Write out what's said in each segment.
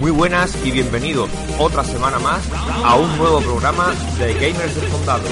Muy buenas y bienvenidos otra semana más a un nuevo programa de Gamers del Condado.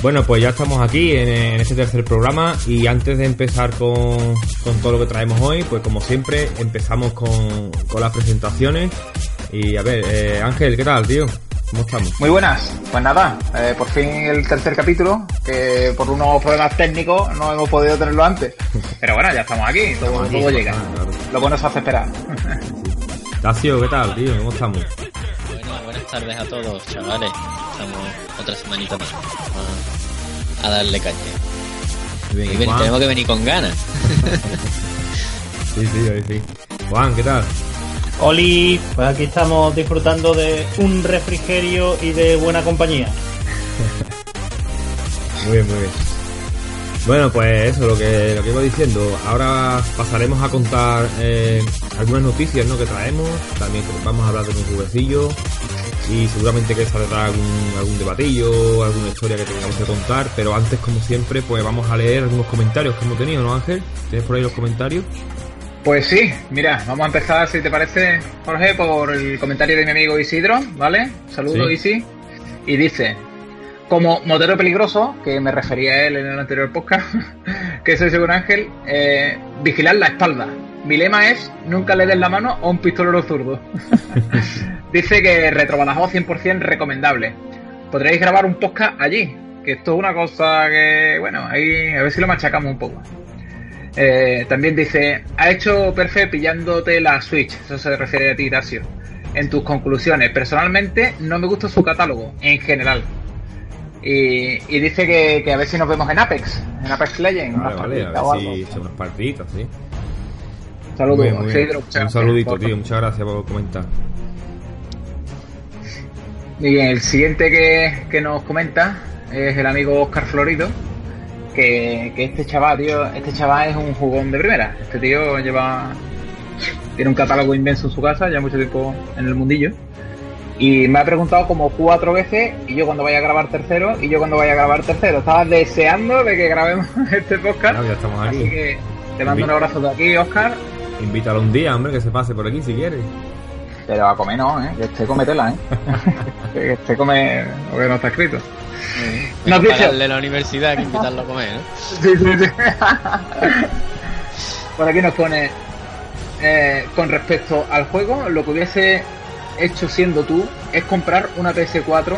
Bueno, pues ya estamos aquí en, en este tercer programa y antes de empezar con, con todo lo que traemos hoy, pues como siempre empezamos con, con las presentaciones. Y a ver, eh, Ángel, ¿qué tal, tío? ¿Cómo estamos? Muy buenas, pues nada, eh, por fin el tercer capítulo, que por unos problemas técnicos no hemos podido tenerlo antes. Pero bueno, ya estamos aquí, todo, Estamos aquí, todo llega. claro. Lo bueno se hace esperar. ¿qué tal, tío? ¿Cómo estamos? Tardes a todos, chavales. Estamos otra semanita más a, a darle caña. Muy bien, Y ¿y ven- Juan? tenemos que venir con ganas. Sí, sí, ahí sí. Juan, ¿qué tal? Oli, pues aquí estamos disfrutando de un refrigerio y de buena compañía. Muy bien, muy bien. Bueno, pues eso, lo que, lo que iba diciendo. Ahora pasaremos a contar eh, algunas noticias ¿no? que traemos. También vamos a hablar de un jueguecillo. Y seguramente que saldrá algún, algún debatillo, alguna historia que tengamos que contar. Pero antes, como siempre, pues vamos a leer algunos comentarios que hemos tenido, ¿no, Ángel? ¿Tienes por ahí los comentarios? Pues sí, mira, vamos a empezar, si te parece, Jorge, por el comentario de mi amigo Isidro, ¿vale? Saludos, Sí. Isi. Y dice, como motero peligroso, que me refería a él en el anterior podcast, que soy según Ángel, eh, vigilar la espalda. Mi lema es, nunca le des la mano a un pistolero zurdo. dice que retrobalajado 100% recomendable. Podréis grabar un podcast allí, que esto es una cosa que, bueno, ahí a ver si lo machacamos un poco. Eh, también dice, ha hecho perfecto pillándote la Switch, eso se refiere a ti, Dacio. En tus conclusiones, personalmente no me gusta su catálogo, en general. Y, y dice que, que a ver si nos vemos en Apex, en Apex Legends. Vale, vale, a ver si echamos unas partiditas, sí. Saludos, bien, Un saludito, tío. Muchas gracias por comentar. Y bien, el siguiente que, que nos comenta es el amigo Oscar Florido. Que, que este chaval, tío, este chaval es un jugón de primera. Este tío lleva. Tiene un catálogo inmenso en su casa, ya mucho tiempo en el mundillo. Y me ha preguntado como cuatro veces, y yo cuando vaya a grabar tercero, y yo cuando vaya a grabar tercero. Estaba deseando de que grabemos este podcast. Claro, ya estamos Así aquí. que te mando un abrazo de aquí, Oscar. Invítalo un día, hombre, que se pase por aquí si quieres. Pero a comer no, ¿eh? Que este come tela, ¿eh? que este come lo que no está escrito. Nos Mejor dice- pagarle la universidad que invitarlo a comer, ¿no? Sí, sí, sí. Por aquí nos pone, eh, con respecto al juego, lo que hubiese hecho siendo tú es comprar una PS4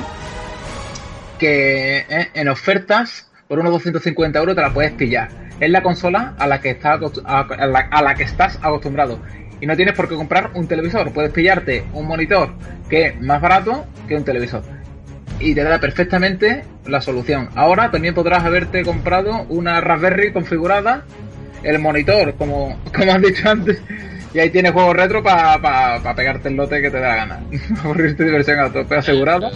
que eh, en ofertas por unos 250 euros te la puedes pillar. Es la consola a la que, está, acostu- a, a la que estás acostumbrado. Y no tienes por qué comprar un televisor. Puedes pillarte un monitor que es más barato que un televisor y te da perfectamente la solución. Ahora también podrás haberte comprado una Raspberry configurada, el monitor, como, como has dicho antes, y ahí tienes juegos retro para pegarte el lote que te da gana. Aburrirte diversión a tope asegurada.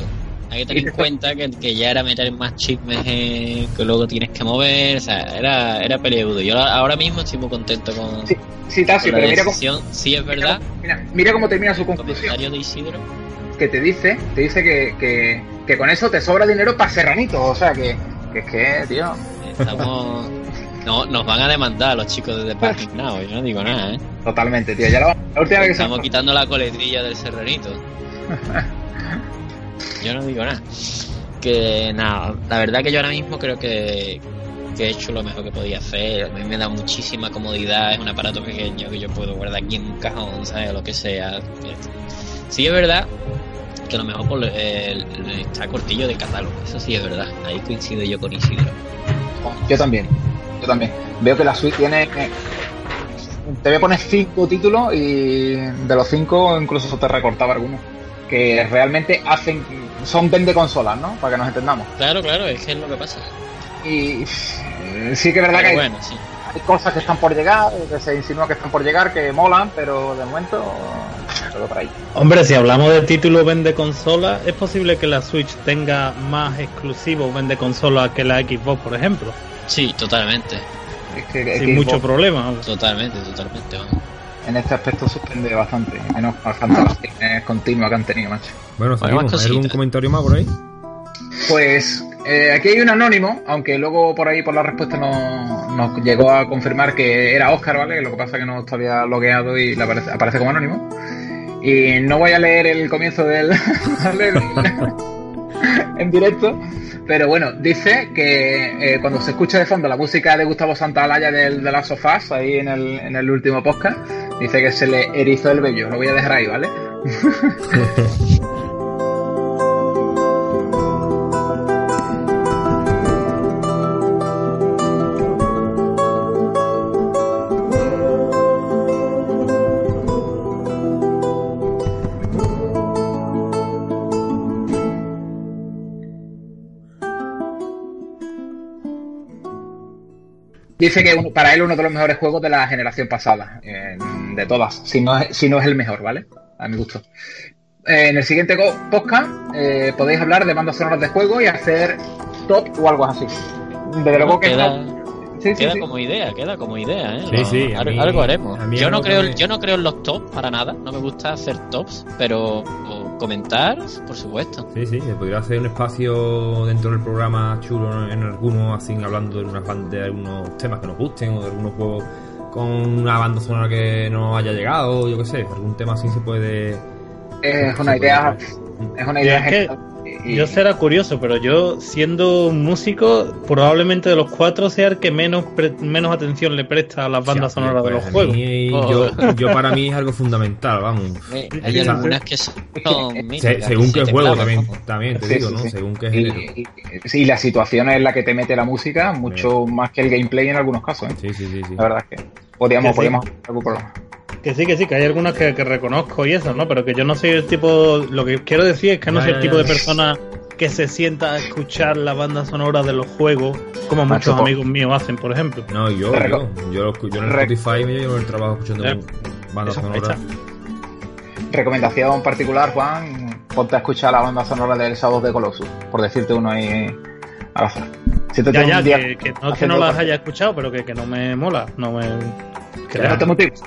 Hay que tener en cuenta que, que ya era meter más chismes eh, que luego tienes que mover, o sea, era, era peleagudo. Yo ahora mismo estoy muy contento con, Sí, sí, Tassi, con la pero mira cómo, decisión. Sí, es verdad. mira, mira cómo termina su El conclusión. de Isidro. Que te dice, te dice que, que, que con eso te sobra dinero para serranito. O sea que, que es que, tío. Estamos. No, nos van a demandar los chicos de The Parking Now, yo no digo nada, ¿eh? Totalmente, tío. Ya la, la última vez que se Estamos quitando la coletrilla del serranito. Yo no digo nada. Que nada, la verdad que yo ahora mismo creo que, que he hecho lo mejor que podía hacer. A mí me da muchísima comodidad, es un aparato pequeño que yo puedo guardar aquí en un cajón, ¿sabes? Lo que sea. Sí, es verdad que a lo mejor por, eh, está cortillo de catálogo. Eso sí es verdad. Ahí coincido yo con Isidro. Yo también. Yo también. Veo que la Switch tiene. te voy a poner cinco títulos y de los cinco incluso te recortaba algunos. Que realmente hacen. Son vende consolas, ¿no? Para que nos entendamos. Claro, claro, es que es lo que pasa. Y sí que es verdad Pero que hay, sí. hay cosas que están por llegar, que se insinúa que están por llegar, que molan, pero de momento todo por ahí. Hombre, si hablamos de título vende consola, es posible que la Switch tenga más exclusivos vende consola que la Xbox, por ejemplo. Sí, totalmente. Es que, es Sin que mucho Xbox problema. Totalmente, totalmente. vamos. en este aspecto suspende bastante, menos bastante las acciones continuas que han tenido, macho. Bueno, Bueno, más seguimos. ¿Hay algún comentario más por ahí? Pues eh, aquí hay un anónimo, aunque luego por ahí por la respuesta no- nos llegó a confirmar que era Oscar, ¿vale? Lo que pasa es que no estaba logueado y le aparece, aparece como anónimo. Y no voy a leer el comienzo del ¿vale? en directo, pero bueno, dice que eh, cuando se escucha de fondo la música de Gustavo Santaolalla del de las sofás, ahí en el, en el último podcast, dice que se le erizó el vello. Lo voy a dejar ahí, ¿vale? Dice que uno- para él uno de los mejores juegos de la generación pasada, eh, de todas, si no, es, si no es el mejor, ¿vale? A mi gusto. Eh, en el siguiente podcast eh, podéis hablar de bandas sonoras de juego y hacer top o algo así. Desde luego que queda, no- Sí, sí, queda sí. como idea, queda como idea, ¿eh? Sí, sí, mí- algo haremos. Yo no, creo, me- yo no creo en los tops para nada. No me gusta hacer tops, pero comentar, por supuesto. Sí, sí, se podría hacer un espacio dentro del programa chulo en algunos, así hablando de, unas de algunos temas que nos gusten o de algunos juegos con una banda sonora que no haya llegado, yo qué sé, algún tema así se puede. Es una idea, es una idea es que. Y- Yo será curioso, pero yo siendo músico, probablemente de los cuatro sea el que menos pre- menos atención le presta a las bandas Sí, sonoras de pues los juegos. mí, Oh. yo, yo para mí es algo fundamental, vamos. Eh, Sí, Hay algunas que son Se- míticas, según que qué juego también, también te Sí, digo, sí, ¿no? sí. Según qué y, género. y- sí, la situación es la que te mete la música, mucho más que el gameplay en algunos casos. ¿eh? Sí, sí, sí, sí. La verdad es que podríamos, Que sí. podríamos hacer algún programa. Que sí, que sí, que hay algunas que, que reconozco y eso, ¿no? Pero que yo no soy el tipo. Lo que quiero decir es que no Ya, soy el ya, tipo ya. de persona que se sienta a escuchar la banda sonora de los juegos, como Macho, muchos amigos míos hacen, por ejemplo. No, yo, yo, yo, yo en el Spotify me llevo el trabajo escuchando ahí sonoras. está. Recomendación particular, Juan, ponte a escuchar la banda sonora del Shadow de Colossus, por decirte uno ahí al azar. Ya, ya, un día que, que no es que no las haya escuchado, pero que, que no me mola, no me. que no te motives.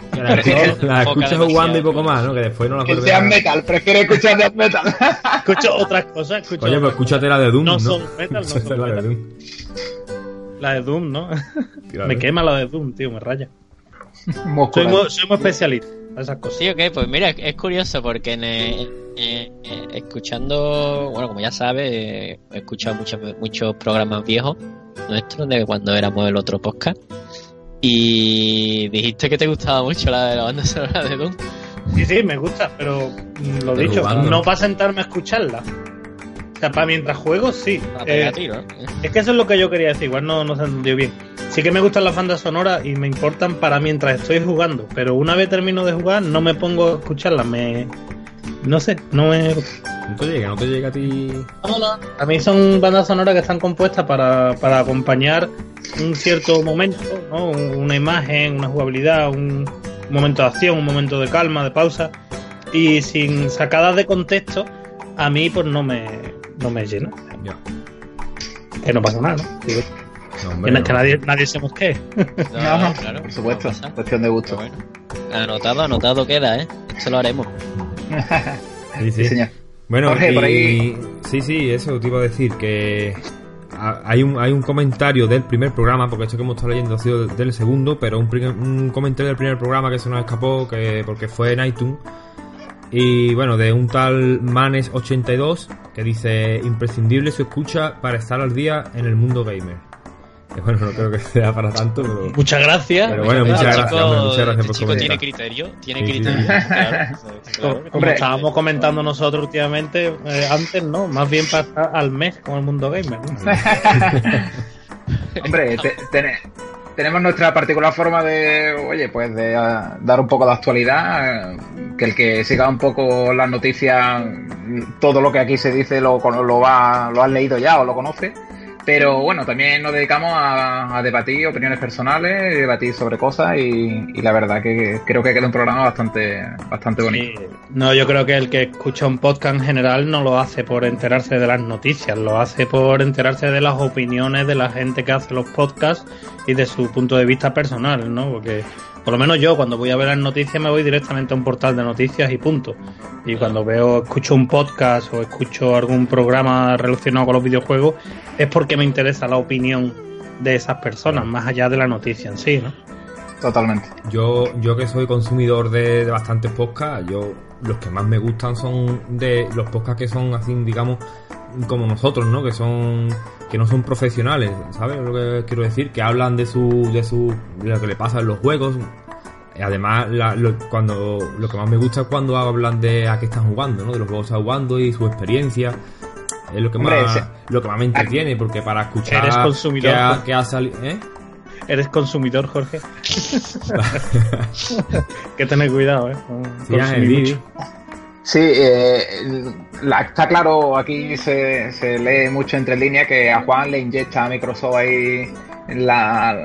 La, escuchas jugando y poco más, ¿no? Que después no la Que vuelves sea a- metal, prefiero escuchar death metal. escucho otras cosas, escucho. Oye, pues escúchate la de Doom, No ¿no? son metal, no son la de metal. Doom. cosas. La de Doom, ¿no? Me quema la de Doom, tío, me raya. Soy soy muy especialista esas cosas. Sí, ok, pues mira, es curioso porque en, eh, escuchando, bueno, como ya sabes, eh, he escuchado muchos, muchos programas viejos nuestros de cuando éramos el otro podcast. Y dijiste que te gustaba mucho la de la banda sonora de Doom. Sí, sí, me gusta, pero mm, lo Pero dicho, jugando. no para sentarme a escucharla. O sea, para mientras juego, sí. Para Eh, pegar tiro, ¿no? es que eso es lo que yo quería decir, igual no, no se entendió bien. Sí que me gustan las bandas sonoras y me importan para mientras estoy jugando, pero una vez termino de jugar no me pongo a escucharlas, me... No sé, no me... No te llega, no te llega a ti. A mí son bandas sonoras que están compuestas para, para acompañar un cierto momento, ¿no? una imagen, una jugabilidad, un momento de acción, un momento de calma, de pausa, y sin sacadas de contexto, a mí pues no me, no me llena. Ya. Que no pasa nada, ¿no? Digo, No, que, hombre, na- no. que nadie, nadie se mosquee. No, No, no, claro, por supuesto, no cuestión de gusto. Bueno, anotado, anotado queda, ¿eh? Esto lo haremos. Sí, Sí. Bueno, Jorge, y- por ahí- Sí, sí, eso te iba a decir, que hay un, hay un comentario del primer programa, porque esto que hemos estado leyendo ha sido del segundo, pero un, un comentario del primer programa que se nos escapó, que porque fue en iTunes. Y bueno, de un tal Manes82, que dice, imprescindible su escucha para estar al día en el mundo gamer. Bueno, no creo que sea para tanto, pero. Muchas gracias. Pero bueno, muchas chico- gracias, hombre, muchas gracias este por chico comentar. tiene criterio, tiene Sí, sí. criterio. claro, claro. Como Hombre. estábamos comentando nosotros últimamente, eh, antes, ¿no? Más bien para estar al mes con el mundo gamer. ¿no? Hombre, te- tene- tenemos nuestra particular forma de, oye, pues de ah, dar un poco de actualidad, eh, que el que siga un poco las noticias, todo lo que aquí se dice lo, lo, va, lo has leído ya o lo conoce. Pero bueno, también nos dedicamos a, a debatir opiniones personales, debatir sobre cosas y, y la verdad que creo que queda un programa bastante, bastante bonito. Sí. No, yo creo que el que escucha un podcast en general no lo hace por enterarse de las noticias, lo hace por enterarse de las opiniones de la gente que hace los podcasts y de su punto de vista personal, ¿no? Porque por lo menos yo cuando voy a ver las noticias me voy directamente a un portal de noticias y punto. Y cuando veo, escucho un podcast o escucho algún programa relacionado con los videojuegos es porque me interesa la opinión de esas personas, más allá de la noticia en sí, ¿no? Totalmente. Yo, yo que soy consumidor de, de bastantes podcasts, yo los que más me gustan son de los podcasts que son así, digamos, como nosotros, ¿no? Que son que no son profesionales, ¿sabes lo que quiero decir? Que hablan de su de su de lo que le pasa en los juegos. Además, la- lo, cuando lo que más me gusta es cuando hablan de a qué están jugando, ¿no? De los juegos que están jugando y su experiencia. Es lo que Hombre, más ese- lo que más me entretiene, porque para escuchar Eres consumidor, que ha, ¿no? que ha salido, ¿eh? ¿Eres consumidor, Jorge? que tener cuidado, ¿eh? Sí, Sí, eh, la- está claro, aquí se, se lee mucho entre líneas que a Juan le inyecta a Microsoft ahí la,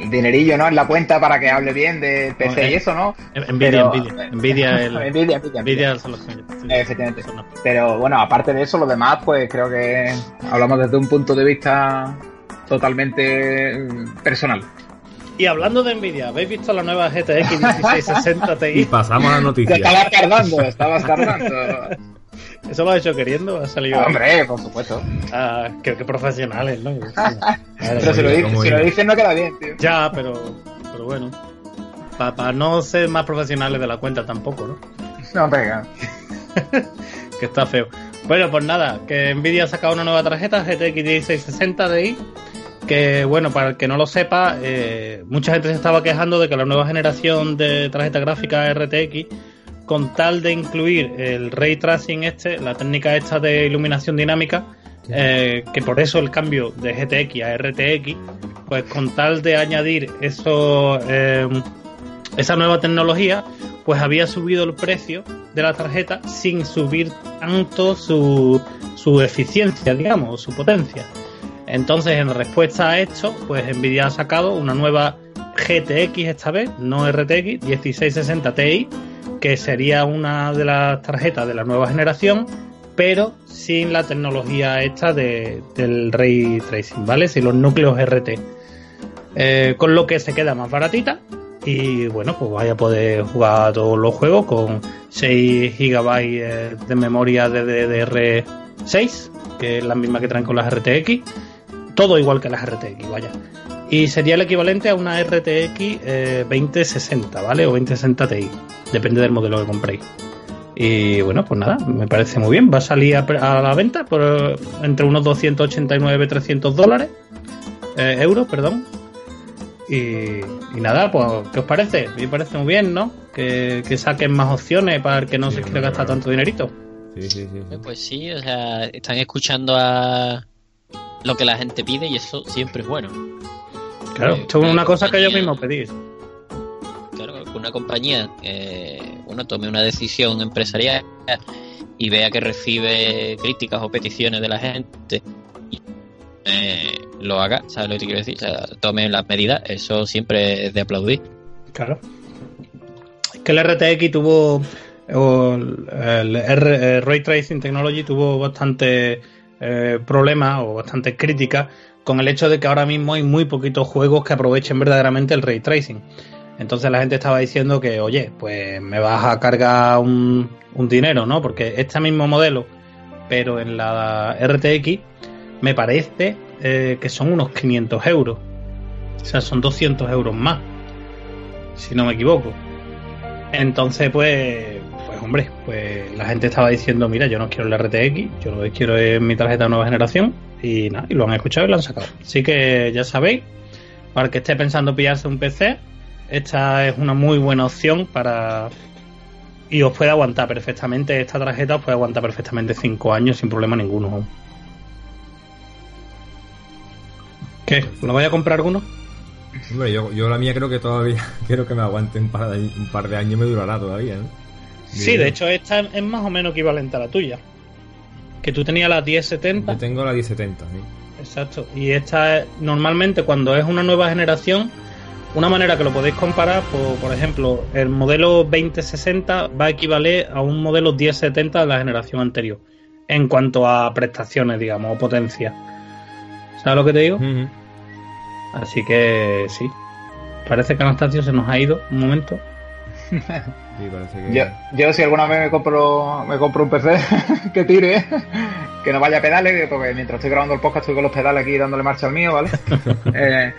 el dinerillo ¿no? en la cuenta para que hable bien de PC No, y eh, eso, ¿no? Envidia, Pero- envidia. Envidia, el, Envidia, envidia, envidia. Sí, Efectivamente. Pero bueno, aparte de eso, lo demás, pues creo que hablamos desde un punto de vista totalmente personal. Y hablando de envidia, ¿habéis visto la nueva GTX 1660 Y Ti? pasamos a la noticia. estabas tardando, estabas tardando. Eso lo ha hecho queriendo, ha salido. Hombre, por supuesto. Ah, qué, qué profesionales, ¿no? Madre Pero si lo, dices, ¿cómo si lo iba? dices no queda bien, tío. Ya, pero, pero bueno. Para no ser más profesionales de la cuenta tampoco, ¿no? No, venga. que está feo. Bueno, pues nada, que Nvidia ha sacado una nueva tarjeta GTX 1660 Ti. Que bueno, para el que no lo sepa, eh, mucha gente se estaba quejando de que la nueva generación de tarjeta gráfica RTX, con tal de incluir el ray tracing este, la técnica esta de iluminación dinámica, eh, que por eso el cambio de GTX a RTX, pues con tal de añadir eso, eh, esa nueva tecnología, pues había subido el precio de la tarjeta sin subir tanto su, su eficiencia, digamos, su potencia. Entonces, en respuesta a esto, pues Nvidia ha sacado una nueva GTX esta vez, no RTX, 1660 Ti, que sería una de las tarjetas de la nueva generación, pero sin la tecnología esta de, del ray tracing, ¿vale? Sin los núcleos RT. Eh, con lo que se queda más baratita y bueno, pues vaya a poder jugar a todos los juegos con 6 GB de memoria de DDR6, que es la misma que traen con las RTX. Todo igual que las RTX, vaya. Y sería el equivalente a una RTX eh, 2060, ¿vale? O 2060 Ti. Depende del modelo que compréis. Y bueno, pues nada, me parece muy bien. Va a salir a, a la venta por eh, entre unos 289 300 dólares. eh, euros, perdón. Y, y nada, pues, ¿qué os parece? Me parece muy bien, ¿no? Que, que saquen más opciones para el que no Sí, se quiera gastar claro. tanto dinerito. Sí, sí, sí. sí. Pues sí, o sea, están escuchando a lo que la gente pide y eso siempre es bueno. Claro, Eh, esto es una cosa que ellos mismos pedís. Claro, que una compañía eh, uno tome una decisión empresarial y vea que recibe críticas o peticiones de la gente y eh, lo haga, ¿sabes lo que te quiero decir? O sea, tome las medidas, eso siempre es de aplaudir. Claro. Es que el RTX tuvo. O el, el Ray Tracing Technology tuvo bastante eh, problemas o bastantes críticas con el hecho de que ahora mismo hay muy poquitos juegos que aprovechen verdaderamente el Ray Tracing. Entonces la gente estaba diciendo que, oye, pues me vas a cargar un, dinero, ¿no? Porque este mismo modelo, pero en la RTX, me parece eh, que son unos 500 euros. O sea, son 200 euros más si no me equivoco. Entonces, pues hombre, pues la gente estaba diciendo, mira, yo no quiero el RTX, yo lo que quiero es mi tarjeta de nueva generación Y nada, y lo han escuchado y lo han sacado. Así que ya sabéis, para que esté pensando pillarse un PC, esta es una muy buena opción para. Y os puede aguantar perfectamente, esta tarjeta os puede aguantar perfectamente 5 años sin problema ninguno. ¿Qué? ¿Lo voy a comprar alguno? Hombre, yo, yo la mía creo que todavía, quiero que me aguante un par de, un par de años, me durará todavía, ¿no? Sí, de hecho esta es más o menos equivalente a la tuya. Que tú tenías la 1070. Yo tengo la 1070, sí. Exacto. Y esta es, normalmente cuando es una nueva generación, una manera que lo podéis comparar, por, por ejemplo, el modelo 2060 va a equivaler a un modelo 1070 de la generación anterior. En cuanto a prestaciones, digamos, o potencia. ¿Sabes lo que te digo? Así que sí. Parece que Anastasio se nos ha ido un momento. Sí, parece que... Yo, yo si alguna vez me compro, me compro un PC que tire, que no vaya a pedales, porque mientras estoy grabando el podcast estoy con los pedales aquí dándole marcha al mío, ¿vale? Eh,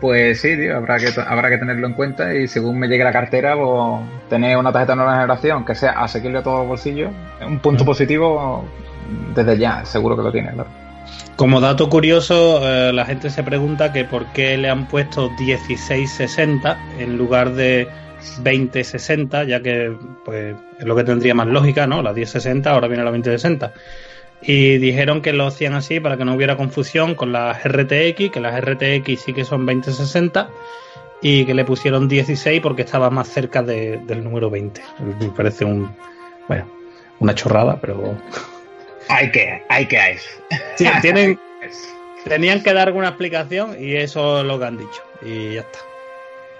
pues sí, tío, habrá que, habrá que tenerlo en cuenta y según me llegue la cartera, pues tener una tarjeta de nueva generación que sea asequible a todos los bolsillos, un punto positivo desde ya, seguro que lo tiene, claro. Como dato curioso, eh, la gente se pregunta que por qué le han puesto 1660 en lugar de 2060, ya que pues es lo que tendría más lógica, ¿no? La 1060, ahora viene la 2060. Y dijeron que lo hacían así para que no hubiera confusión con las RTX, que las RTX sí que son 2060, y que le pusieron 16 porque estaba más cerca de- del número 20. Me parece un. Bueno, una chorrada, pero. Hay que, hay que es. Sí, tienen, Tenían que dar alguna explicación y eso es lo que han dicho. Y ya está.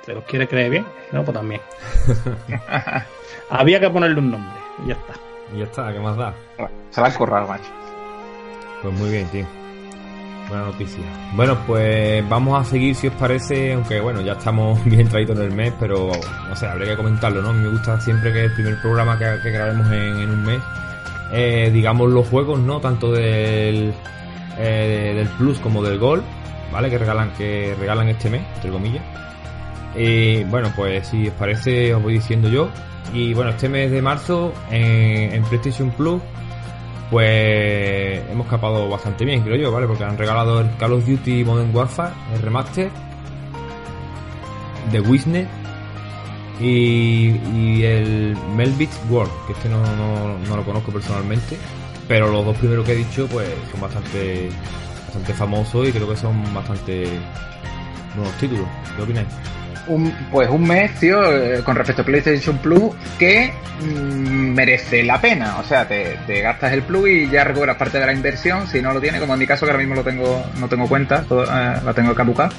¿Te los quiere creer bien? No, pues también. Había que ponerle un nombre y ya está. Y ya está, ¿qué más da? Se va a escorrar, macho. Pues muy bien, tío. Buena noticia. Bueno, pues vamos a seguir si os parece, aunque bueno, ya estamos bien traídos en el mes, pero no sé, habría que comentarlo, ¿no? A mí me gusta siempre que el primer programa que, que grabemos en, en un mes, eh, digamos los juegos, ¿no? Tanto del, eh, del Plus como del Gol, ¿vale? Que regalan, que regalan este mes, entre comillas. Y bueno, pues si os parece, os voy diciendo yo. Y bueno, este mes de marzo en, en PlayStation Plus pues hemos capado bastante bien, creo yo, ¿vale? Porque han regalado el Call of Duty Modern Warfare, el remaster, The Witness y, el Melbit World, que este no, no, no lo conozco personalmente, pero los dos primeros que he dicho, pues son bastante, bastante famosos y creo que son bastante nuevos títulos. ¿Qué opináis? Un, pues un mes, tío, eh, con respecto a PlayStation Plus, que mm, merece la pena. O sea, te, te gastas el Plus y ya recuperas parte de la inversión. Si no lo tienes, como en mi caso, que ahora mismo lo tengo, no tengo cuenta, todo, eh, la tengo caducada.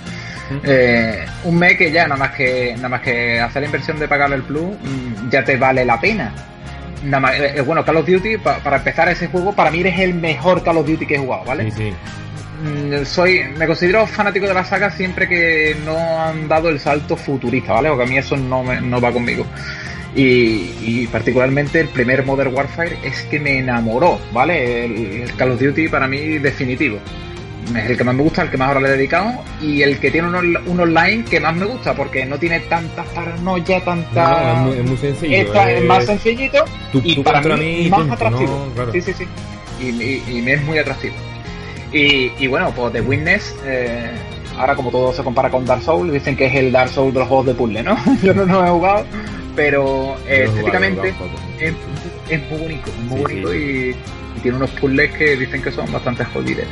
Eh, un mes que ya nada más que nada más que hacer la inversión de pagar el Plus mm, ya te vale la pena. Nada más, eh, bueno, Call of Duty, pa- para empezar ese juego, para mí es el mejor Call of Duty que he jugado, ¿vale? Sí, sí. Mm, soy me considero fanático de la saga siempre que no han dado el salto futurista, ¿vale? Porque a mí eso no, me- no va conmigo. Y, y particularmente el primer Modern Warfare es que me enamoró, ¿vale? El, el Call of Duty para mí definitivo. Es el que más me gusta, el que más ahora le he dedicado y el que tiene un, un online que más me gusta porque no tiene tanta paranoia, tanta... No, es, muy, es muy sencillo. Esta es es- más sencillito tú- y tú para mí, más punto, atractivo. ¿no? Claro. Sí, sí, sí. Y, y- y me es muy atractivo. Y, y bueno, pues The Witness, eh, ahora como todo se compara con Dark Souls, dicen que es el Dark Souls de los juegos de puzzle, ¿no? Yo no lo he jugado, pero eh, estéticamente jugado es, es muy bonito, muy Sí, bonito sí. Y, y tiene unos puzzles que dicen que son bastante jodidetes.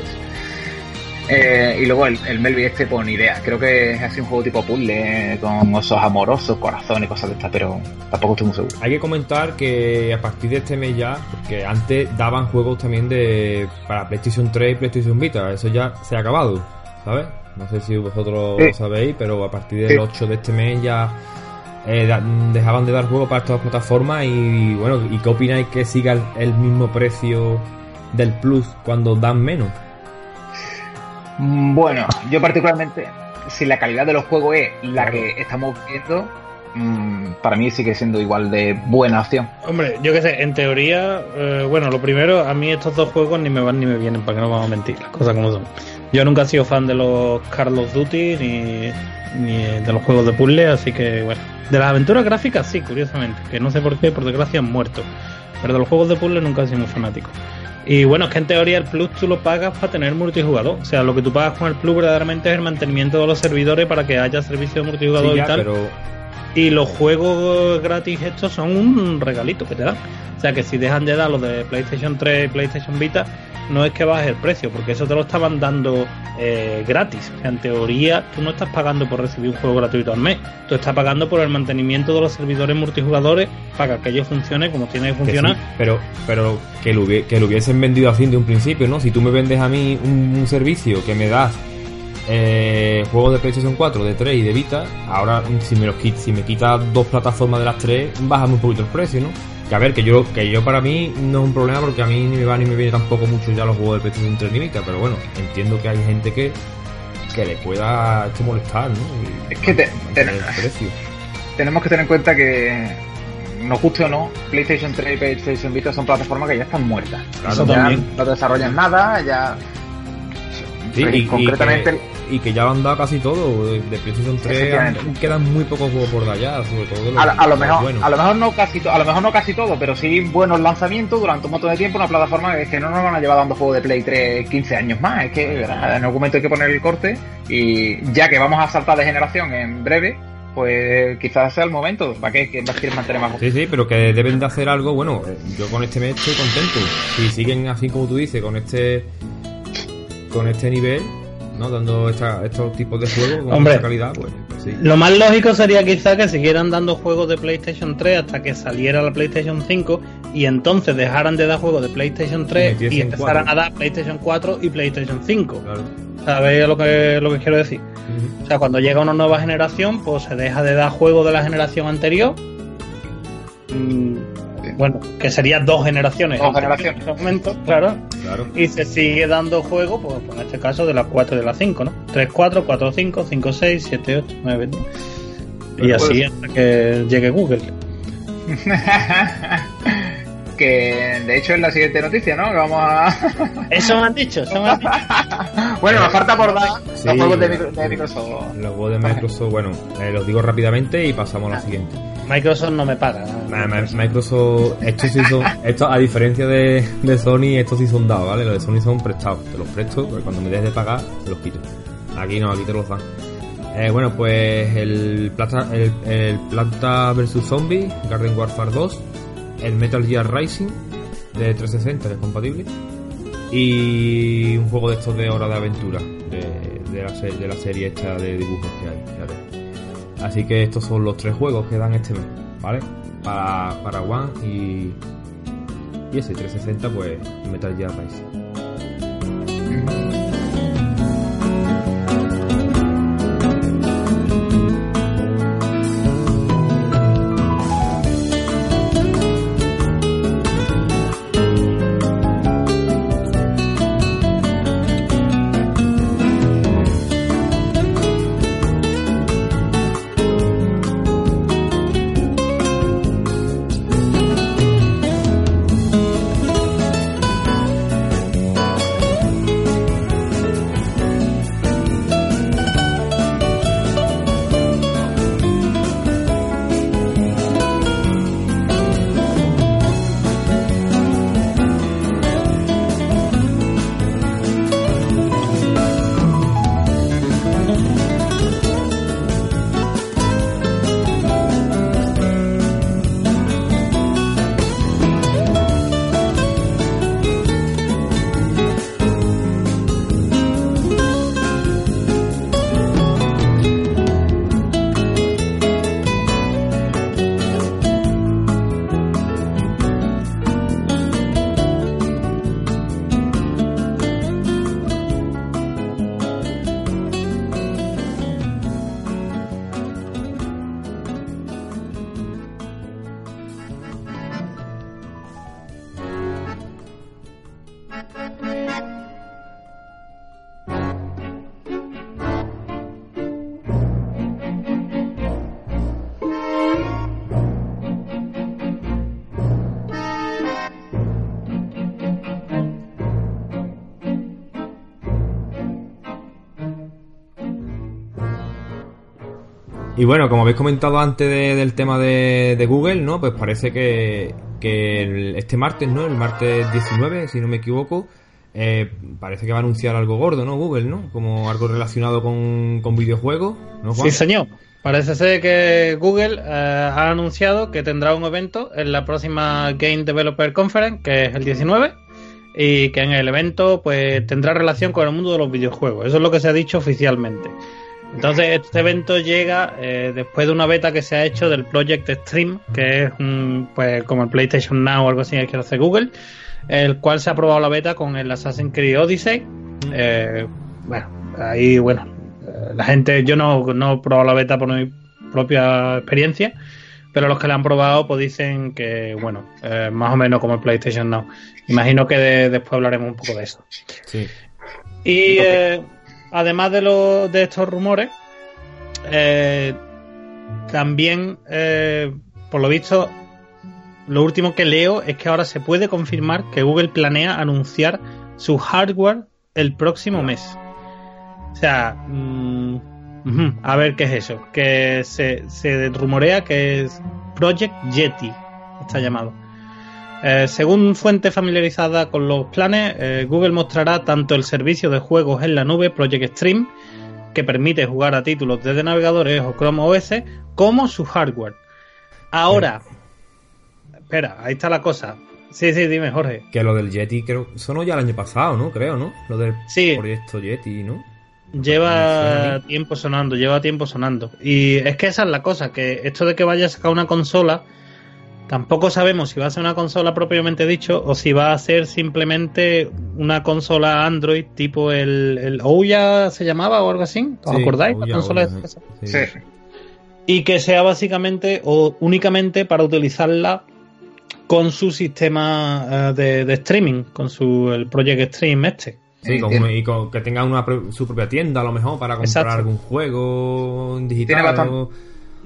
Eh, y luego el, el Melby este, pues ni idea. Creo que es así un juego tipo puzzle, eh, con osos amorosos, corazones, cosas de estas, pero tampoco estoy muy seguro. Hay que comentar que a partir de este mes ya, porque antes daban juegos también de para PlayStation 3 y PlayStation Vita, eso ya se ha acabado, ¿sabes? No sé si vosotros Sí. lo sabéis, pero a partir del Sí. 8 de este mes ya eh, dejaban de dar juegos para estas plataformas y bueno, ¿y qué opináis que siga el, el mismo precio del Plus cuando dan menos? Mm, Bueno, yo particularmente, si la calidad de los juegos es la que estamos viendo, mm, para mí sigue siendo igual de buena opción. Hombre, yo qué sé, en teoría, eh, bueno, lo primero, a mí estos dos juegos ni me van ni me vienen, para que no vamos a mentir, las cosas como son. Yo nunca he sido fan de los Call of Duty ni, ni de los juegos de puzzle, así que bueno. De las aventuras gráficas sí, curiosamente, que no sé por qué, por desgracia han muerto. Pero de los juegos de puzzle nunca he sido muy fanático. Y bueno, es que en teoría el Plus tú lo pagas para tener multijugador. O sea, lo que tú pagas con el Plus verdaderamente es el mantenimiento de los servidores para que haya servicio de multijugador Sí, y tal. pero Y los juegos gratis estos son un regalito que te dan. O sea que si dejan de dar los de PlayStation 3 y PlayStation Vita, no es que baje el precio, porque eso te lo estaban dando eh, gratis. O sea, en teoría, tú no estás pagando por recibir un juego gratuito al mes. Tú estás pagando por el mantenimiento de los servidores multijugadores para que aquello funcione como tiene que que funcionar. sí, pero pero que lo, que lo hubiesen vendido así de un principio, ¿no? Si tú me vendes a mí un, un servicio que me das eh, juegos de PlayStation 4, de 3 y de Vita, ahora si me los quit- si me quitas dos plataformas de las tres, baja un poquito el precio, ¿no? Que a ver, que yo que yo para mí no es un problema porque a mí ni me va ni me viene tampoco mucho ya los juegos de PlayStation 3 ni Vita, pero bueno, entiendo que hay gente que que le pueda esto molestar, ¿no? Y Es que te- te- tenemos que tener en cuenta que, nos guste o no, PlayStation 3 y PlayStation Vita son plataformas que ya están muertas. Claro, ya también. no desarrollan nada, ya. Sí, y, y concretamente, que, y que ya lo han dado casi todo. De de PlayStation 3 Efectivamente. han- quedan muy pocos juegos por de allá, sobre todo de los, a, a lo mejor, buenos. a lo mejor no casi a lo mejor no casi todo, pero sí buenos lanzamientos durante un montón de tiempo, una plataforma que es que no nos van a llevar dando juegos de Play 3 15 años más, es que ¿verdad? en algún momento hay que poner el corte y ya que vamos a saltar de generación en breve, pues quizás sea el momento, ¿para qué, ¿Para qué mantener más Sí, sí, pero que deben de hacer algo. Bueno, eh, yo con este mes estoy contento. Si siguen así como tú dices, con este con este nivel, ¿no? Dando esta- estos tipos de juegos con Hombre. calidad, pues, pues sí. Lo más lógico sería quizá que siguieran dando juegos de PlayStation 3 hasta que saliera la PlayStation 5 y entonces dejaran de dar juegos de PlayStation 3 metiesen y empezaran a dar PlayStation 4 y PlayStation 5. Claro. ¿Sabéis lo que, lo que quiero decir? O sea, cuando llega una nueva generación, pues se deja de dar juegos de la generación anterior. Mm, Bueno, que serían dos generaciones. Dos generaciones. En este momento, claro. Claro. Y se sigue dando juego, pues, pues en este caso de las 4 y de las 5, ¿no? 3, 4, 4, 5, 5, 6, 7, 8, 9, 10. Y Bueno, así pues- hasta que llegue Google. que de hecho es la siguiente noticia, ¿no? Que vamos a... Eso me han dicho, eso me han dicho. bueno, nos falta por dar Sí, los juegos de, de Microsoft. Los juegos de Microsoft, bueno, eh, los digo rápidamente y pasamos a la siguiente. Microsoft no me paga. Ma- Microsoft, estos sí son, estos, a diferencia de, de Sony, estos sí son dados, ¿vale? Los de Sony son prestados, te los presto, porque cuando me dejes de pagar, te los quito. Aquí no, aquí te los dan. Eh, bueno, pues el Plata, el, Planta vs Zombie, Garden Warfare 2, el Metal Gear Rising de 360, que es compatible, y un juego de estos de hora de aventura, de, de, la, de la serie esta de dibujos que hay. fíjate. Así que estos son los tres juegos que dan este mes, ¿vale? Para, para One y, y ese 360, pues Metal Gear Rising. Y bueno, como habéis comentado antes de- del tema de, Google, ¿no? Pues parece que, este martes, ¿no? El martes 19, si no me equivoco, eh, parece que va a anunciar algo gordo, ¿no? Google, ¿no? Como algo relacionado con, con videojuegos, ¿no? Sí, señor. Parece ser que Google eh, ha anunciado que tendrá un evento en la próxima Game Developer Conference, que es el 19, y que en el evento pues tendrá relación con el mundo de los videojuegos. Eso es lo que se ha dicho oficialmente. Entonces, este evento llega eh, después de una beta que se ha hecho del Project Stream, que es un, pues como el PlayStation Now o algo así que hacer Google, el cual se ha probado la beta con el Assassin's Creed Odyssey. Eh, bueno, ahí, bueno, eh, la gente, yo no, no he probado la beta por mi propia experiencia, pero los que la han probado pues dicen que, bueno, eh, más o menos como el PlayStation Now. Imagino que de- después hablaremos un poco de eso. Sí. Y eh, además de, de estos rumores, eh, también, eh, por lo visto, lo último que leo es que ahora se puede confirmar que Google planea anunciar su hardware el próximo mes. O sea, mm, a ver qué es eso. Que se, se rumorea que es Project Yeti, está llamado. Eh, según fuente familiarizada con los planes, eh, Google mostrará tanto el servicio de juegos en la nube Project Stream, que permite jugar a títulos desde navegadores o Chrome OS, como su hardware. Ahora, espera, ahí está la cosa. Sí, sí, dime, Jorge. Que lo del Yeti, creo, sonó ya el año pasado, ¿no? Creo, ¿no? Lo del Sí. proyecto Yeti, ¿no? Lleva tiempo sonando, lleva tiempo sonando. Y es que esa es la cosa, que esto de que vaya a sacar una consola, tampoco sabemos si va a ser una consola propiamente dicho o si va a ser simplemente una consola Android tipo el, el Ouya se llamaba o algo así. ¿Os Sí, acordáis? Ouya, la consola Ouya, sí. Sí. Y que sea básicamente o únicamente para utilizarla con su sistema eh, de, de streaming, con su el Project Stream este. Sí, con y con- que tenga una, su propia tienda a lo mejor para comprar Exacto. algún juego digital. Tiene bastante- o-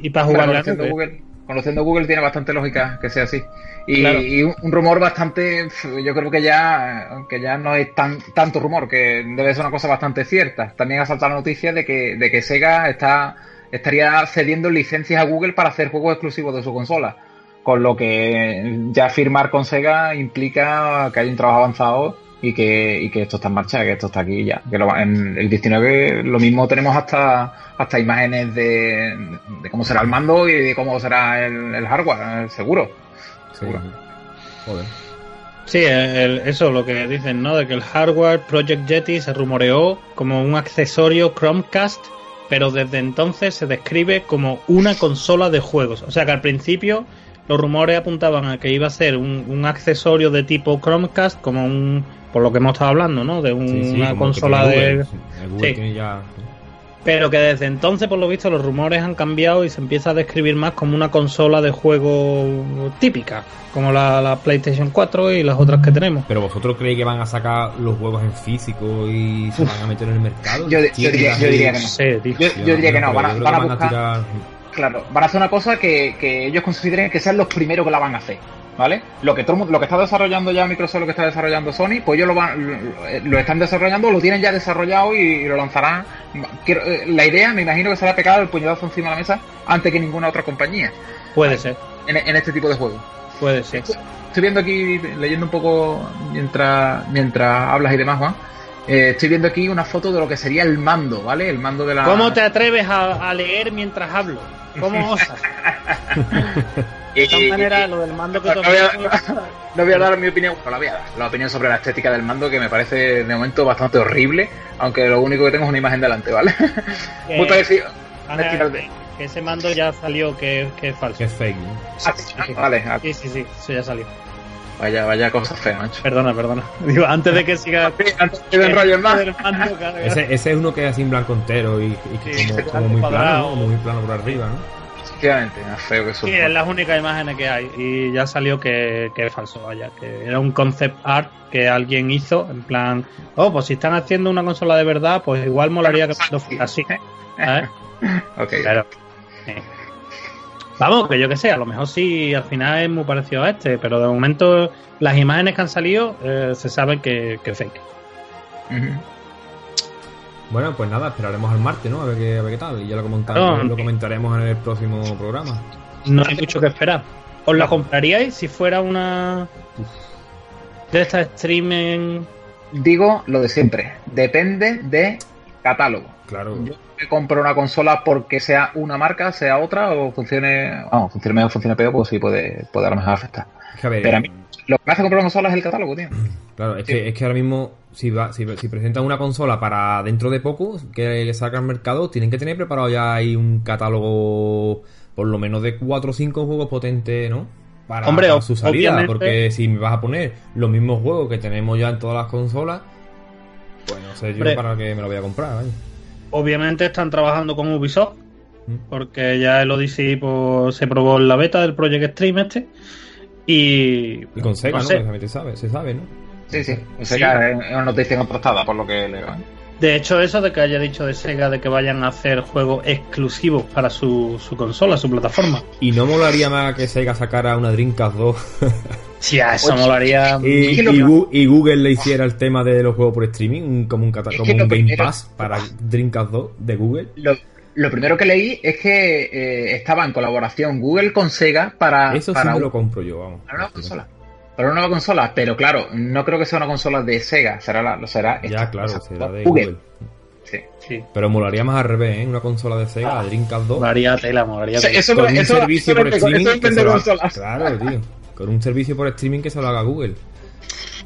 Y para jugar la nube. Conociendo Google tiene bastante lógica que sea así. Y, Claro. y un, un rumor bastante, yo creo que ya, que ya no es tan tanto rumor, que debe ser una cosa bastante cierta. También ha saltado la noticia de que, de que Sega está estaría cediendo licencias a Google para hacer juegos exclusivos de su consola. Con lo que ya firmar con Sega implica que hay un trabajo avanzado y que, y que esto está en marcha, que esto está aquí ya. Que lo- en el 19 lo mismo tenemos hasta, hasta imágenes de, de cómo será el mando y de cómo será el, el hardware, eh, seguro. Sí. Seguro. Joder. Sí, el- eso lo que dicen, ¿no? De que el hardware Project Yeti se rumoreó como un accesorio Chromecast, pero desde entonces se describe como una consola de juegos. O sea que al principio los rumores apuntaban a que iba a ser un, un accesorio de tipo Chromecast, como un, por lo que hemos estado hablando, ¿no? De un- Sí, sí, una consola que tiene de... Google. Sí, tiene ya. Pero que desde entonces, por lo visto, los rumores han cambiado y se empieza a describir más como una consola de juego típica, como la, la PlayStation 4 y las otras que tenemos. Pero vosotros creéis que van a sacar los juegos en físico y se van a meter en el mercado. Yo- yo diría- yo diría que no. Sí. Yo, yo diría que no, van a, van buscar, tirar- claro, van a hacer una cosa que, que ellos consideren que sean los primeros que la van a hacer, ¿vale? Lo que todo lo que está desarrollando ya Microsoft, lo que está desarrollando Sony, pues ellos lo van, lo, lo están desarrollando, lo tienen ya desarrollado y, lo lanzarán. Quiero- eh, la idea, me imagino que será pegar el puñetazo encima de la mesa antes que ninguna otra compañía Puede ser, en, en este tipo de juegos. puede ser. Estoy viendo aquí, leyendo un poco mientras, mientras hablas y demás, Juan. eh, estoy viendo aquí una foto de lo que sería el mando, ¿vale? El mando de la. ¿Cómo te atreves a, a leer mientras hablo? ¿Cómo osas? De todas maneras, lo del mando que No, voy, a, no voy a dar mi opinión, no la voy a dar. La opinión sobre la estética del mando que me parece de momento bastante horrible, aunque lo único que tengo es una imagen delante, ¿vale? que- Muy parecido. Que ese mando ya salió que, que es falso. Que es fake, ¿no? Ah, Sí, sí. Vale, ah, Sí, sí, sí, eso ya salió. vaya, vaya cosa fea, macho. Perdona, perdona. Digo, antes de que siga. Antes que me enrollen más. El mando, claro, Ese, ese es uno que es así en blanco entero y, y que Sí, como, como muy plano, ¿no? Como muy plano por arriba, ¿no? Efectivamente, más feo que eso. Sí, es las únicas imágenes que hay. Y ya salió que, que es falso, vaya. Que era un concept art que alguien hizo. En plan, oh, pues si están haciendo una consola de verdad, pues igual molaría que no fuera así. ¿sabes? Ok. Claro. Sí. Vamos, que yo que sé, a lo mejor sí al final es muy parecido a este, pero de momento las imágenes que han salido eh, se sabe que, que es fake. Ujú. Bueno, pues nada, esperaremos al martes, ¿no? A ver qué, a ver qué tal. Y ya lo, comentamos- lo comentaremos en el próximo programa. No hay mucho que esperar. ¿Os la compraríais si fuera una de estas streaming? Digo lo de siempre, depende de catálogo. Claro. Yo me compro una consola porque sea una marca, sea otra, o funcione, vamos, funcione mejor, funcione peor, pues sí puede, puede a lo mejor afectar. Es que a ver, Pero a mí, lo que me hace comprar una consola es el catálogo, tío. Claro, es, Sí. que, es que ahora mismo, si, va, si, si presentan una consola para dentro de poco, que, que salga al mercado, tienen que tener preparado ya ahí un catálogo, por lo menos de 4 o 5 juegos potentes, ¿no? Para, Hombre, para su salida, obviamente- porque si me vas a poner los mismos juegos que tenemos ya en todas las consolas, pues no sé yo Hombre. para qué me lo voy a comprar, vaya. Obviamente están trabajando con Ubisoft, Mm. porque ya el Odyssey pues, se probó en la beta del Project Stream este. Y, Y con Sega, no ¿no? sé. Precisamente sabe, se sabe, ¿no? Sí, sí. Sea, es una noticia contrastada, por lo que leo. ¿eh? De hecho, eso de que haya dicho de Sega de que vayan a hacer juegos exclusivos para su, su consola, su plataforma. Y no molaría más que Sega sacara una Dreamcast 2 Sí, a eso Oye, molaría. y, Es que lo y que- Gu- y Google le hiciera el tema de los juegos por streaming, un- como un, como un Game primero- Pass para Dreamcast 2 de Google. Lo, lo primero que leí es que eh, estaba en colaboración Google con Sega para, Eso sí para, me un- lo compro yo, vamos. para una nueva consola. Para una nueva consola, pero claro, no creo que sea una consola de Sega, será la, lo será Ya, esta, claro, será de Google. Google. Sí. Sí, Pero molaría más al revés, ¿eh? Una consola de Sega, Ah. Dreamcast 2, molaría tela, molaría tela. Eso, con un eso- servicio eso por streaming eso que se lo haga- consolas. Claro, tío. Con un servicio por streaming que se lo haga Google.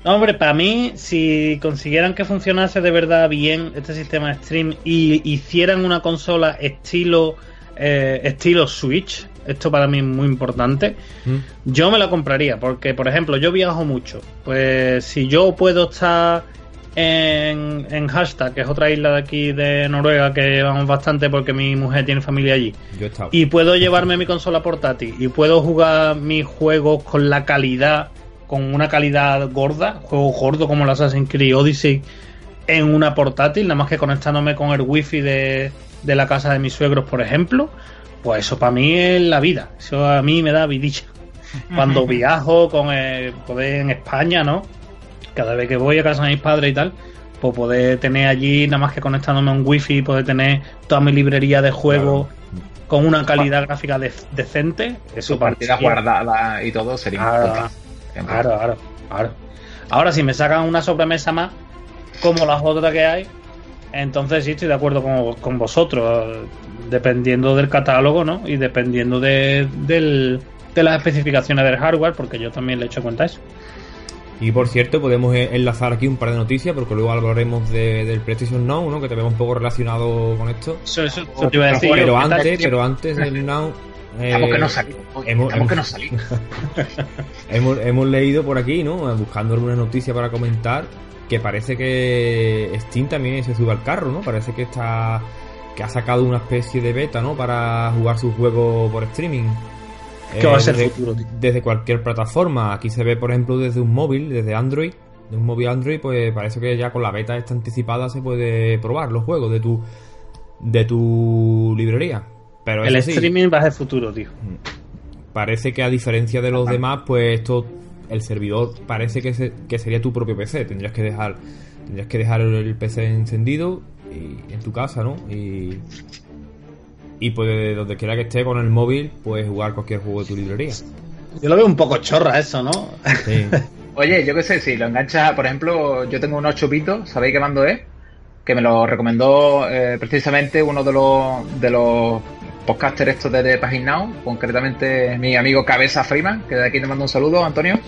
No, hombre, para mí, si consiguieran que funcionase de verdad bien este sistema de stream y hicieran una consola estilo eh, estilo Switch, esto para mí es muy importante, ¿Mm? yo me la compraría, porque por ejemplo, yo viajo mucho, pues si yo puedo estar en, en Hashtag, que es otra isla de aquí de Noruega que vamos bastante porque mi mujer tiene familia allí, Yo y puedo llevarme mi consola portátil y puedo jugar mis juegos con la calidad, con una calidad gorda, juegos gordos como el Assassin's Creed Odyssey en una portátil, nada más que conectándome con el wifi de, de la casa de mis suegros, por ejemplo, pues eso para mí es la vida, eso a mí me da vidilla. Cuando viajo con el poder en España, ¿no? Cada vez que voy a casa de mis padres y tal, pues poder tener allí, nada más que conectándome a un wifi, poder tener toda mi librería de juegos con una calidad gráfica de- decente, eso partida guardada y todo sería Claro, importante. Claro, claro, claro. Ahora, si me sacan una sobremesa más, como las otras que hay, entonces sí estoy de acuerdo con, con vosotros, dependiendo del catálogo, ¿no? Y dependiendo de, del- de las especificaciones del hardware, porque yo también le he hecho cuenta a eso. Y por cierto, podemos eh, enlazar aquí un par de noticias, porque luego hablaremos de- del PlayStation Now, ¿no? Que te vemos un poco relacionado con esto. Eso, eso, eso te iba a decir. Pero antes, pero antes del Now. Eh, Estamos que no salimos. hemos- Estamos hemos- que no salimos. Hemos, hemos leído por aquí, ¿no? Buscando alguna noticia para comentar, que parece que Steam también se sube al carro, ¿no? Parece que está que ha sacado una especie de beta, ¿no? Para jugar sus juegos por streaming. Que va a ser desde, futuro, tío. desde cualquier plataforma. Aquí se ve, por ejemplo, desde un móvil, desde Android. De un móvil Android, pues parece que ya con la beta esta anticipada se puede probar los juegos de tu de tu librería. Pero El sí, streaming va a ser futuro, tío. parece que a diferencia de los demás, pues esto, el servidor parece que, se- que sería tu propio PC. Tendrías que dejar, tendrías que dejar el PC encendido y, en tu casa, ¿no? Y, y pues donde quiera que esté con el móvil, puedes jugar cualquier juego de tu librería. Yo lo veo un poco chorra eso, ¿no? Sí. Oye, yo qué sé, si lo enganchas, por ejemplo, yo tengo un 8 bits, ¿sabéis qué mando es? Que me lo recomendó eh, precisamente uno de los de los podcasters estos de, Now, concretamente mi amigo Cabeza Freeman, que de aquí te mando un saludo, Antonio.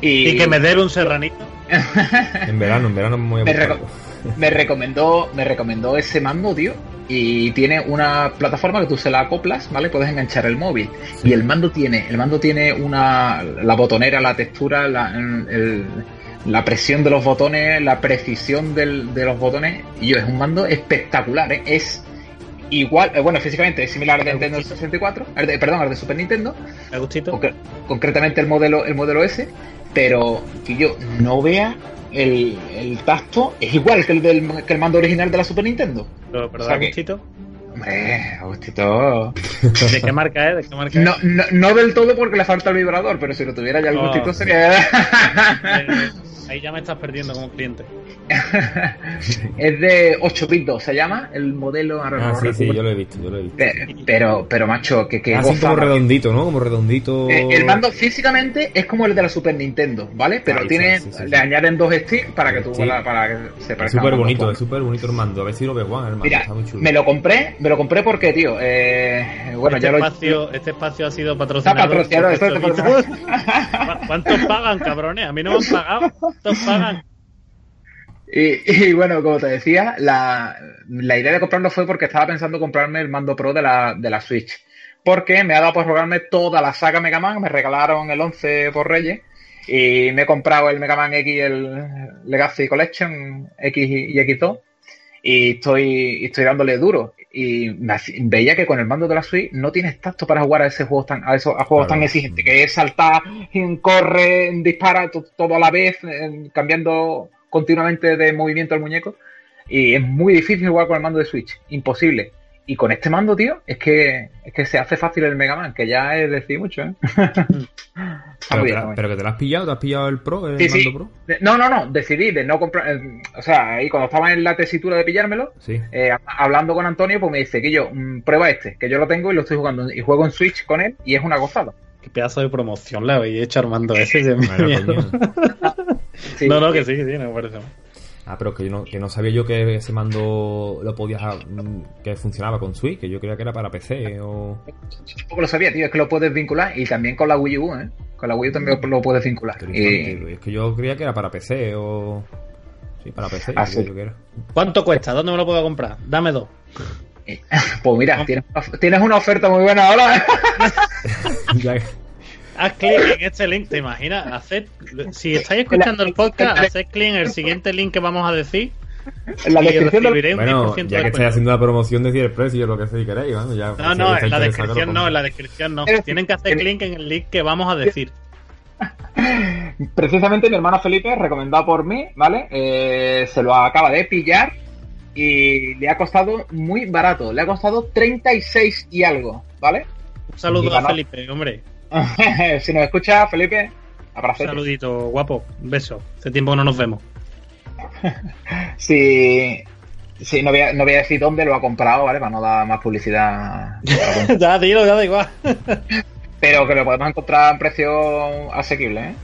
Y, Y que me dé un serranito. En verano, en verano a Me me recomendó, me recomendó ese mando, tío. Y tiene una plataforma que tú se la acoplas, ¿vale? Puedes enganchar el móvil. Y el mando tiene, el mando tiene una, la botonera, la textura, la, el- la presión de los botones, la precisión del- de los botones. Y yo, es un mando espectacular, ¿eh? Es igual, eh, bueno, físicamente es similar al de Nintendo 64, al de- perdón, al de Super Nintendo, concre- concretamente el modelo, el modelo S, pero que yo no vea el, el tacto, es igual que el, del, que el mando original de la Super Nintendo. Pero, pero O sea da que- gustito. Hombre, Agustito. ¿De qué marca es? ¿De qué marca? No, no, no del todo porque le falta el vibrador, pero si lo tuviera ya el gustito sería. Eh, Ahí ya me estás perdiendo como cliente. es de 8 bits 2, se llama el modelo. ahora Ah, sí, sí, yo lo he visto, yo lo he visto. Pe- Pero, pero macho, que, que Así como redondito, ¿no? Como redondito. Eh, el mando físicamente es como el de la Super Nintendo, ¿vale? Pero tiene, está, sí, sí, le añaden dos sticks para que tú Sí. la- para que se Es parezca súper a un bonito, es súper bonito el mando. A ver si lo ves, Juan, el mando. Mira, está muy chulo. me lo compré, me lo compré porque, tío, eh, bueno, este, ya lo espacio, este espacio ha sido está patrocinado. patrocinado, por esto está Cocholito. patrocinado. ¿Cu- ¿Cuántos pagan, cabrones? A mí no me han pagado. ¿Cuántos pagan? Y, y bueno, como te decía, la, la idea de comprarlo fue porque estaba pensando comprarme el mando Pro de la, de la Switch. Porque me ha dado por jugarme toda la saga Mega Man, me regalaron el 11 por Reyes. Y me he comprado el Mega Man X, el Legacy Collection X y X2. Y estoy, estoy dándole duro. Y me veía que con el mando de la Switch no tienes tacto para jugar a ese juego tan, a esos a juegos Claro. tan exigentes, que es saltar, corre, dispara to- todo a la vez, cambiando continuamente de movimiento al muñeco. Y es muy difícil jugar con el mando de Switch, imposible. Y con este mando, tío, es que, es que se hace fácil el Mega Man, que ya es decir mucho, ¿eh? Pero, bien, la- que te lo has pillado, te has pillado el Pro, el Sí, sí. mando Pro. De- No, no, no, decidí de no comprar. eh, o sea, ahí cuando estaba en la tesitura de pillármelo, Sí. eh, hablando con Antonio, pues me dice que yo, mm, prueba este, que yo lo tengo y lo estoy jugando. Y juego en Switch con él y es una gozada. Qué pedazo de promoción le habéis hecho Armando ese. de Bueno. Sí. No, no, que sí, que sí, no me parece mal. Ah, pero que yo no, que no sabía yo que ese mando lo podías mm, que funcionaba con Switch, que yo creía que era para PC o Tampoco lo sabía, tío, es que lo puedes vincular y también con la Wii U, ¿eh? Con la Wii U también lo puedes vincular. Y- Es que yo creía que era para PC o sí, para PC, Ah, sí. yo que era. ¿Cuánto cuesta? ¿Dónde me lo puedo comprar? Dame dos. pues mira, tienes, tienes una oferta muy buena ahora. Haz clic en este link, ¿te imaginas? Haced, si estáis escuchando el podcast, haced clic en el siguiente link que vamos a decir en la y descripción del... recibiréis un bueno, 10% ya de que estáis haciendo la promoción, decir el precio, lo que sea, si queréis, vamos, ya. No, si no, en la descripción no, en la descripción no. Tienen que hacer clic en el link que vamos a decir. Precisamente mi hermano Felipe, recomendado por mí, ¿vale? Eh, se lo acaba de pillar y le ha costado muy barato. Le ha costado 36 y algo, ¿vale? Un saludo a. Felipe, hombre. si nos escucha, Felipe, Un abrazo. saludito, guapo. Un beso. Hace tiempo que no nos vemos. Si, si no, voy a, no voy a decir dónde lo ha comprado, ¿vale? Para no dar más publicidad. ya, dilo, ya da igual. Pero que lo podemos encontrar a un precio asequible, ¿eh?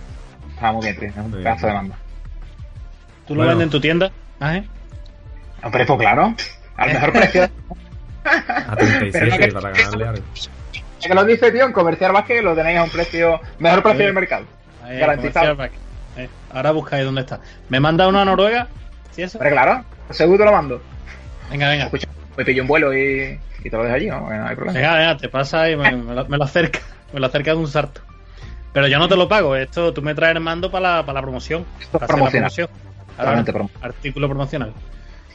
Está muy bien, tío. Es un pedazo de mando. ¿Tú lo Bueno. vendes en tu tienda? Ah, ¿eh? Hombre, pues claro. Al mejor precio. A Pero 37 no que- para ganarle algo. Que lo dice, tío, en Comercial Vázquez lo tenéis a un precio, mejor precio del mercado. Ahí, Garantizado. Eh, ahora buscáis dónde está. ¿Me manda una a Noruega? ¿Sí eso? Hombre, claro, seguro te lo mando. Venga, venga. Escucha, me pillo un vuelo y, y te lo dejo allí, ¿no? No hay problema. Venga, venga, te pasa y me, me lo, me lo acerca. Me lo acerca de un sarto. Pero yo no te lo pago. Esto tú me traes el mando para la, para la promoción. Esto es Para hacer la promocional. promoción. Ahora, artículo promocional.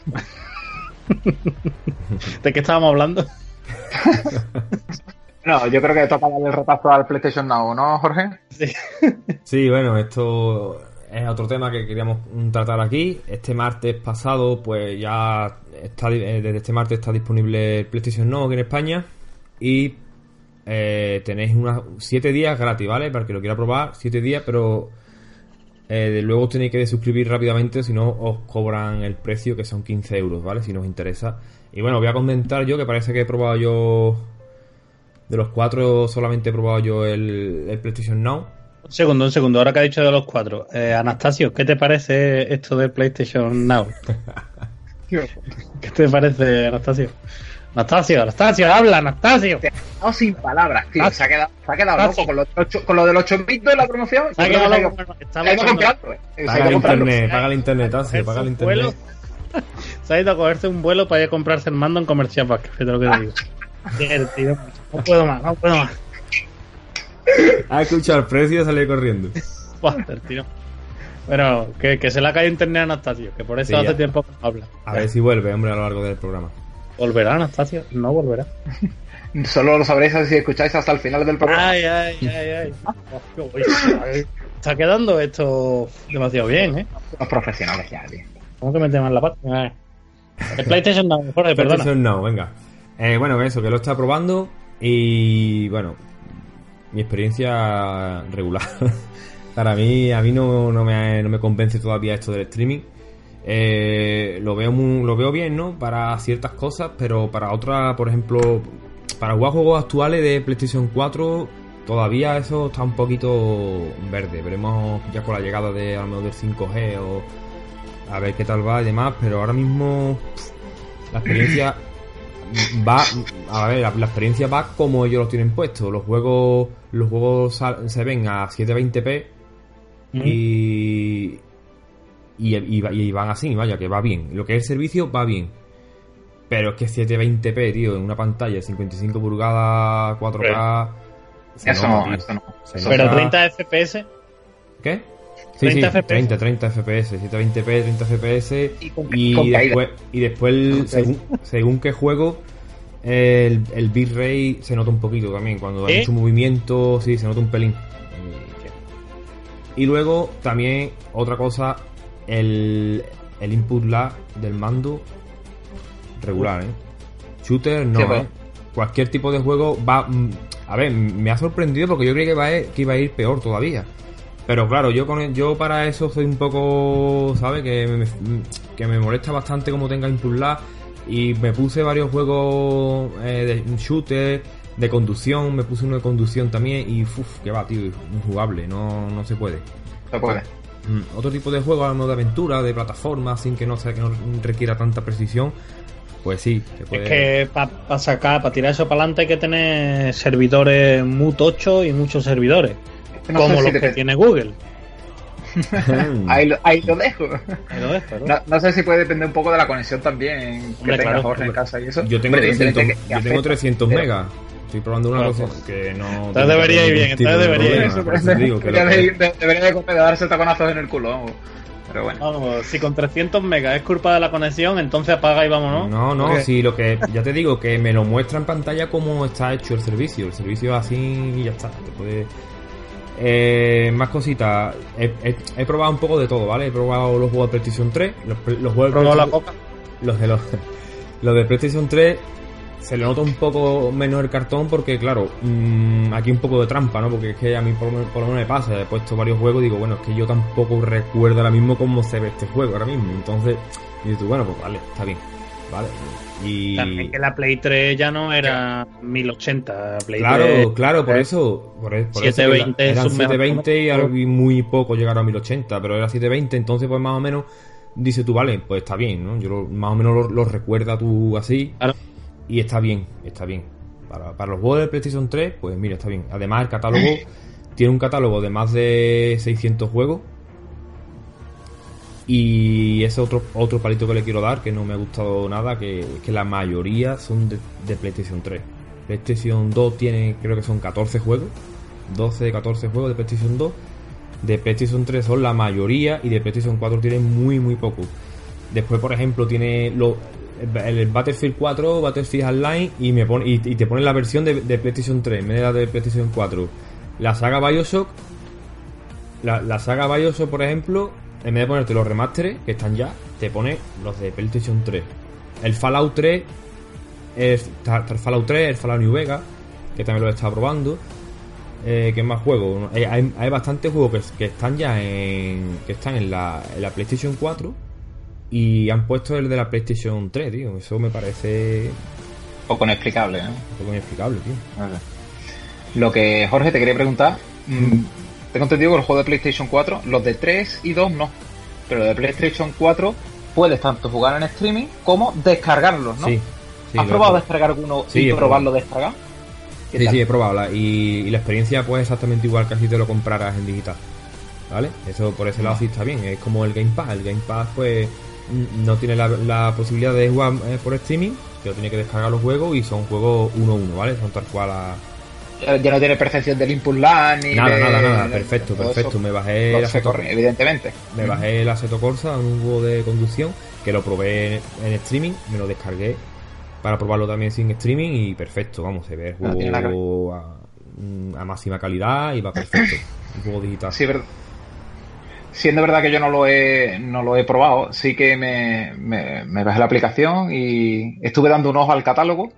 ¿De qué estábamos hablando? No, yo creo que toca darle el retazo al PlayStation Now, ¿no, Jorge? Sí. Sí, bueno, esto es otro tema que queríamos tratar aquí. Este martes pasado, pues ya está di- eh, desde este martes está disponible el PlayStation Now aquí en España y eh, tenéis unos 7 días gratis, ¿vale? Para que lo quiera probar, 7 días, pero eh, de luego tenéis que suscribir rápidamente, si no os cobran el precio que son 15 euros, ¿vale? Si nos interesa. Y bueno, voy a comentar yo que parece que he probado yo de los cuatro solamente he probado yo el, el PlayStation Now. Un segundo, un segundo. Ahora que ha dicho de los cuatro. Eh, Anastasio, ¿qué te parece esto del PlayStation Now? ¿Qué te parece, Anastasio? Anastasio, Anastasio, habla, Anastasio. Te ha dado sin palabras, tío. Se ha quedado, se ha quedado loco con lo, del ocho- con lo del 8 bits de la promoción. Se ha quedado que loco, Paga el internet, paga el internet, Tasio, Cogerse paga el internet. Se ha ido a cogerse un vuelo para ir a comprarse el mando en Comercial Back, fíjate lo que te digo. Tío, No puedo más, no puedo más. Ha escuchado el precio y sale corriendo. Tío. Bueno, que, que se le ha caído internet a Anastasio, que por eso Sí, hace ya. tiempo que no habla. A ver si vuelve, hombre, a lo largo del programa. ¿Volverá Anastasio? No volverá. Solo lo sabréis si escucháis hasta el final del programa. Ay, ay, ay, ay. Ay. Está quedando esto demasiado bien, ¿eh? Los profesionales ya, tío. ¿Cómo que me teman la pata? El PlayStation no, Jorge, perdona. PlayStation no, venga. Eh, bueno, eso, que lo está probando y bueno, mi experiencia regular. Para mí, a mí no, no, me, no me convence todavía esto del streaming. Eh, lo veo muy, lo veo bien, ¿no? Para ciertas cosas, pero para otras, por ejemplo, para jugar juegos actuales de PlayStation 4, todavía eso está un poquito verde. Veremos ya con la llegada de a lo mejor del 5G o a ver qué tal va y demás, pero ahora mismo la experiencia va a ver, la, la experiencia va como ellos lo tienen puesto. Los juegos los juegos sal- se ven a 720p y, y, y, va- y van así, vaya, que va bien. Lo que es el servicio va bien. Pero es que 720p, tío, en una pantalla de 55 pulgadas, 4K. se Eso nota, no, eso no. Pero nota- 30 FPS. ¿Qué? Sí, 30 sí, FPS. 30, 30 FPS, 720p, 30 FPS. Y con, Y con caída. después, y según, según qué juego, el, el bitrate se nota un poquito también. Cuando hay ¿Eh? mucho movimiento, sí, se nota un pelín. Y luego también otra cosa, el, el input lag del mando regular, ¿eh? Shooter no. ¿eh? Cualquier tipo de juego va... mm, A ver, me ha sorprendido porque yo creía que, va a, que iba a ir peor todavía. Pero claro, yo con yo para eso soy un poco, ¿sabes? Que me, que me molesta bastante como tenga input lag y me puse varios juegos eh, de shooter, de conducción, me puse uno de conducción también y uff, que va, tío, injugable, no, no se puede. Se puede. Mm, Otro tipo de juego, a lo mejor de aventura, de plataforma, sin que no sea que no requiera tanta precisión, pues sí, se puede. Es que para sacar, para tirar eso para adelante hay que tener servidores muy tochos y muchos servidores. No como si te- que tiene Google. Ahí lo, ahí lo dejo. Pero es, pero- No, no sé si puede depender un poco de la conexión también que Hombre, tenga claro, Jorge en casa y eso. Yo tengo Hombre, 300, evidentemente que- que yo tengo afecta, 300 pero- megas. Estoy probando una cosa que no. entonces debería ir bien, entonces de debería ir lo Debería de- debería de darse taconazos en el culo. vamos. Pero bueno. Vamos, si con 300 megas es culpa de la conexión, entonces apaga y vámonos. No, no, Porque- sí, lo que ya te digo, que me lo muestra en pantalla como está hecho el servicio. El servicio así y ya está. Te puede... Eh, más cositas. He, he- he probado un poco de todo, ¿vale? He probado los juegos de PlayStation 3. Los, los juegos de Probó la coca. los de los, los de PlayStation 3 se le nota un poco menos el cartón porque claro mm, aquí un poco de trampa no porque es que a mí por, lo menos- por lo menos me pasa he puesto varios juegos y digo bueno es que yo tampoco recuerdo ahora mismo cómo se ve este juego ahora mismo entonces y tú, bueno pues vale está bien vale y También que la Play 3 ya no era 1080. Play claro 3, claro por eso por, e- por eso que 720 era- eran es un mejor 720 y, algo- muy poco llegaron a 1080 pero era 720 entonces pues más o menos dice tú vale pues está bien no yo lo- más o menos lo, lo recuerda tú así Claro. y está bien, está bien. Para, para los juegos de PlayStation 3, pues mira, está bien. Además, el catálogo tiene un catálogo de más de 600 juegos. Y ese otro otro palito que le quiero dar, que no me ha gustado nada, que que la mayoría son de, PlayStation 3. PlayStation 2 tiene, creo que son 14 juegos. 12, 14 juegos de PlayStation 2. De PlayStation 3 son la mayoría y de PlayStation 4 tienen muy, muy poco. Después, por ejemplo, tiene lo, el, el Battlefield 4, Battlefield Online y me pone y, y te ponen la versión de, de PlayStation 3 en vez de la de PlayStation 4. La saga Bioshock, la, la saga Bioshock, por ejemplo, en vez de ponerte los remasteres que están ya, te pone los de PlayStation 3. El Fallout 3, es, está, está el Fallout 3, el Fallout New Vegas, que también lo he estado probando. Eh, ¿Qué más juegos? Hay, hay bastantes juegos que, que están ya en. que están en la, en la PlayStation 4 y han puesto el de la PlayStation 3, tío. Eso me parece Poco inexplicable, ¿eh? un poco inexplicable, tío. Vale. Lo que Jorge te quería preguntar, mm, tengo entendido que los juegos de PlayStation 4, los de 3 y 2 no, pero de PlayStation 4 puedes tanto jugar en streaming como descargarlos, ¿no? Sí. sí, ¿Has probado descargar alguno Sí, y probarlo descargar? ¿Qué Sí, tal? sí, he probado. la- y, y la experiencia, pues, exactamente igual que si te lo compraras en digital. ¿Vale? Eso por ese lado sí está bien. Es como el Game Pass. El Game Pass, pues, no tiene la, la posibilidad de jugar eh, por streaming, pero tiene que descargar los juegos y son juegos 1-1, ¿vale? Son tal cual a. Ya ya no tiene percepción del input lag ni Nada, de- nada, nada. de- Perfecto, perfecto. Me bajé corre, evidentemente. Me bajé el Assetto Corsa, un juego de conducción, que lo probé en, en streaming, me lo descargué para probarlo también sin streaming y perfecto, vamos, se ve el No tiene nada que juego a, mm, a máxima calidad y va perfecto. un juego digital. Sí, ver- Siendo verdad que yo no lo he, no lo he probado, sí que me, me, me bajé la aplicación y estuve dando un ojo al catálogo,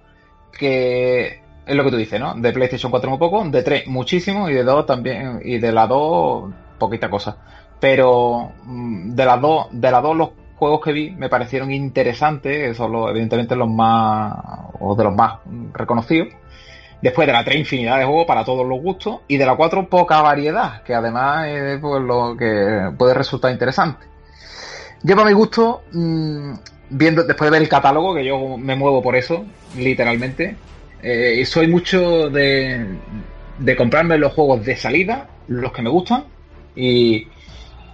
que es lo que tú dices, ¿no? De PlayStation 4 muy poco, de 3 muchísimo y de 2 también, y de la 2 poquita cosa. Pero mm, de las dos, de las dos los juegos que vi me parecieron interesantes, son los, evidentemente los más, o de los más reconocidos. Después de la 3, infinidad de juegos para todos los gustos. Y de la 4, poca variedad, que además es pues, lo que puede resultar interesante. Yo, para mi gusto, mmm, viendo, después de ver el catálogo, que yo me muevo por eso, literalmente, eh, soy mucho de, de comprarme los juegos de salida, los que me gustan, y,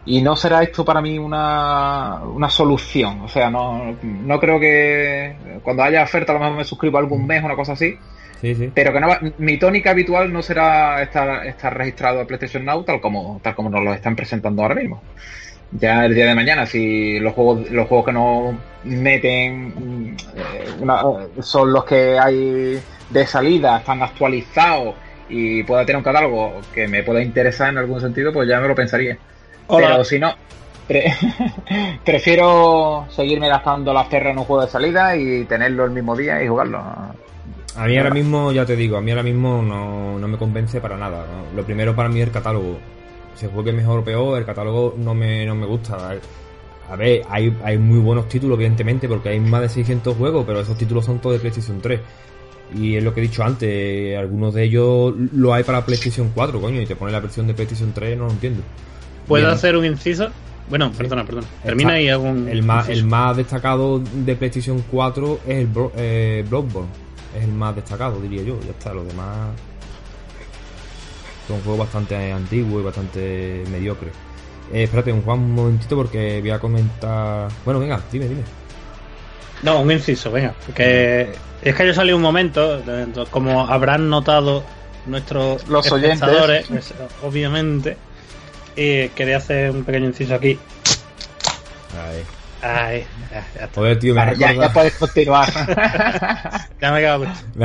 y no será esto para mí una, una solución. O sea, no, no creo que cuando haya oferta a lo mejor me suscribo algún mes, una cosa así. Sí, sí. Pero que no va- mi tónica habitual no será estar, estar registrado a PlayStation Now tal como, tal como nos lo están presentando ahora mismo. Ya el día de mañana, si los juegos, los juegos que nos meten mm, eh, una- son los que hay de salida, están actualizados y pueda tener un catálogo que me pueda interesar en algún sentido, pues ya me lo pensaría. Hola. Pero si no, pre- prefiero seguirme gastando las perras en un juego de salida y tenerlo el mismo día y jugarlo. A mí ahora mismo, ya te digo, a mí ahora mismo no, no me convence para nada. ¿no? Lo primero para mí es el catálogo. Se juegue mejor o peor, el catálogo no me, no me gusta. A ver, hay, hay muy buenos títulos, evidentemente, porque hay más de 600 juegos, pero esos títulos son todos de PlayStation 3. Y es lo que he dicho antes, algunos de ellos lo hay para PlayStation 4, coño, y te pone la versión de PlayStation 3, no lo entiendo. ¿Puedo Bien. hacer un inciso? Bueno, perdona, perdona. Termina Está- y hago un. El más, el más destacado de PlayStation 4 es el Bro- eh, Bloodborne. Es el más destacado, diría yo. Ya está, los demás son juegos bastante antiguos y bastante mediocres. Eh, espérate, un Juan, un momentito porque voy a comentar... Bueno, venga, dime, dime. No, un inciso, venga. Porque es que yo salí un momento, como habrán notado nuestros Los oyentes. espectadores, pues, obviamente, y quería hacer un pequeño inciso aquí. Ay. Ay, ya, ya está. Joder, tío, me ya, puedes continuar. Ya me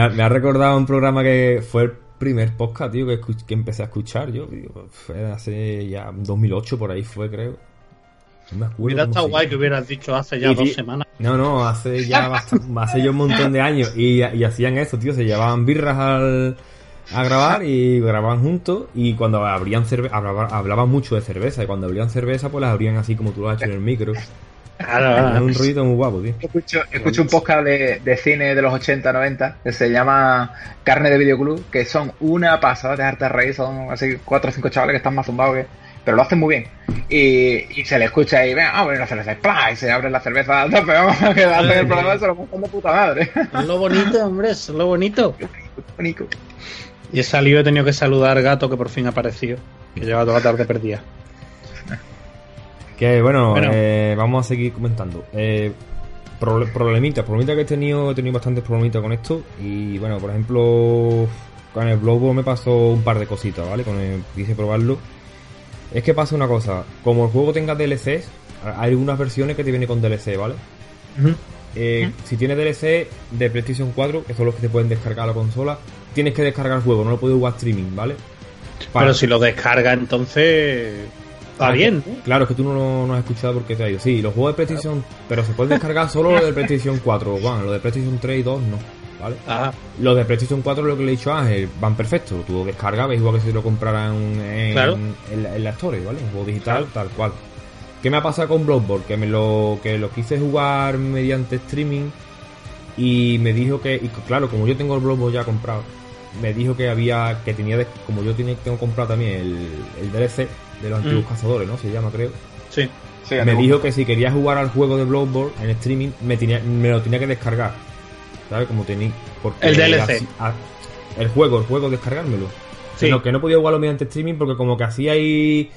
ha, me ha recordado un programa que fue el primer podcast, tío, que, escuch- que empecé a escuchar yo. Digo, Fue hace ya 2008, por ahí fue, creo. No me acuerdo. Estado se guay que hubieras dicho hace ya Y dos semanas. No, no, hace ya bastante, hace ya un montón de años. Y, y hacían eso, tío, se llevaban birras al, a grabar y grababan juntos. Y cuando abrían cerveza, hablaban, hablaban mucho de cerveza. Y cuando abrían cerveza, pues las abrían así como tú lo has hecho en el micro. Claro, un ruido muy guapo, tío. escucho, escucho un podcast de, de cine de los 80, 90 que se llama Carne de Videoclub, que son una pasada de arte reír, son así cuatro o cinco chavales que están más zumbados que. Pero lo hacen muy bien. Y, y se le escucha y ven, ah, bueno, la cerveza, ¡plá! y se abre la cerveza, a tope, vamos, que hacen el programa, se lo montan de puta madre. Es lo bonito, hombre, es lo bonito. Nico. Y he salido, he tenido que saludar al gato que por fin ha aparecido. Que lleva toda la tarde perdida. Que bueno, Bueno. eh, vamos a seguir comentando. Eh, proble- problemitas, problemitas que he tenido, he tenido bastantes problemitas con esto. Y bueno, por ejemplo, con el Bloodborne me pasó un par de cositas, ¿vale? Con el quise probarlo. Es que pasa una cosa, como el juego tenga DLCs, hay algunas versiones que te vienen con DLC, ¿vale? Eh, Si tienes DLC de PlayStation 4, que son los que te pueden descargar a la consola, tienes que descargar el juego, no lo puedes jugar streaming, ¿vale? Para- Pero si lo descarga, entonces. Está bien. Claro, es que tú no no has escuchado porque te ha ido. Sí, los juegos de PlayStation, pero se pueden descargar solo los de PlayStation 4, bueno, los de PlayStation 3 y 2 no, ¿vale? Los de PlayStation 4, lo que le he dicho a Ángel, van perfectos. Tú lo descargas, ves igual que si lo compraran en, Claro. en, la, en la Store, ¿vale? Un juego digital, tal cual. ¿Qué me ha pasado con Bloodborne? Que me lo, que lo quise jugar mediante streaming y me dijo que, y claro, como yo tengo el Bloodborne ya comprado, me dijo que había, que tenía, como yo tenía, tengo comprado también el, el DLC de los antiguos Mm. cazadores, ¿no? Se llama, creo. sí. Sí, me dijo que si quería jugar al juego de Bloodborne en streaming, me, tenía, me lo tenía que descargar. ¿Sabes? Como tenía. Porque El DLC. así- a- el juego, el juego, descargármelo. Sí. Que, no, que no podía jugarlo mediante streaming porque como que así hay.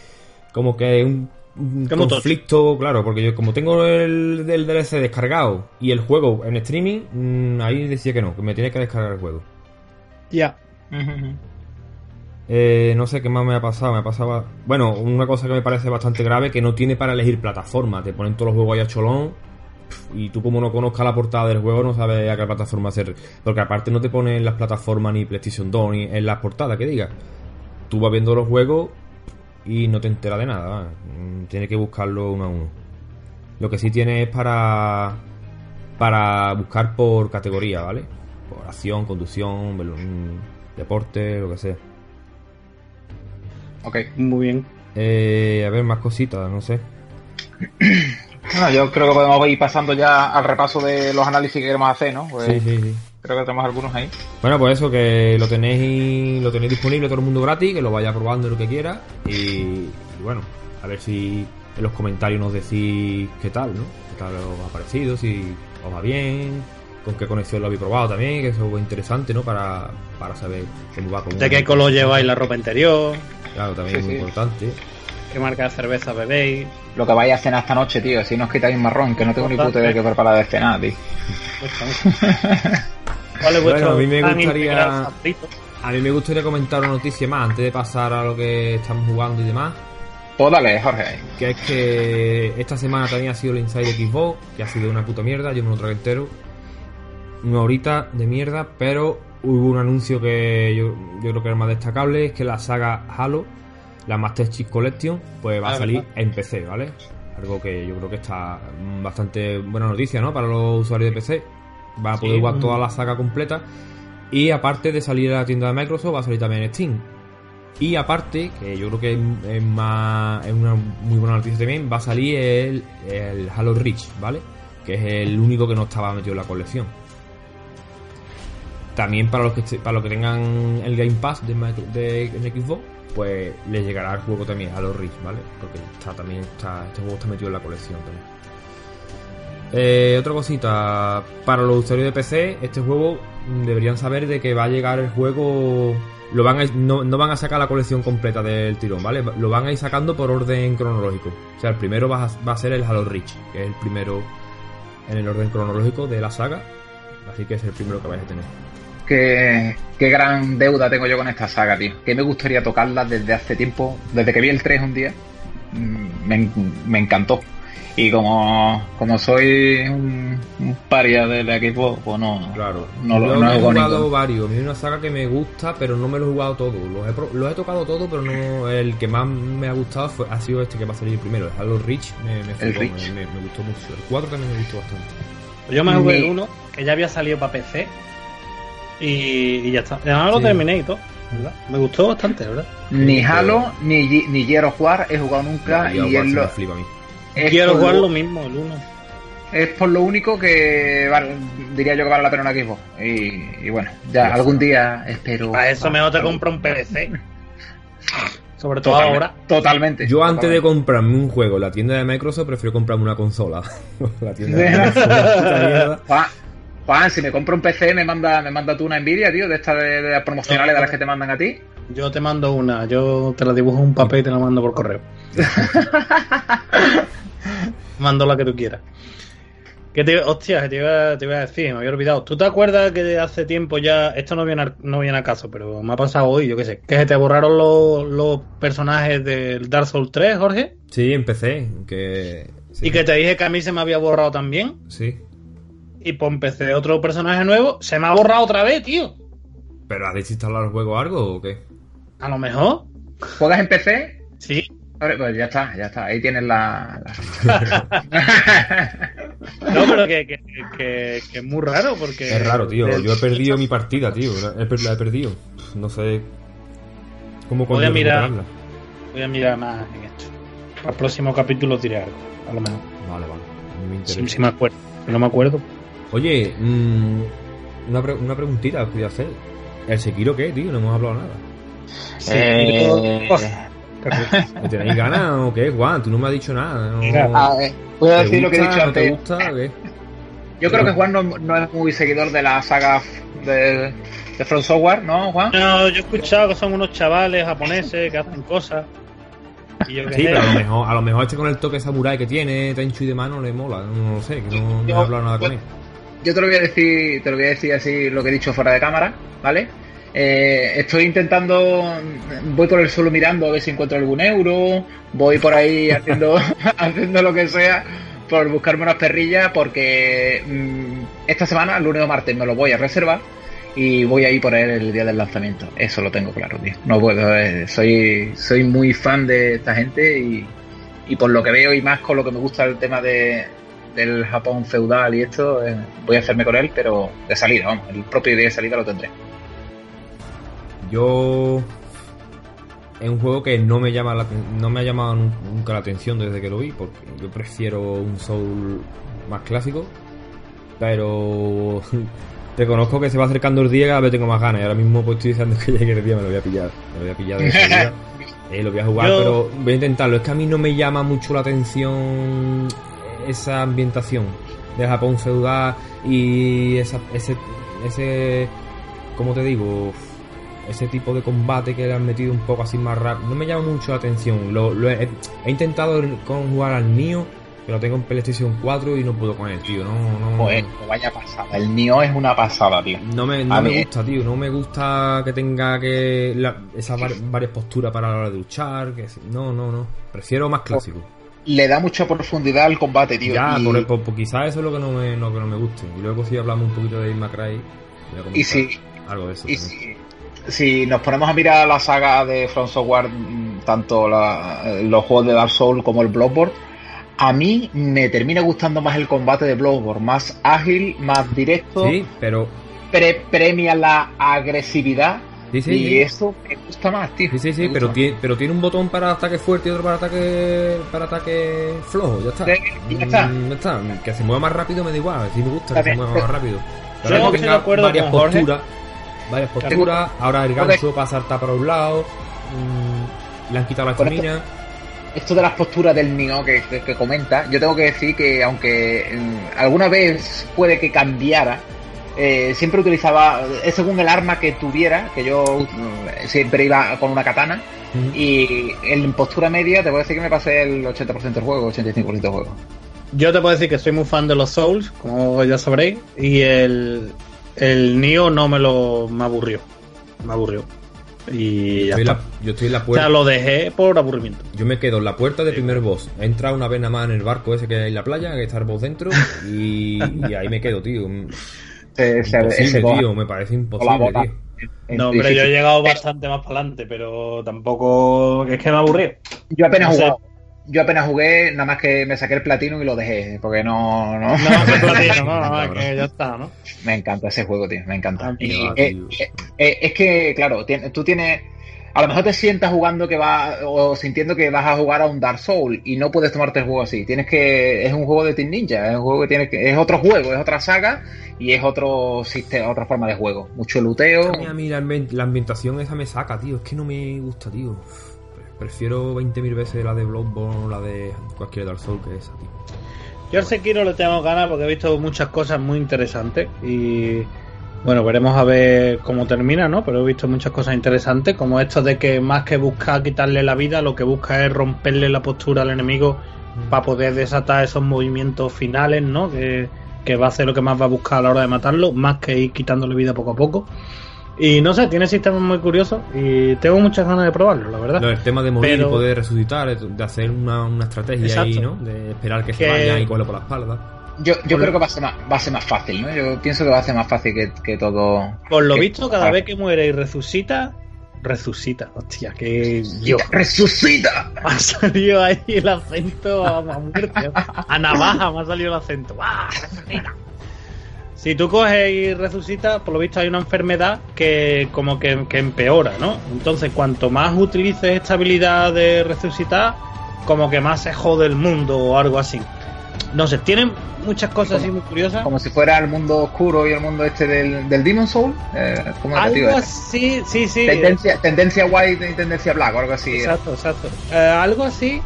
Como que un, un conflicto, claro, porque yo como tengo el, el DLC descargado y el juego en streaming, mm, ahí decía que no, que me tenía que descargar el juego. Ya. Eh, no sé qué más me ha pasado. Me pasaba. Bueno, una cosa que me parece bastante grave que no tiene para elegir plataforma. Te ponen todos los juegos ahí a cholón. Y tú, como no conozcas la portada del juego, no sabes a qué plataforma hacer. Porque aparte no te ponen las plataformas ni PlayStation 2 ni en las portadas que diga. Tú vas viendo los juegos y no te enteras de nada. va. Mm, Tienes que buscarlo uno a uno. Lo que sí tiene es para. Para buscar por categoría, ¿vale? Por acción, conducción, mm, deporte, lo que sea. Ok. Muy bien. Eh, a ver, más cositas, no sé. Bueno, yo creo que podemos ir pasando ya al repaso de los análisis que queremos hacer, ¿no? Pues Sí, sí, sí. Creo que tenemos algunos ahí. Bueno, pues eso, que lo tenéis lo tenéis disponible todo el mundo gratis, que lo vaya probando lo que quiera. Y, y bueno, a ver si en los comentarios nos decís qué tal, ¿no? ¿Qué tal os ha parecido? Si os va bien, con qué conexión lo habéis probado también, que eso es interesante, ¿no? Para, para saber cómo va. Cómo De qué color lleváis la ropa interior, Claro, también Sí, es muy sí. importante. Qué marca de cerveza bebéis. Lo que vaya a cenar esta noche, tío. Si no os quitáis marrón, que no tengo ni puta idea de qué preparar de cenar, tío. ¿Cuál es vuestro Bueno, a mí me gustaría-? A mí me gustaría comentar una noticia más antes de pasar a lo que estamos jugando y demás. Pues dale, Jorge. Que es que esta semana también ha sido el Inside Xbox, que ha sido una puta mierda, yo me lo tragué entero. Una horita de mierda, pero hubo un anuncio que yo, yo creo que era más destacable, es que la saga Halo, la Master Chief Collection, pues va a Ah, salir ¿verdad? en PC, ¿vale? Algo que yo creo que está bastante buena noticia, ¿no? Para los usuarios de PC. Va a poder Sí. jugar toda la saga completa. Y aparte de salir a la tienda de Microsoft, va a salir también en Steam. Y aparte, que yo creo que es, más, es una muy buena noticia también, va a salir el, el Halo Reach, ¿vale? Que es el único que no estaba metido en la colección. También para los que para los que tengan el Game Pass de, de, en Xbox, pues les llegará el juego también, Halo Reach, ¿vale? Porque está también este juego está metido en la colección también. Eh, otra cosita, para los usuarios de PC, este juego mm, deberían saber de que va a llegar el juego. Lo van a, no, no van a sacar la colección completa del tirón, ¿vale? Lo van a ir sacando por orden cronológico. O sea, el primero va a, va a ser el Halo Reach, que es el primero en el orden cronológico de la saga. Así que es el primero que vais a tener. Qué, qué gran deuda tengo yo con esta saga, tío. Que me gustaría tocarla desde hace tiempo, desde que vi el 3 un día. mm, Me, en- me encantó. Y como, como soy un, un paria del equipo, pues no, Claro. no, lo- Yo no me he jugado varios. Es una saga que me gusta, pero no me lo he jugado todo. Los he, los he tocado todo, pero no el que más me ha gustado fue, ha sido este que va a salir primero. El Halo Reach me, me, flipó, Reach. me- me- me gustó mucho. El 4 también me gustó bastante. Yo me jugué el 1, que ya había salido para PC. Y, y ya está. Ya lo Sí. terminé y todo. ¿verdad? Me gustó bastante, ¿verdad? Ni Halo, ni, ni of War he jugado nunca. Y y me lo- flipa a mí. es Quiero jugar lo- lo mismo, el 1. es por lo único que vale, diría yo que vale la pena un equipo. Y, y bueno, ya Ya algún día espero. Para eso mejor te compro un PC. Sobre todo Totalmente. ahora. Totalmente. Yo antes de comprarme un juego en la tienda de Microsoft, prefiero comprarme una consola. la tienda de Microsoft. Juan, si me compro un PC, me manda, me manda tú una Nvidia, tío, de estas de, de las promocionales de las que te mandan a ti. Yo te mando una, yo te la dibujo en un papel y te la mando por correo. mando la que tú quieras. Que te, hostia, que te iba, te iba a decir, me había olvidado. ¿Tú te acuerdas que hace tiempo ya, esto no viene, al- no viene a caso, pero me ha pasado hoy, yo qué sé, que se te borraron los, los personajes del Dark Souls 3, Jorge? Sí, empecé. Que, sí. Y que te dije que a mí se me había borrado también. Sí. Y pues empecé otro personaje nuevo, se me ha borrado otra vez, tío. ¿Pero has desinstalado el juego o algo o qué? A lo mejor. ¿Juegas en PC? Sí. Vale, Pues ya está, ya está. Ahí tienes la. la- No, pero que, que, que, que es muy raro porque... Es raro, tío. Yo he perdido mi partida, tío. La he, perdido. No sé cómo Voy a mirar. Voy a mirar más en esto. Para el próximo capítulo diré algo, a lo mejor. Vale, vale. A mí me interesa. Si, si me acuerdo. Si no me acuerdo. Oye, mm, una, pre- una preguntita os quería hacer. ¿El Sekiro qué, tío? No hemos hablado nada. Eh, ¿Me tenéis ganas o qué, Juan? Tú no me has dicho nada. ¿no? Mira, a ver, voy a ¿Te decir lo que he gusta, dicho ¿No te antes. gusta o qué? Yo creo que Juan no, no es muy seguidor de la saga de, de From Software, ¿no, Juan? No, yo he escuchado que son unos chavales japoneses que hacen cosas. Y yo qué Sí, pero a lo mejor, a lo mejor este con el toque samurai que tiene, Tenchu y de mano, le mola. No, lo sé, que no, no he hablado nada con él. Yo te lo voy a decir, te lo voy a decir así lo que he dicho fuera de cámara, ¿vale? Eh, estoy intentando, voy por el suelo mirando a ver si encuentro algún euro, voy por ahí haciendo, haciendo lo que sea por buscarme unas perrillas porque mm, esta semana, lunes o martes, me lo voy a reservar y voy a ir por él el día del lanzamiento. Eso lo tengo claro, tío. No puedo, eh, soy, soy muy fan de esta gente y, y por lo que veo y más con lo que me gusta el tema de, del Japón feudal y esto, eh, voy a hacerme con él, pero de salida, vamos, el propio día de salida lo tendré. Yo. es un juego que no me llama la no me ha llamado nun- nunca la atención desde que lo vi, porque yo prefiero un Soul más clásico. Pero reconozco que se va acercando el día y cada vez tengo más ganas. Y ahora mismo pues estoy diciendo que llegue el día, me lo voy a pillar. Me lo voy a pillar de salida. Eh, lo voy a jugar, Yo- pero voy a intentarlo. Es que a mí no me llama mucho la atención esa ambientación de Japón feudal y esa, ese, ese, ¿cómo te digo? Ese tipo de combate que le han metido un poco así más rápido. No me llama mucho la atención. Lo, lo he, he intentado con jugar al Nio, que lo tengo en PlayStation 4 y no puedo con él, tío. No, no, Joder, vaya pasada. El Nioh es una pasada, tío. no me, no me gusta, tío. No me gusta que tenga que la- esas var- varias posturas para la hora de luchar. Que, no, no, no. Prefiero más clásico. Le da mucha profundidad al combate, tío. Ya, y, por, por- por- quizás eso es lo que no me, lo que no me guste. Y luego si hablamos un poquito de comentar y si, algo de eso. y si, si nos ponemos a mirar la saga de From Software, mm, tanto la- los juegos de Dark Souls como el Bloodborne, a mí me termina gustando más el combate de Bloodborne, más ágil, más directo, Sí, pero. pre- premia la agresividad Sí, sí, y sí. eso me gusta más, tío. Sí, sí, sí, pero tiene, pero tiene un botón para ataque fuerte y otro para ataque para ataque flojo, ya está. ya está. Mm, ya está. Que se mueva más rápido me da igual, si me gusta que Está se mueva más rápido. Yo Pero que de acuerdo varias con Jorge. posturas, varias posturas, ahora el gancho para saltar para un lado, mm, le han quitado la estamina. esto de las posturas del que, que- que comenta, yo tengo que decir que aunque mm, alguna vez puede que cambiara, eh, siempre utilizaba, es según el arma que tuviera, que yo mm, siempre iba con una katana, y en postura media te puedo decir que me pasé el 80% del juego, 85% del juego. Yo te puedo decir que soy muy fan de los Souls, como ya sabréis, y el, el Nio no me lo me aburrió. Me aburrió. Y ya Estoy en está. la- yo estoy en la O puerta. sea, lo dejé por aburrimiento. Yo me quedo en la puerta del primer boss. He entrado una vez nada más en el barco ese que hay en la playa, que está el boss dentro, y, y ahí me quedo, tío. Ese, ese- tío, me parece imposible, tío. es No, pero yo he llegado bastante más para adelante, pero tampoco. Es que me aburrió. Yo apenas no sé. jugué. Yo apenas jugué, nada más que me saqué el platino y lo dejé, porque no, no, No, no, platino, no, no, Cabrón. que ya está, ¿no? me encanta ese juego, tío, me encanta. Ah, Y, tío, eh, tío. eh, eh, es que, claro, tú tienes. A lo mejor te sientas jugando que va o sintiendo que vas a jugar a un Dark Soul y no puedes tomarte el juego así. Tienes que es un juego de Team Ninja, es un juego que tienes que es otro juego, es otra saga y es otro sistema, otra forma de juego. Mucho luteo. A mí, a mí la, ambien- la ambientación esa me saca, tío. Es que no me gusta, tío. Prefiero 20.000 veces la de Bloodborne o la de cualquier Dark Souls que esa, tío. Yo al Sekiro le tengo ganas porque he visto muchas cosas muy interesantes y bueno, veremos a ver cómo termina, ¿no? Pero he visto muchas cosas interesantes, como esto de que más que buscar quitarle la vida, lo que busca es romperle la postura al enemigo para poder desatar esos movimientos finales, ¿no? Que, que va a ser lo que más va a buscar a la hora de matarlo, más que ir quitándole vida poco a poco. Y no sé, tiene sistemas muy curiosos y tengo muchas ganas de probarlo, la verdad. No, el tema de morir Pero- y poder resucitar, de hacer una, una estrategia Exacto. ahí, ¿no? De esperar que, se vayan y cogerlo por la espalda. Yo, yo creo que va a ser más, va a ser más fácil, ¿no? Yo pienso que va a ser más fácil que, que todo. Por lo que- visto, cada vez que muere y resucita, resucita. Hostia, que yo. ¡Resucita! Me ha salido ahí el acento a, a muerte. A navaja me ha salido el acento. ¡Ah, resucita! Si tú coges y resucitas, por lo visto hay una enfermedad que como que, que empeora, ¿no? Entonces, cuanto más utilices esta habilidad de resucitar, como que más se jode el mundo o algo así. No sé, tienen muchas cosas así muy curiosas. Como si fuera el mundo oscuro y el mundo este del, del Demon Soul. Eh, ¿Cómo era, tío? Algo así, sí, sí. Tendencia, tendencia white y tendencia black o algo así. Exacto, exacto. Eh, algo así,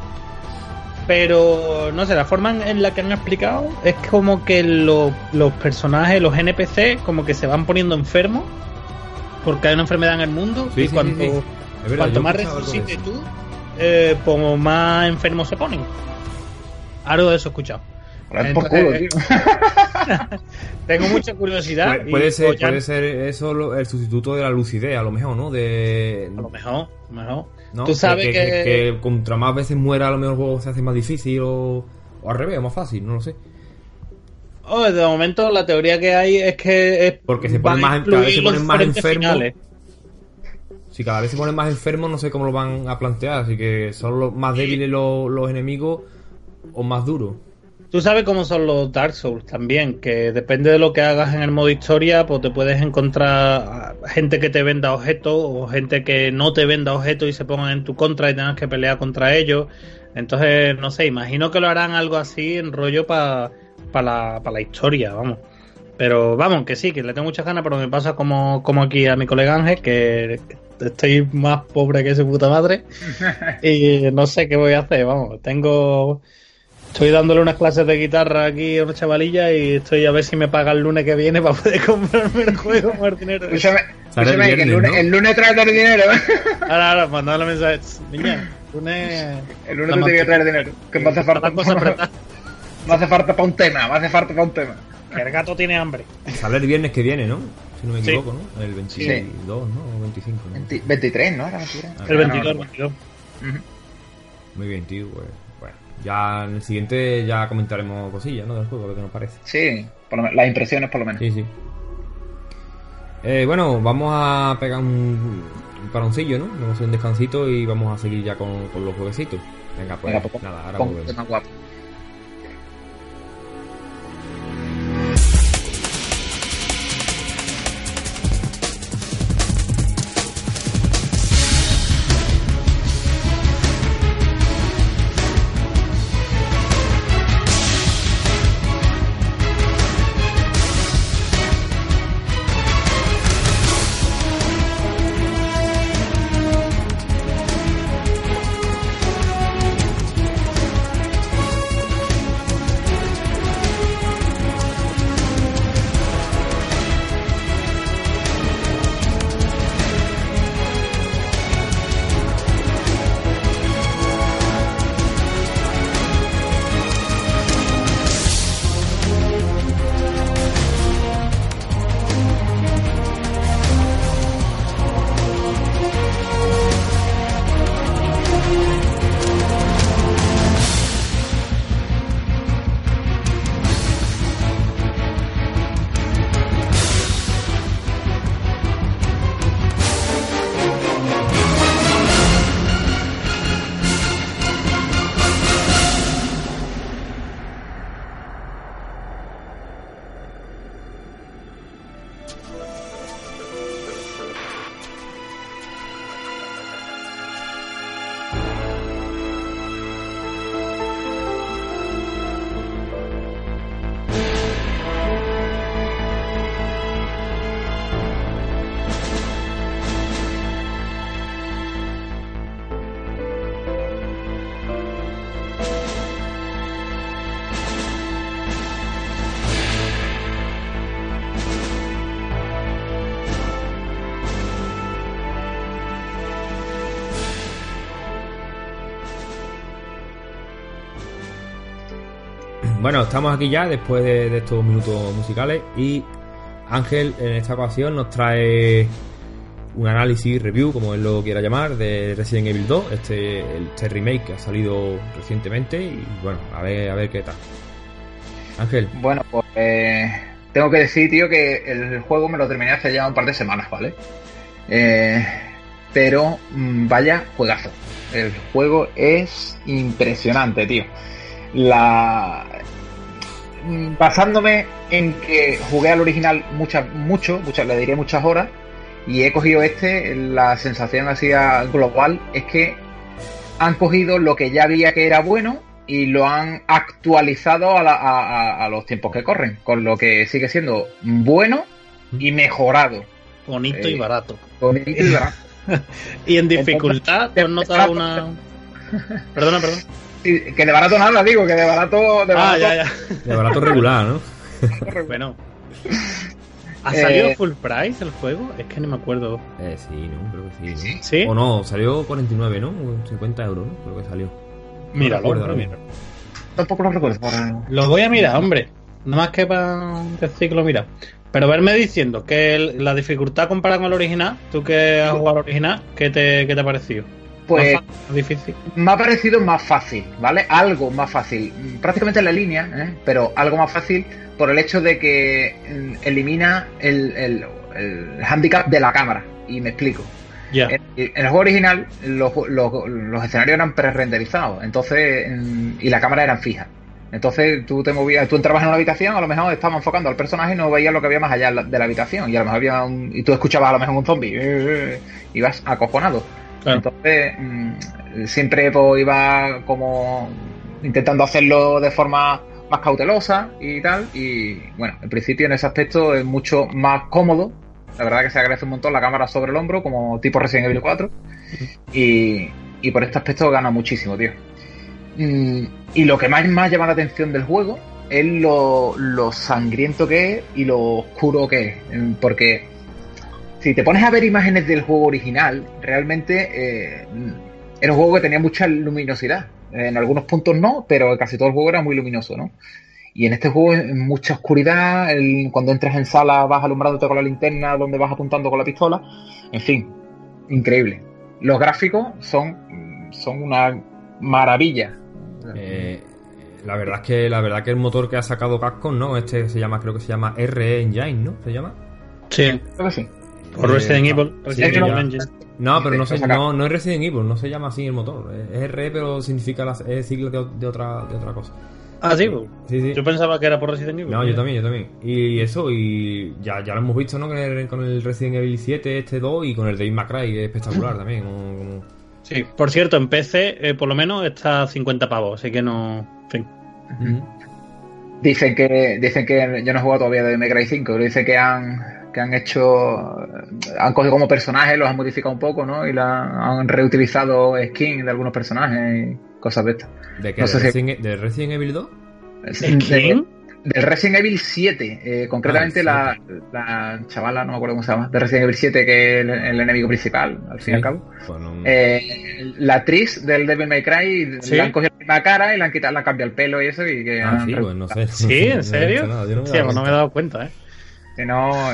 pero no sé, la forma en- la que han explicado es como que lo- los personajes, los NPC, como que se van poniendo enfermos porque hay una enfermedad en el mundo Sí, y sí, cuanto, sí, sí. Es verdad, cuanto más eso. tú, eh, como más enfermos se ponen. Algo de eso he escuchado. Entonces. Tengo mucha curiosidad. Puede, ser, ya- puede ser eso lo- el sustituto de la lucidez, a lo mejor, ¿no? De, A lo mejor, a lo mejor. ¿no? Tú sabes que, que- que contra más veces muera, a lo mejor el juego se hace más difícil o, o al revés, o más fácil, no lo sé. Oh, de momento la teoría que hay es que es Porque se ponen más- cada vez se ponen más enfermos. finales. Si cada vez se ponen más enfermos, no sé cómo lo van a plantear. Así que son los más débiles los, los enemigos o más duros. Tú sabes cómo son los Dark Souls también, que depende de lo que hagas en el modo historia, pues te puedes encontrar gente que te venda objetos o gente que no te venda objetos y se pongan en tu contra y tengas que pelear contra ellos. Entonces, no sé, imagino que lo harán algo así en rollo para la, la historia, vamos. Pero vamos, que sí, que le tengo muchas ganas, pero me pasa como, como aquí a mi colega Ángel, que, estoy más pobre que su puta madre. y no sé qué voy a hacer, vamos. Tengo. Estoy dándole unas clases de guitarra aquí a una chavalilla y estoy a ver si me paga el lunes que viene para poder comprarme el juego por dinero. Escúchame, escúchame que el lunes, el lunes trae el dinero. Ahora, ahora, mandale mensaje. Niña, el lunes. El lunes te tiene que traer dinero. Que me hace falta. Me hace falta para un tema, me hace falta para un tema. El gato tiene hambre. Sale el viernes que viene, ¿no? Si no me equivoco, ¿no? El 22, ¿no? O 25, ¿no? 23, ¿no? el 22, 22. Muy bien, tío. Pues, bueno, ya en el siguiente ya comentaremos cosillas, ¿no? Del juego, lo que nos parece. Sí, por lo menos, las impresiones por lo menos. Sí, sí. Eh, bueno, vamos a pegar un, un paroncillo, ¿no? Vamos a hacer un descansito y vamos a seguir ya con, con los jueguecitos. Venga, pues, Venga, pues nada, ahora volvemos. Estamos aquí ya después de, estos minutos musicales y Ángel en esta ocasión nos trae un análisis review, como él lo quiera llamar, de Resident Evil 2, este, este remake que ha salido recientemente y bueno, a ver, a ver qué tal. Ángel. Bueno, pues eh, tengo que decir, tío, que el juego me lo terminé hace ya un par de semanas, ¿vale? Eh, pero mm, vaya juegazo. El juego es impresionante, tío. La, basándome en que jugué al original muchas, mucho, muchas, le diría muchas horas, y he cogido este, la sensación así global es que han cogido lo que ya había que era bueno y lo han actualizado a, los tiempos que corren, con lo que sigue siendo bueno y mejorado. Bonito y eh, barato. Bonito y barato. y en dificultad, ¿te has notado una...? Perdona, que de barato nada, digo, que de barato. De ah, ya, ya. De barato regular, ¿no? bueno. ¿Ha salido eh, full price el juego? Es que no me acuerdo. Eh, sí, no, creo que sí, ¿no? ¿Sí? O no, salió 49, ¿no? 50 euros, ¿no? Creo que salió. Míralo, no mira. Tampoco lo recuerdo. Lo voy a mirar, hombre. Nada más que para decir que lo mira. Pero verme diciendo que la dificultad comparada con el original, tú que has jugado al original, ¿qué te, qué te ha parecido? Pues difícil. me ha parecido más fácil, ¿vale? Algo más fácil. Prácticamente en la línea, ¿eh? pero algo más fácil por el hecho de que mm, elimina el, el, handicap de la cámara. Y me explico. En, el juego original los, escenarios eran pre-renderizados entonces mm, y la cámara eran fijas. Entonces tú te movías, tú entrabas en una habitación, a lo mejor estabas enfocando al personaje y no veías lo que había más allá de la habitación. Y a lo mejor había un, y tú escuchabas a lo mejor un zombie y vas acojonado. Entonces, mm, siempre pues, iba como intentando hacerlo de forma más cautelosa y tal. Y bueno, en principio en ese aspecto es mucho más cómodo. La verdad que se agradece un montón la cámara sobre el hombro, como tipo Resident Evil 4. Y, y por este aspecto gana muchísimo, tío. Mm, y lo que más, más llama la atención del juego es lo, lo sangriento que es y lo oscuro que es. Porque si te pones a ver imágenes del juego original, realmente eh, era un juego que tenía mucha luminosidad. En algunos puntos no, pero casi todo el juego era muy luminoso, ¿no? Y en este juego es mucha oscuridad, cuando entras en sala vas alumbrándote con la linterna donde vas apuntando con la pistola. En fin, increíble. Los gráficos son, son una maravilla. Eh, la verdad es que la verdad que el motor que ha sacado Capcom, ¿no? Este se llama, creo que se llama RE Engine, ¿no? ¿Se llama? Sí. Creo que sí. O Resident Evil. Resident Evil Engine. No, pero no, se, no, no, es Resident Evil, no se llama así el motor. Es RE, pero significa la, es sigla de, de, otra, de otra cosa. Ah, sí, sí, sí. Yo pensaba que era por Resident Evil. No, yo también, yo también. Y eso, y ya, ya lo hemos visto, ¿no? Con el, con el Resident Evil 7, este 2 y con el Dave McCray, que es espectacular también. Como, como... Sí, por cierto, en PC eh, por lo menos está 50 pavos, así que no. En fin. Uh -huh. Dicen que dicen que yo no he jugado todavía de Cry 5, dicen que han que han hecho han cogido como personajes, los han modificado un poco, ¿no? Y la, han reutilizado skins de algunos personajes y cosas de estas. ¿De qué? No ¿De, si- Resident, de Resident Evil 2? De- Del Resident Evil 7, eh, concretamente Ah, la, la chavala, no me acuerdo cómo se llama, de Resident Evil 7, que es el, el enemigo principal, al fin y al cabo. Eh, la actriz del Devil May Cry Sí. le han cogido la cara y le han quitado, le han cambiado el pelo y eso y que ah, han sí, pues no sé. ¿Sí? ¿En serio? no me he Hostia, dado pues no me he cuenta. dado cuenta, ¿eh? Que no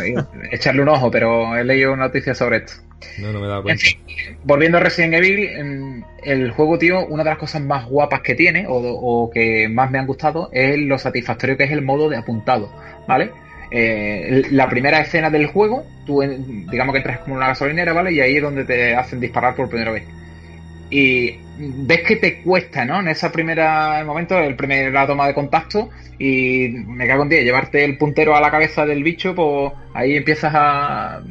echarle un ojo, pero he leído noticias sobre esto. No, no me he dado En cuenta. fin, volviendo a Resident Evil, el juego, tío, una de las cosas más guapas que tiene o, o que más me han gustado es lo satisfactorio que es el modo de apuntado, ¿vale? Eh, la primera escena del juego, tú digamos que entras como una gasolinera, ¿vale? Y ahí es donde te hacen disparar por primera vez. Y ves que te cuesta, ¿no? En ese primer momento, el primer, la toma de contacto, y me cago en ti, llevarte el puntero a la cabeza del bicho, pues ahí empiezas a,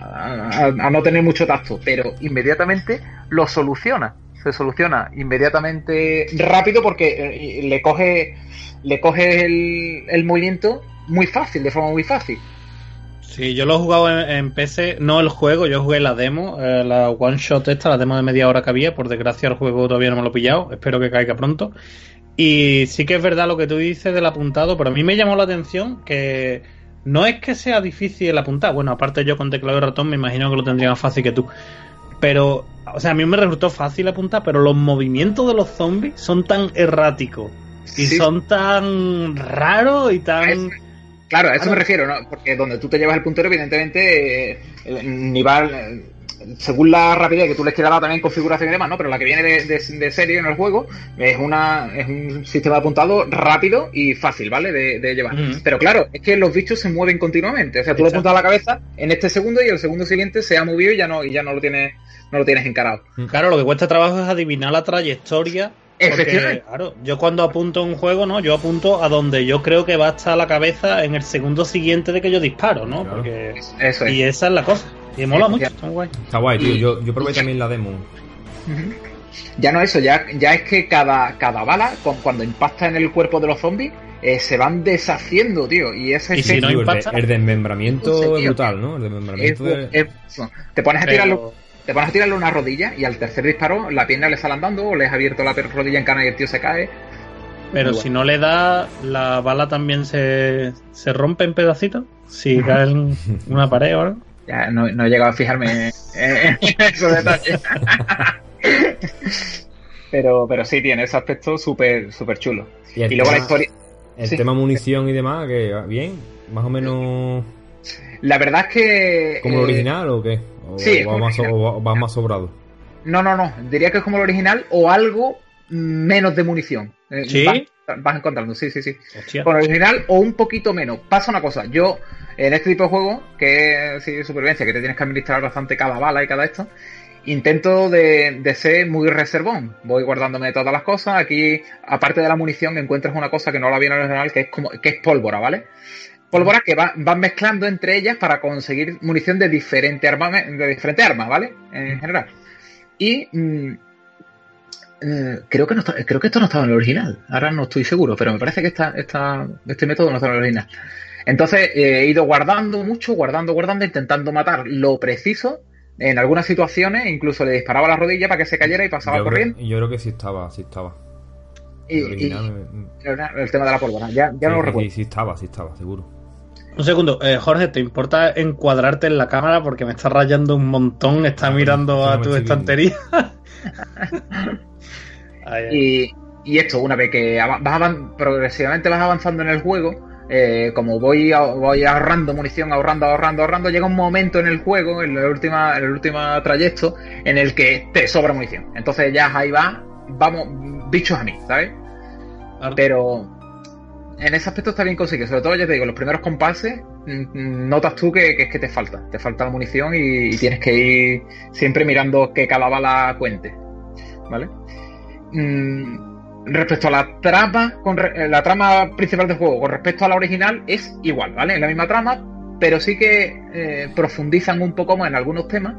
a, no tener mucho tacto, pero inmediatamente lo soluciona. Se soluciona inmediatamente rápido porque eh, le coge, le coge el movimiento muy fácil, de forma muy fácil. Sí, yo lo he jugado en, en PC, no el juego, yo jugué la demo, eh, la one shot esta, la demo de media hora que había, por desgracia el juego todavía no me lo he pillado, espero que caiga pronto. Y sí que es verdad lo que tú dices del apuntado, pero a mí me llamó la atención que no es que sea difícil el apuntar, bueno, aparte yo con teclado y ratón me imagino que lo tendría más fácil que tú. Pero, o sea, a mí me resultó fácil apuntar, pero los movimientos de los zombies son tan erráticos y Sí. son tan raros y tan... Claro, a eso me refiero, ¿no? Porque donde tú te llevas el puntero, evidentemente, eh, el nivel, eh, según la rapidez que tú les quieras dar también configuración y demás, ¿no? Pero la que viene de, de- de serie en el juego es una es un sistema de apuntado rápido y fácil, ¿vale? De, de llevar. Pero claro, es que los bichos se mueven continuamente. O sea, tú lo Exacto. apuntas a la cabeza en este segundo y el segundo siguiente se ha movido y ya no, y ya no lo tienes, no lo tienes encarado. Claro, lo que cuesta trabajo es adivinar la trayectoria. Porque, claro, yo cuando apunto un juego, ¿no? Yo apunto a donde yo creo que va a estar la cabeza en el segundo siguiente de que yo disparo, ¿no? Claro. Porque... Eso es. Y esa es la cosa. Y mola mucho, está guay. Está guay, tío. Yo, yo probé también la demo. Ya no eso, ya, ya es que cada, cada bala, con- cuando impacta en el cuerpo de los zombies, eh, se van deshaciendo, tío. Y ese Y si no el, de- impacta- el desmembramiento No sé, es brutal, ¿no? El es, desmembramiento de... es- te pones a Pero- tirarlo, te pones a tirarle una rodilla y al tercer disparo la pierna le sale andando o le has abierto la rodilla en cana y el tío se cae. Pero Muy si no le da, la bala también se, se rompe en pedacitos. Si cae en una pared o algo. Ya no, no he llegado a fijarme en esos detalles. pero, pero sí tiene ese aspecto súper súper chulo. Y luego la historia. El sí. tema munición y demás, que bien, más o menos La verdad es que. como el eh, original o qué? O, sí, más, o vas más sobrado. No, no, no. Diría que es como el original o algo menos de munición. Eh, ¿Sí? Vas, vas encontrando, sí, sí, sí. Hostia. Con el original o un poquito menos. Pasa una cosa, yo en este tipo de juego, que es sí, supervivencia, que te tienes que administrar bastante cada bala y cada esto, intento de, de, ser muy reservón. Voy guardándome todas las cosas. Aquí, aparte de la munición, encuentras una cosa que no la vi en el original, que es como, que es pólvora, ¿vale? Pólvora que va, van mezclando entre ellas para conseguir munición de diferente arma, de diferente armas, ¿vale? En general. Y mm, eh, creo que no está, creo que esto no estaba en el original. Ahora no estoy seguro, pero me parece que esta, esta, este método no está en el original. Entonces eh, he ido guardando mucho, guardando, guardando, intentando matar lo preciso. En algunas situaciones incluso le disparaba la rodilla para que se cayera y pasaba yo corriendo. Creo, yo creo que sí estaba, sí estaba. Y, El original, y- el tema de la pólvora, ya, ya no lo recuerdo. Sí, sí estaba, sí estaba, seguro. Un segundo, eh, Jorge, ¿te importa encuadrarte en la cámara? Porque me está rayando un montón, está Ah, mirando a tu estantería. Ay, ay. Y, y esto, una vez que vas progresivamente vas avanzando en el juego, eh, como voy, a- voy ahorrando munición, ahorrando, ahorrando, ahorrando, llega un momento en el juego, en el última, en el último trayecto, en el que te sobra munición. Entonces ya ahí va, vamos, bichos a mí, ¿sabes? Pero en ese aspecto está bien conseguido. Sobre todo, ya te digo, los primeros compases, mm, notas tú que, que es que te falta. Te falta la munición y, y tienes que ir siempre mirando que cada bala cuente. ¿Vale? Mm, respecto a la trama, con re- eh, la trama principal del juego, con respecto a la original, es igual, ¿vale? Es la misma trama, pero sí que eh, profundizan un poco más en algunos temas.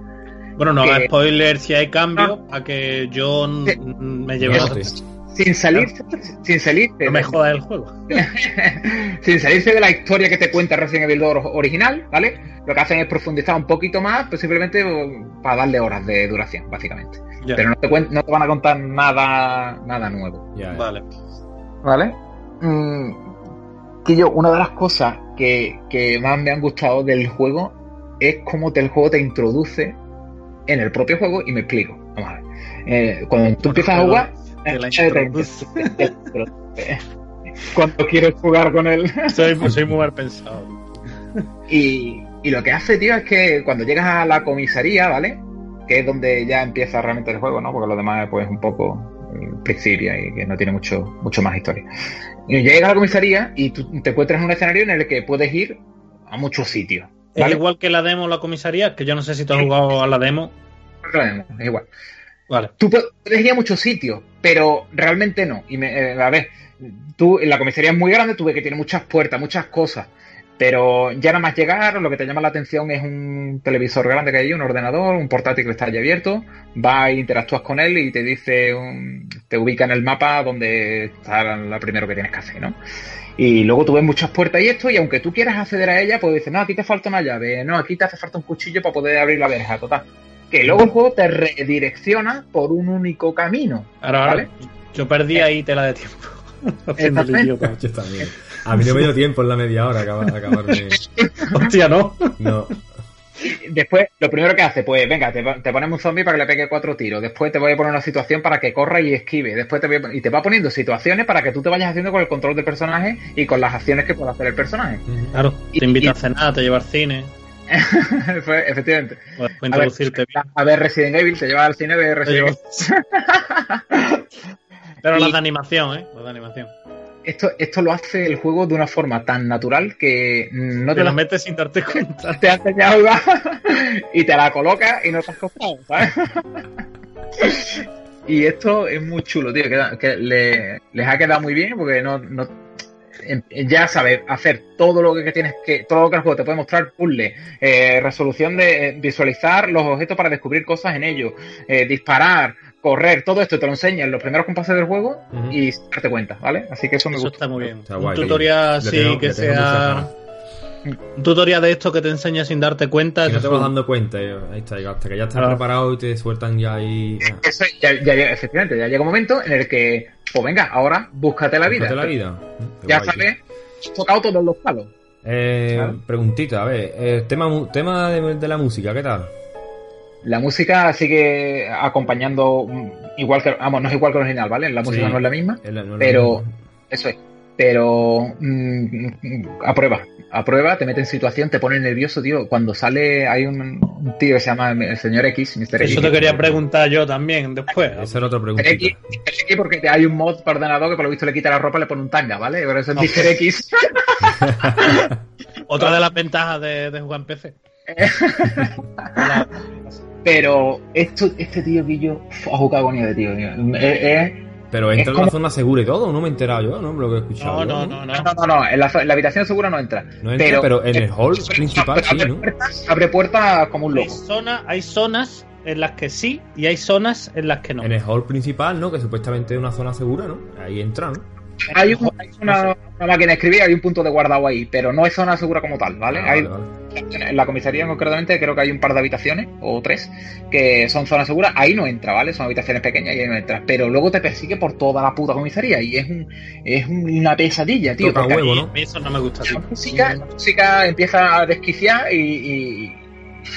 Bueno, no haga que- spoiler si hay cambio, a que yo Sí. me lleve sí. Sin salirse, sin salirse, No me jodas el juego. sin salirse de la historia que te cuenta Resident Evil 2 original, ¿vale? Lo que hacen es profundizar un poquito más, pues simplemente eh, para darle horas de duración, básicamente. Pero no te, no te van a contar nada, nada nuevo. Vale. ¿Vale? Mm, que yo, una de las cosas que, que más me han gustado del juego es cómo te, el juego te introduce en el propio juego y me explico. Vamos a ver. Eh, cuando tú empiezas a jugar, Te la eh, introduce. cuando quieres jugar con él. soy, soy muy mal pensado. Y, y lo que hace, tío, es que cuando llegas a la comisaría, ¿vale? Que es donde ya empieza realmente el juego, ¿no? Porque lo demás, pues, un poco eh, principio y que no tiene mucho, mucho más historia. Y llegas a la comisaría y tú te encuentras en un escenario en el que puedes ir a muchos sitios. Es ¿Vale? igual que la demo o la comisaría, que yo no sé si tú has jugado a la demo. Es igual. Vale. Tú pu- puedes ir a muchos sitios, pero realmente no. Y me, eh, a ver, tú, la comisaría es muy grande, tú ves que tiene muchas puertas, muchas cosas. Pero ya nada más llegar, lo que te llama la atención es un televisor grande que hay un ordenador, un portátil que está allí abierto. Vas e interactúas con él y te dice, un- te ubica en el mapa donde está lo primero que tienes que hacer, ¿no? Y luego tú ves muchas puertas y esto, y aunque tú quieras acceder a ella, pues dices, no, aquí te falta una llave, no, aquí te hace falta un cuchillo para poder abrir la verja, total. Que luego el juego te redirecciona por un único camino. Ahora, ahora, ¿Vale? yo perdí ahí tela de tiempo. Idiota. Yo también. A mí no me dio tiempo en la media hora acabar, acabarme. Hostia, ¿no? No. Después, lo primero que hace, pues venga, te, te ponemos un zombie para que le pegue cuatro tiros. Después te voy a poner una situación para que corra y esquive. Después te voy a y te va poniendo situaciones para que tú te vayas haciendo con el control del personaje y con las acciones que puede hacer el personaje. Claro, Y- te invita y- a cenar, te lleva al cine, Fue- efectivamente. A ver, a Resident Evil, te lleva al cine de Resident Evil. Pero Y- las de animación, ¿eh? Las de animación. Esto, esto lo hace el juego de una forma tan natural que no Te te la metes sin darte cuenta. te has enseñado y te la colocas y no te has costado, ¿sabes? y esto es muy chulo, tío, que, que le- les ha quedado muy bien porque no, no ya sabes hacer todo lo que tienes que todo lo que el juego te puede mostrar puzzle eh, resolución de eh, visualizar los objetos para descubrir cosas en ellos eh, disparar correr todo esto te lo enseña en los primeros compases del juego y darte cuenta vale así que eso me Eso gusta está muy bien. Está un guay, tutorial así que sea. Un tutorial de esto que te enseña sin darte cuenta. Que no te vas dando cuenta, ahí está, hasta que ya estás Ah. preparado y te sueltan ya ahí. ah, Eso ya, ya llega- efectivamente, ya llega un momento en el que, pues venga, ahora búscate la vida. búscate la vida. Qué Ya guay, sabes, has tocado todos los palos. Eh, Claro. Preguntita, a ver, eh, tema, mu- tema de, de la música, ¿qué tal? La música sigue acompañando mm, igual que, vamos, no es igual que el original, ¿vale? La música Sí. no es la misma, Es la- no es la Pero- misma. eso es. Pero mm, mm, a prueba, a prueba, te mete en situación, te pone nervioso, tío. Cuando sale, hay un, un tío que se llama el señor X, Mr. X. Eso te quería preguntar yo también después. Esa era otra Mr. preguntita. X, Mr. X porque hay un mod para ordenador que por lo visto le quita la ropa y le pone un tanga, ¿vale? Pero eso es No. Mr. X. Otra de las ventajas de, de jugar en PC. Pero esto, este tío que yo ha jugado con de tío. Es, es, pero entra en la zona segura y todo, no me he enterado yo, ¿no? Lo que he escuchado. No, yo, no, no, no. no, no, no, en la, en la habitación segura no entra. No entra, pero, en el hall principal sí, abre ¿no? Puertas, abre puertas como un Hay, loco. zona- hay zonas en las que sí y hay zonas en las que no. En el hall principal, ¿no? Que supuestamente es una zona segura, ¿no? Ahí entra, ¿no? Hay, un- hay una, una máquina de escribir, hay un punto de guardado ahí, pero no es zona segura como tal, ¿vale? Ah, hay, vale. En la comisaría concretamente creo que hay un par de habitaciones, o tres, que son zonas seguras. Ahí no entra, ¿vale? Son habitaciones pequeñas y ahí no entra. Pero luego te persigue por toda la puta comisaría y es, un, es una pesadilla, tío. Toca huevo, ¿no? a mí eso no me gusta. tío. la música, la música empieza a desquiciar y. y-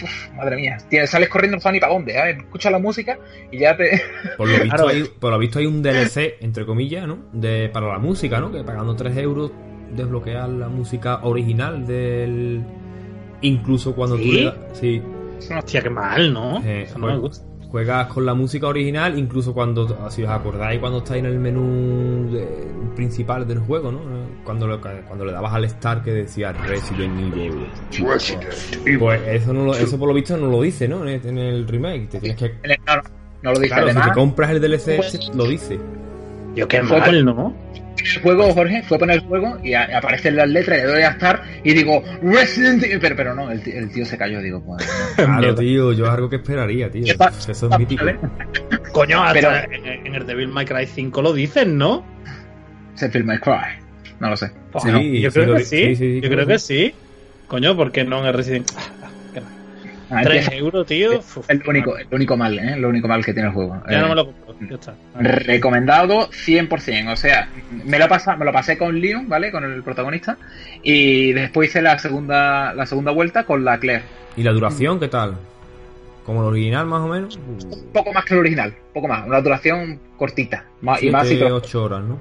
uf, madre mía, sales corriendo no sabes ni para dónde, ¿eh? escuchas la música y ya te. Por lo visto, hay, por lo visto hay un DLC, entre comillas, ¿no? De, para la música, ¿no? Que pagando 3 euros desbloqueas la música original del... Incluso cuando tú ¿Sí? le das... Sí, Hostia, qué mal, ¿no? Eh, Eso no bueno. me gusta. juegas con la música original, incluso cuando, si os acordáis, cuando estáis en el menú de- principal del juego, ¿no? Cuando, le- cuando le dabas al start que decía Resident Evil. Pues eso, no lo- eso por lo visto no lo dice, ¿no? En el, remake. Te tienes que... No, lo dice Claro, si te compras el DLC, lo dice. Yo qué mal, ¿no? El juego, Jorge, fue poner el juego y a- aparecen las letras le doy a estar y digo Resident Evil, pero, pero no, el, tío- el tío se cayó, digo, pues, no. Claro, tío, yo es algo que esperaría, tío. Eso es mítico. Coño, hasta Pero- en, en el Devil May Cry 5 lo dicen, ¿no? Se filma el Cry. No lo sé. Sí, Bueno, yo sí, creo lo que sí. sí, sí, sí, yo creo que que sí. Coño, ¿por qué no en el Resident Ah, 3 empieza- euros, tío? Uf, lo único, el único mal, ¿eh? Lo único mal que tiene el juego. Ya Eh, no me lo compro. Ya está. Recomendado 100%. O sea, me lo, pasa, me lo pasé con Leon, ¿vale? Con el protagonista. Y después hice la segunda, la segunda vuelta con la Claire. ¿Y la duración qué tal? ¿Como el original, más o menos? Un poco más que el original, poco más. Una duración cortita. Más, y más si, 7, te- 8 horas, ¿no?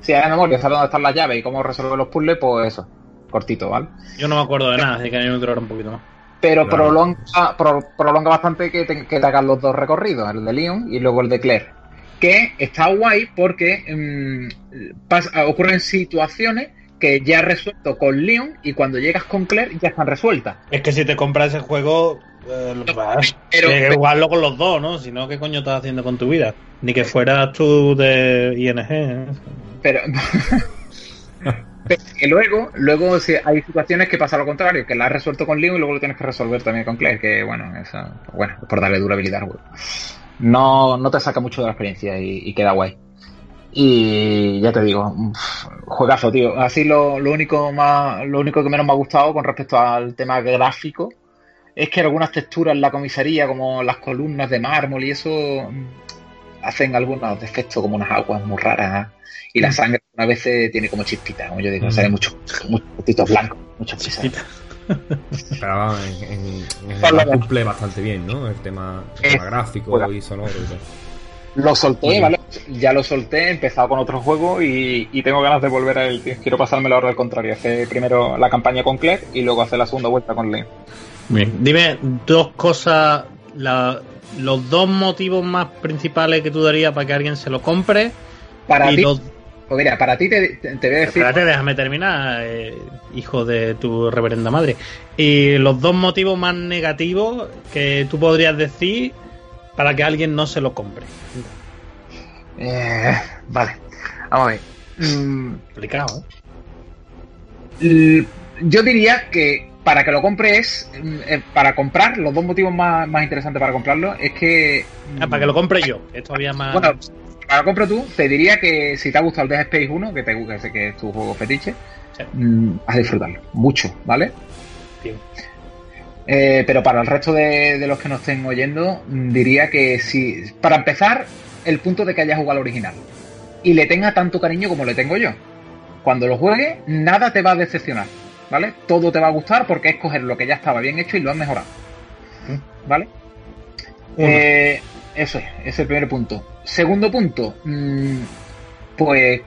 si hay memoria, sabes dónde están las llaves y cómo resolver los puzzles, pues eso. Cortito, ¿vale? Yo no me acuerdo de nada, así que a mí me un poquito más. Pero Claro. prolonga, pro- prolonga bastante que te, que te hagas los dos recorridos, el de Leon y luego el de Claire. Que está guay porque mm, pasa- ocurren situaciones que ya has resuelto con Leon y cuando llegas con Claire ya están resueltas. Es que si te compras ese juego, eh, lo- vas- Pero- jugarlo con los dos, ¿no? Si no, ¿qué coño estás haciendo con tu vida? Ni que fueras tú de ING. ¿eh? Pero, que luego, luego sí, hay situaciones que pasa lo contrario, que la has resuelto con Leon y luego lo tienes que resolver también con Claire, que bueno, eso, bueno, por darle durabilidad al juego. No, no te saca mucho de la experiencia y, y queda guay. Y ya te digo, juegazo, tío. Así lo, lo único más, lo único que menos me ha gustado con respecto al tema gráfico es que algunas texturas en la comisaría, como las columnas de mármol y eso, hacen algunos defectos como unas aguas muy raras y la sangre a veces tiene como chispitas, como yo digo, Mm. sale mucho, muchos puntitos blancos, muchos pisadas. Pero vamos, en, en, en Por general lo- cumple bastante bien, ¿no? El tema, el tema gráfico y sonoro y tal. Lo solté. ¿vale? Ya lo solté, he empezado con otro juego y, y tengo ganas de volver a él, tío. Quiero pasármelo ahora al contrario, hacer primero la campaña con Claire y luego hacer la segunda vuelta con Leon. Bien. Dime dos cosas, la- los dos motivos más principales que tú darías para que alguien se lo compre. Para ti, los- pues mira, para ti te, te- voy a decir... Espérate, déjame terminar, eh, hijo de tu reverenda madre. Y los dos motivos más negativos que tú podrías decir para que alguien no se lo compre. Eh, vale, vamos a ver. Mm, Complicado, ¿eh? yo diría que para que lo compre es... mm, eh, para comprar, los dos motivos más, más interesantes para comprarlo es que... Ah, para que lo compre yo, que es todavía más. Bueno, para lo compro tú, te diría que si te ha gustado el Dead Space 1, que, te, que que es tu juego fetiche, Sí. mm, disfrutarlo. Mucho, ¿vale? Bien. Eh, pero para el resto de, de los que nos estén oyendo, mm, diría que si. Para empezar, el punto de que haya jugado al original. Y le tenga tanto cariño como le tengo yo. Cuando lo juegues, nada te va a decepcionar. ¿Vale? Todo te va a gustar porque es coger lo que ya estaba bien hecho y lo has mejorado. ¿Vale? Uno. Eh, eso es, ese es el primer punto. Segundo punto, mm, pues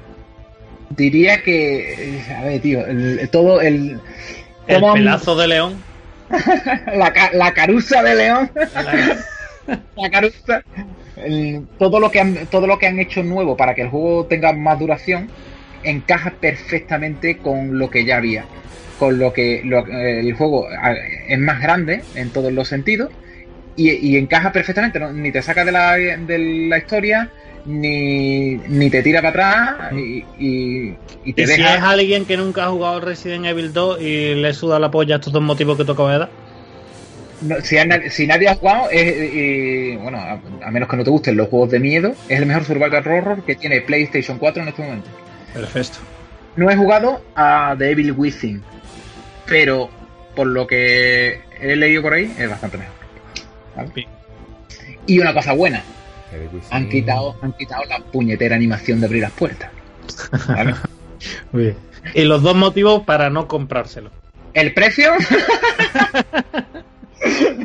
diría que, eh, a ver, tío, el- todo el, el han- pelazo de león. la, la caruza de león, la caruza, el- todo lo que han, todo lo que han hecho nuevo para que el juego tenga más duración encaja perfectamente con lo que ya había, con lo que lo- eh, el juego es más grande en todos los sentidos y, y encaja perfectamente, ¿no? ni te saca de la, de la historia, ni, ni te tira para atrás y, y- y te Y si deja... es alguien que nunca ha jugado Resident Evil 2 y le suda la polla estos dos motivos que acabo de dar. No, si, a- si nadie ha jugado, es, y, bueno, a, a menos que no te gusten los juegos de miedo, es el mejor survival horror que tiene PlayStation 4 en este momento. Perfecto. No he jugado a The Evil Within, pero por lo que he leído por ahí, es bastante mejor. Y una cosa buena, han quitado, han quitado la puñetera animación de abrir las puertas. ¿vale? Muy bien. Y los dos motivos para no comprárselo. El precio,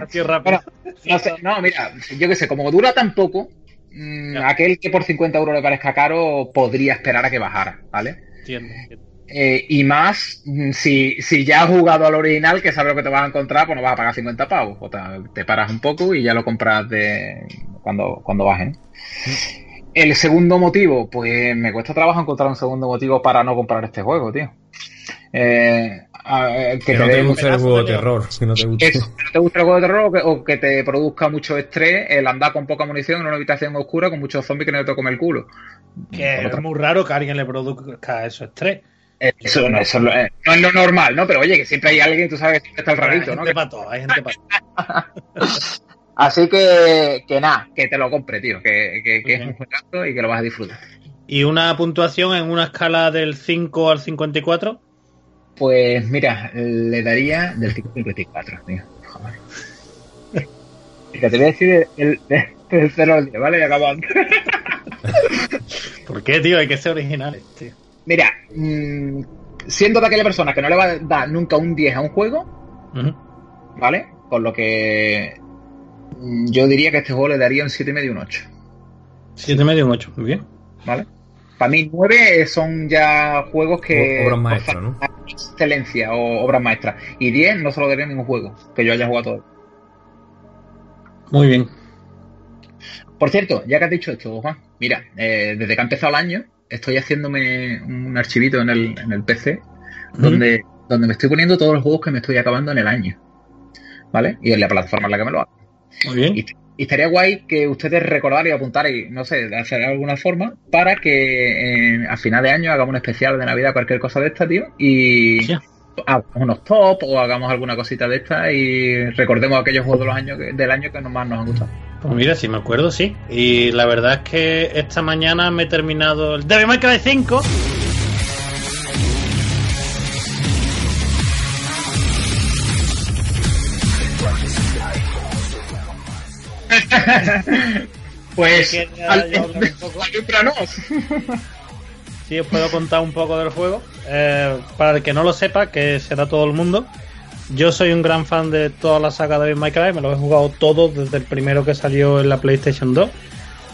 Así rápido. no, sé, no, mira, yo qué sé, como dura tan poco, mm, aquel que por 50 euros le parezca caro podría esperar a que bajara, ¿vale? Entiendo, entiendo. Eh, y más, mm, si, si ya has jugado al original, que sabes lo que te vas a encontrar, pues no vas a pagar 50 pavos. O te, te paras un poco y ya lo compras de cuando, cuando bajen. El segundo motivo, pues me cuesta trabajo encontrar un segundo motivo para no comprar este juego, tío. Eh, a que no te guste el pedazo juego de terror. Que no te guste. eso, que no te gusta el juego de terror o que, o que te produzca mucho estrés el andar con poca munición en una habitación oscura con muchos zombies que no te comen el culo. Que es muy raro que a alguien le produzca eso estrés. Eh, Eso, no, eso no es- no es lo normal, ¿no? Pero oye, que siempre hay alguien, tú sabes, que siempre está el Hay rarito, ¿no? gente para todo, hay gente para todo. Así que, que nada, que te lo compre, tío, que, que, que es un juegazo y que lo vas a disfrutar. Y una puntuación en una escala del 5 al 54. Pues mira, le daría del 54, tío. Que te voy a decir el, el, el 0 al 10, ¿vale? Y acabando. ¿Por qué, tío? Hay que ser originales, tío. Mira, mm, siendo de aquella persona que no le va a dar nunca un 10 a un juego. ¿vale? Por lo que mm, yo diría que a este juego le daría un 7,5 y un 8. Siete medio, un 8. Muy bien. ¿vale? Para mí, 9 son ya juegos que. Obras maestras, ¿no? Excelencia o obras maestras. Y 10 no se lo daría a ningún juego que yo haya jugado todo. Muy bien. Por cierto, ya que has dicho esto, Juan, mira, eh, desde que ha empezado el año, estoy haciéndome un archivito en el, en el PC donde, donde me estoy poniendo todos los juegos que me estoy acabando en el año. ¿Vale? Y en la plataforma en la que me lo hago. Muy bien. Y, y estaría guay que ustedes recordaran y apuntaran, no sé, de hacer de alguna forma, para que eh, a final de año hagamos un especial de Navidad, cualquier cosa de esta, tío, y. hagamos unos top o hagamos alguna cosita de esta y recordemos aquellos juegos de los años que- del año que más nos han gustado. Pues mira, si me acuerdo, sí. Y la verdad es que esta mañana me he terminado el Devil May Cry 5. Pues, Que ya- al- Sí, os puedo contar un poco del juego. Eh, para el que no lo sepa, que será todo el mundo, yo soy un gran fan de toda la saga de May Cry, me lo he jugado todo desde el primero que salió en la PlayStation 2.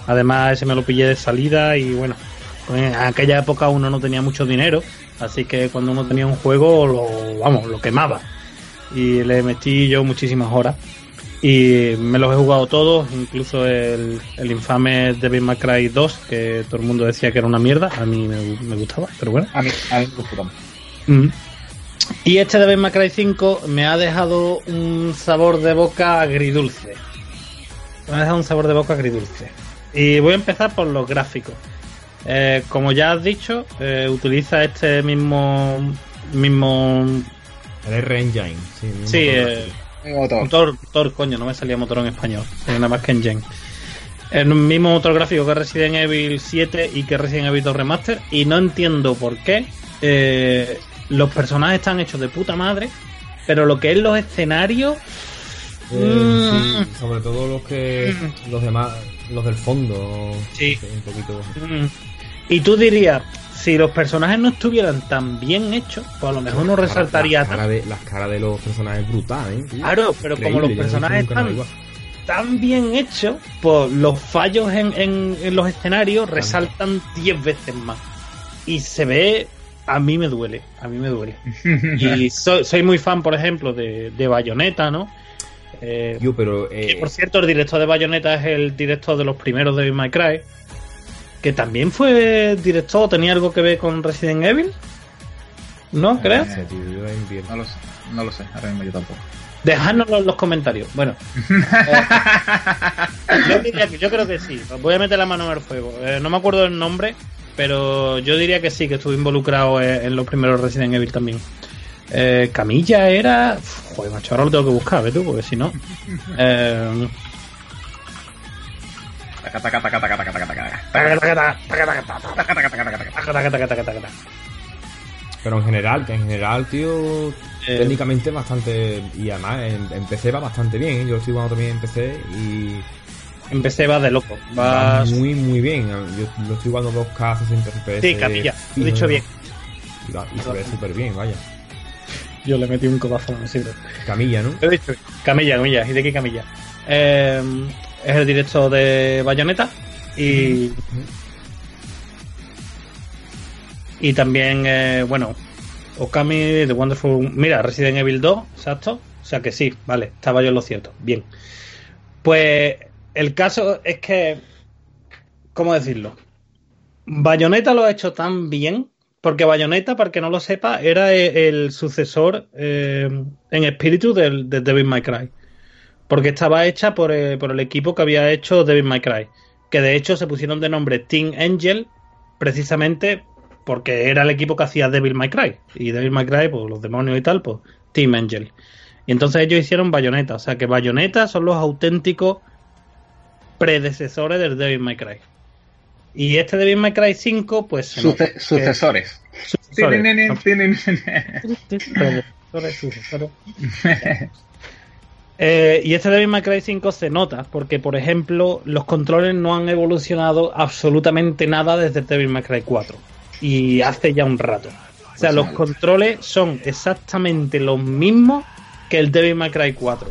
Además, ese me lo pillé de salida y bueno, en aquella época uno no tenía mucho dinero, así que cuando uno tenía un juego, lo, vamos, lo quemaba. Y le metí yo muchísimas horas. Y me los he jugado todos, incluso el, el infame Devil May Cry 2, que todo el mundo decía que era una mierda, a mí me, me gustaba, pero bueno. A mí, a mí me gustó también. Mm. Y este Devil May Cry 5 me ha dejado un sabor de boca agridulce. Me ha dejado un sabor de boca agridulce. Y voy a empezar por los gráficos. Eh, como ya has dicho, eh, utiliza este mismo mismo El R-Engine. Sí, mismo sí, motor. Motor. coño, no me salía motor en español, nada más que Engine. El mismo motor gráfico que Resident Evil 7 y que Resident Evil 2 Remaster. Y no entiendo por qué eh, los personajes están hechos de puta madre, pero lo que es los escenarios. Eh, Mm. sí, sobre todo los que. Los demás. Los del fondo. Sí. Un poquito. mm, Y tú dirías, si los personajes no estuvieran tan bien hechos, pues a lo mejor no resaltaría Las tanto. caras de, las caras de los personajes brutales, ¿eh? Claro, pero como los yo personajes están tan bien hechos, pues los fallos en, en- en los escenarios resaltan 10 veces más. Y se ve, a mí me duele, a mí me duele. Y soy, soy muy fan, por ejemplo, de, de Bayonetta, ¿no? Eh, Tío, pero. que, Eh, por cierto, el director de Bayonetta es el director de los primeros de My Cry, que también fue director, tenía algo que ver con Resident Evil. ¿No crees? No sé, tío, yo también pierdo. No lo sé, no lo sé, ahora mismo yo tampoco. Dejádnoslo en los comentarios. Bueno, eh, yo, diría que- yo creo que sí. Voy a meter la mano en el fuego. Eh, no me acuerdo el nombre, pero yo diría que sí, que estuve involucrado en, en los primeros Resident Evil también. Eh, Camilla era. Uf, Joder, macho, ahora lo tengo que buscar, ¿ves tú? Porque si no. Pero en general, que en general, tío, Eh, técnicamente bastante. Y además en, en PC va bastante bien. ¿eh? Yo lo estoy jugando también en PC y En PC vas de loco. va muy, muy bien. Yo lo estoy jugando 2K 60 FPS. Sí, Camilla, lo he dicho bien. Y, va- y se ve súper bien, vaya. Yo le metí un codazo sitio. Camilla, ¿no? Lo he dicho. Camilla, Camilla, ¿y de qué Camilla? Eh, es el directo de Bayonetta y. Y también, eh, bueno, Okami, The Wonderful. Mira, Resident Evil 2, exacto. O sea que sí, vale, estaba yo en lo cierto. Bien. Pues el caso es que. ¿Cómo decirlo? Bayonetta lo ha hecho tan bien. Porque Bayonetta, para que no lo sepa, era e- el sucesor eh, en espíritu del, de Devil May Cry. Porque estaba hecha por, eh, por el equipo que había hecho Devil May Cry. Que de hecho se pusieron de nombre Team Angel precisamente porque era el equipo que hacía Devil May Cry. Y Devil May Cry, pues los demonios y tal, pues Team Angel. Y entonces ellos hicieron Bayonetta. O sea que Bayonetta son los auténticos predecesores del Devil May Cry. Y este Devil May Cry 5, pues... Suce- que- Sucesores. sucesores. Tienen, No, tienen. predecesores, sucesores. Eh, y este Devil May Cry 5 se nota porque, por ejemplo, los controles no han evolucionado absolutamente nada desde Devil May Cry 4 y hace ya un rato. O sea, los controles son exactamente los mismos que el Devil May Cry 4.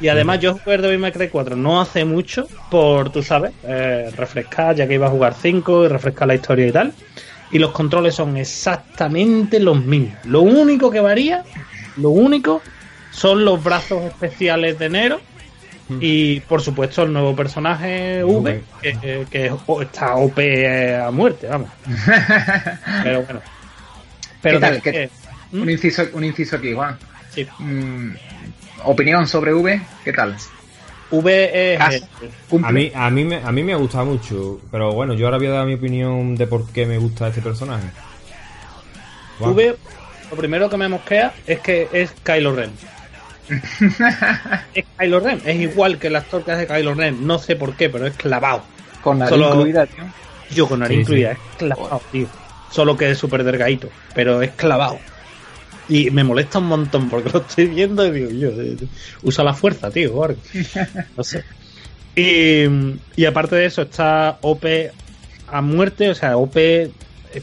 Y además yo jugué el Devil May Cry 4 no hace mucho por, tú sabes, eh, refrescar, ya que iba a jugar 5 y refrescar la historia y tal. Y los controles son exactamente los mismos. Lo único que varía, lo único, son los brazos especiales de Nero. Y por supuesto el nuevo personaje V, que, que está OP a muerte, vamos. Pero bueno. Pero ¿Qué tal? de- ¿Qué- que- ¿Mm? Un inciso, un inciso aquí, Juan. Sí. Mm, opinión sobre V, ¿qué tal? V es eh. A mí, a, mí me, a mí me ha gustado mucho. Pero bueno, yo ahora voy a dar mi opinión de por qué me gusta este personaje. Juan. V, lo primero que me mosquea es que es Kylo Ren. es Kylo Ren, es igual que el actor que hace Kylo Ren, no sé por qué, pero es clavado. Con nariz solo- incluida, tío. Yo con nariz Sí, incluida, sí. es clavado, tío. Solo que es súper delgadito, pero es clavado. Y me molesta un montón porque lo estoy viendo y digo, yo, eh, usa la fuerza, tío. No sé. Y, y aparte de eso, está OP a muerte, o sea, OP. eh,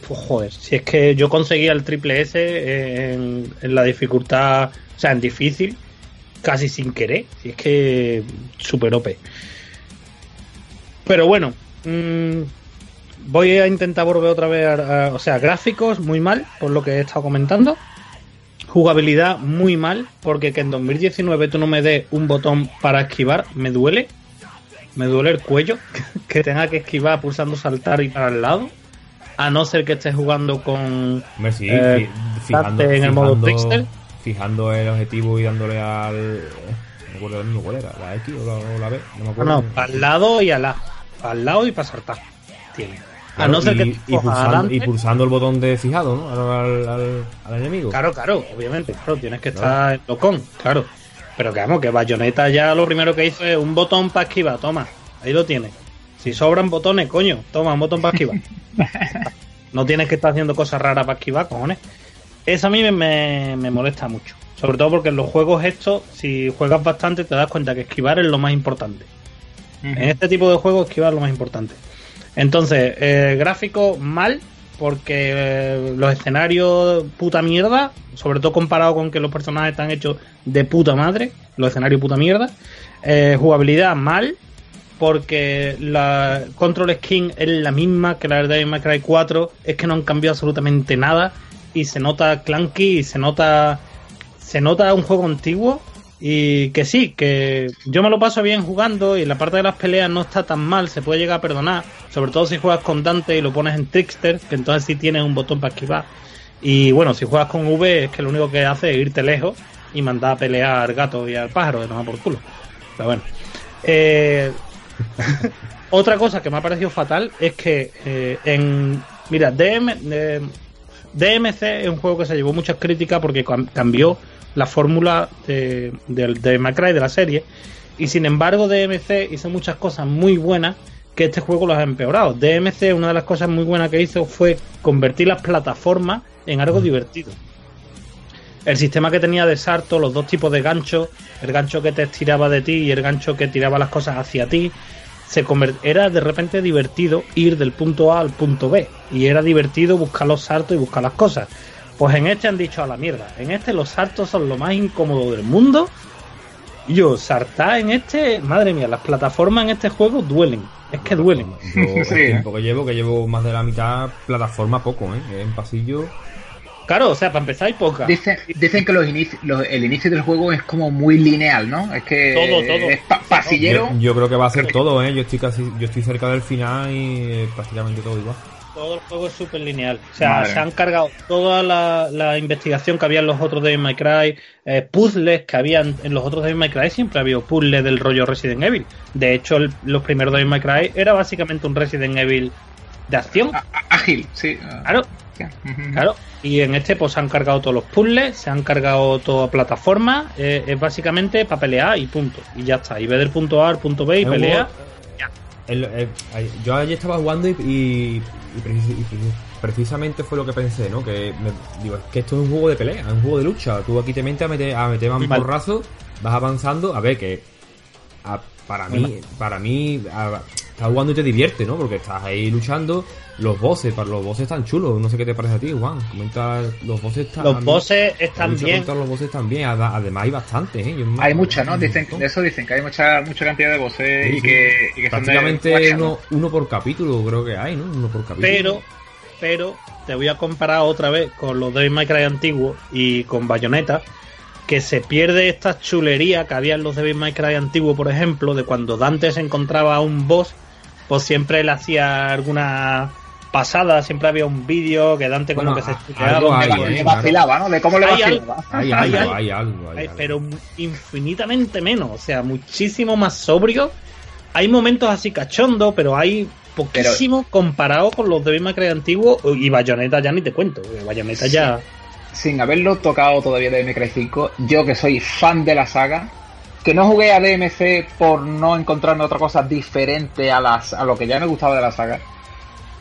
Pues joder, si es que yo conseguía el triple S en, en la dificultad, o sea, en difícil, casi sin querer, si es que super OP. Pero bueno, mm, voy a intentar volver otra vez a, a- O sea, gráficos muy mal, por lo que he estado comentando. Jugabilidad muy mal, porque que en 2019 tú no me des un botón para esquivar, me duele. Me duele el cuello, que tenga que esquivar pulsando saltar y para el lado. A no ser que estés jugando con... Sí, Eh, fijando, en el modo Trickster. Fijando el objetivo y dándole al. No me acuerdo del mismo cuál era, la X o la, o la B, no me No, acuerdo. no, para el lado y al lado. Al lado y para saltar. Tiene. A Claro, no ser y, que y te cojas pulsando, adelante. y pulsando el botón de fijado, ¿no? Al, al, al enemigo. Claro, claro, obviamente, claro, tienes que estar en locón, claro. Pero que vamos, que Bayonetta ya lo primero que hizo es un botón para esquivar, toma, ahí lo tienes. Si sobran botones, coño, toma un botón para esquivar. no tienes que estar haciendo cosas raras para esquivar, cojones. Eso a mí me, me, me molesta mucho. Sobre todo porque en los juegos estos, si juegas bastante, te das cuenta que esquivar es lo más importante. En este tipo de juegos esquivar es lo más importante. Entonces, eh, gráfico mal, porque eh, los escenarios puta mierda, sobre todo comparado con que los personajes están hechos de puta madre, los escenarios puta mierda. Eh, jugabilidad mal, porque la Control Skin es la misma que la de May Cry 4, es que no han cambiado absolutamente nada y se nota clunky y se nota se nota un juego antiguo y que sí, que yo me lo paso bien jugando y la parte de las peleas no está tan mal, se puede llegar a perdonar, sobre todo si juegas con Dante y lo pones en Trickster, que entonces sí tienes un botón para esquivar Y bueno, si juegas con V es que lo único que hace es irte lejos y mandar a pelear al gato y al pájaro de tomar por culo. Pero bueno. Eh, otra cosa que me ha parecido fatal es que eh, en. Mira, DM, eh, DMC es un juego que se llevó muchas críticas porque cam- cambió la fórmula de, de, de de la serie. Y sin embargo, DMC hizo muchas cosas muy buenas que este juego los ha empeorado. DMC, una de las cosas muy buenas que hizo fue convertir las plataformas en algo divertido. El sistema que tenía de salto, los dos tipos de ganchos, el gancho que te estiraba de ti y el gancho que tiraba las cosas hacia ti, se conver- era de repente divertido ir del punto A al punto B. Y era divertido buscar los saltos y buscar las cosas. Pues en este han dicho a la mierda. En este los saltos son lo más incómodo del mundo. Y yo, saltar en este, madre mía, las plataformas en este juego duelen. Es que duelen. Yo, el Sí, tiempo que llevo, que llevo más de la mitad, plataforma poco, ¿eh? En pasillo. Claro, o sea, para empezar hay poca. Dicen, dicen que los inici- los- el inicio del juego es como muy lineal, ¿no? Es que Todo, todo. es pa- pasillero. Yo, yo creo que va a ser todo, ¿eh? Yo estoy casi, yo estoy cerca del final y eh, prácticamente todo igual. Todo el juego es súper lineal. O sea, Madre se han cargado toda la, la investigación que había en los otros Devil May Cry, eh, puzzles que habían en los otros Devil May Cry, siempre había puzzles del rollo Resident Evil. De hecho, el- los primeros Devil May Cry era básicamente un Resident Evil de acción. ágil, sí. Claro, claro. Y en este, pues se han cargado todos los puzzles, se han cargado toda plataforma. eh, es básicamente para pelear y punto. Y ya está. Y ve del punto A al punto B y un pelea. el- el- yo ayer estaba jugando y, y- y precis- y precis- precisamente fue lo que pensé, ¿no? Que me- digo, es que esto es un juego de pelea, es un juego de lucha. Tú aquí te metes a meter, a meter más Vale. porrazo, vas avanzando. A ver, que a- para mí, para mí, a- estás jugando y te divierte, ¿no? Porque estás ahí luchando. Los bosses, para los bosses están chulos. No sé qué te parece a ti, Juan. Comenta, los bosses están. Los la están bien. los bosses también. Ad- Además, hay bastantes, ¿eh? Yo Hay muchas, ¿no? Dicen, de eso dicen que hay mucha mucha cantidad de voces Sí, y, sí. que, y que son de Prácticamente ¿no? uno, uno por capítulo, creo que hay, ¿no? Uno por capítulo. Pero, pero te voy a comparar otra vez con los Devil May Cry antiguos y con Bayonetta, que se pierde esta chulería que había en los Devil May Cry antiguos, por ejemplo, de cuando Dante se encontraba a un boss, pues siempre le hacía alguna pasada, siempre había un vídeo que Dante como Bueno, que se estudiaba Le. ¿eh? le vacilaba, ¿no? De cómo le Hay vacilaba. Hay Hay algo, hay algo, hay Ay, algo. pero infinitamente menos, o sea, muchísimo más sobrio. Hay momentos así cachondo, pero hay poquísimo comparado con los Devil May Cry antiguos y Bayonetta ya ni te cuento, Bayonetta Sí. ya Sin haberlo tocado todavía de MCRY 5, yo que soy fan de la saga, que no jugué a DMC por no encontrarme otra cosa diferente a, las, a lo que ya me gustaba de la saga,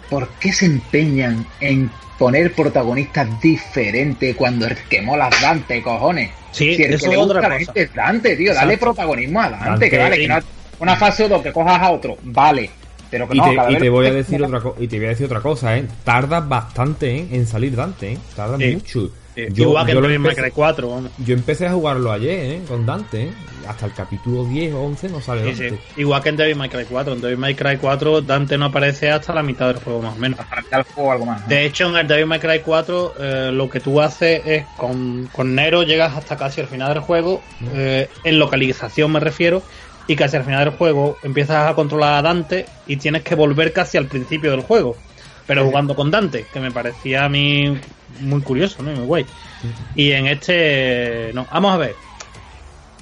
¿por qué se empeñan en poner protagonistas diferentes cuando el que mola es Dante, cojones? Sí, si el eso que le es gusta otra a la cosa. gente es Dante, tío, dale Exacto. protagonismo a Dante, Dante, que vale, que no una fase 2 que cojas a otro, vale. Pero que Y no, te, cada y te voy a decir otra cosa, y te voy a decir otra cosa, eh. Tarda bastante ¿eh? en salir Dante, eh. Tarda Sí. mucho. Sí, Yo, igual que yo lo empecé, Cry 4, vamos. yo empecé a jugarlo ayer, eh, con Dante, eh. Hasta el capítulo 10 o 11 no sale Sí, Dante. sí. Igual que en Devil May Cry 4. En Devil May Cry 4 Dante no aparece hasta la mitad del juego más o menos. juego algo más. ¿no? De hecho, en el Devil May Cry 4 eh, lo que tú haces es con, con Nero llegas hasta casi al final del juego, eh, en localización me refiero, y casi al final del juego empiezas a controlar a Dante y tienes que volver casi al principio del juego, pero jugando con Dante, que me parecía a mí muy curioso, ¿no? Y muy guay. Y en este, no, vamos a ver.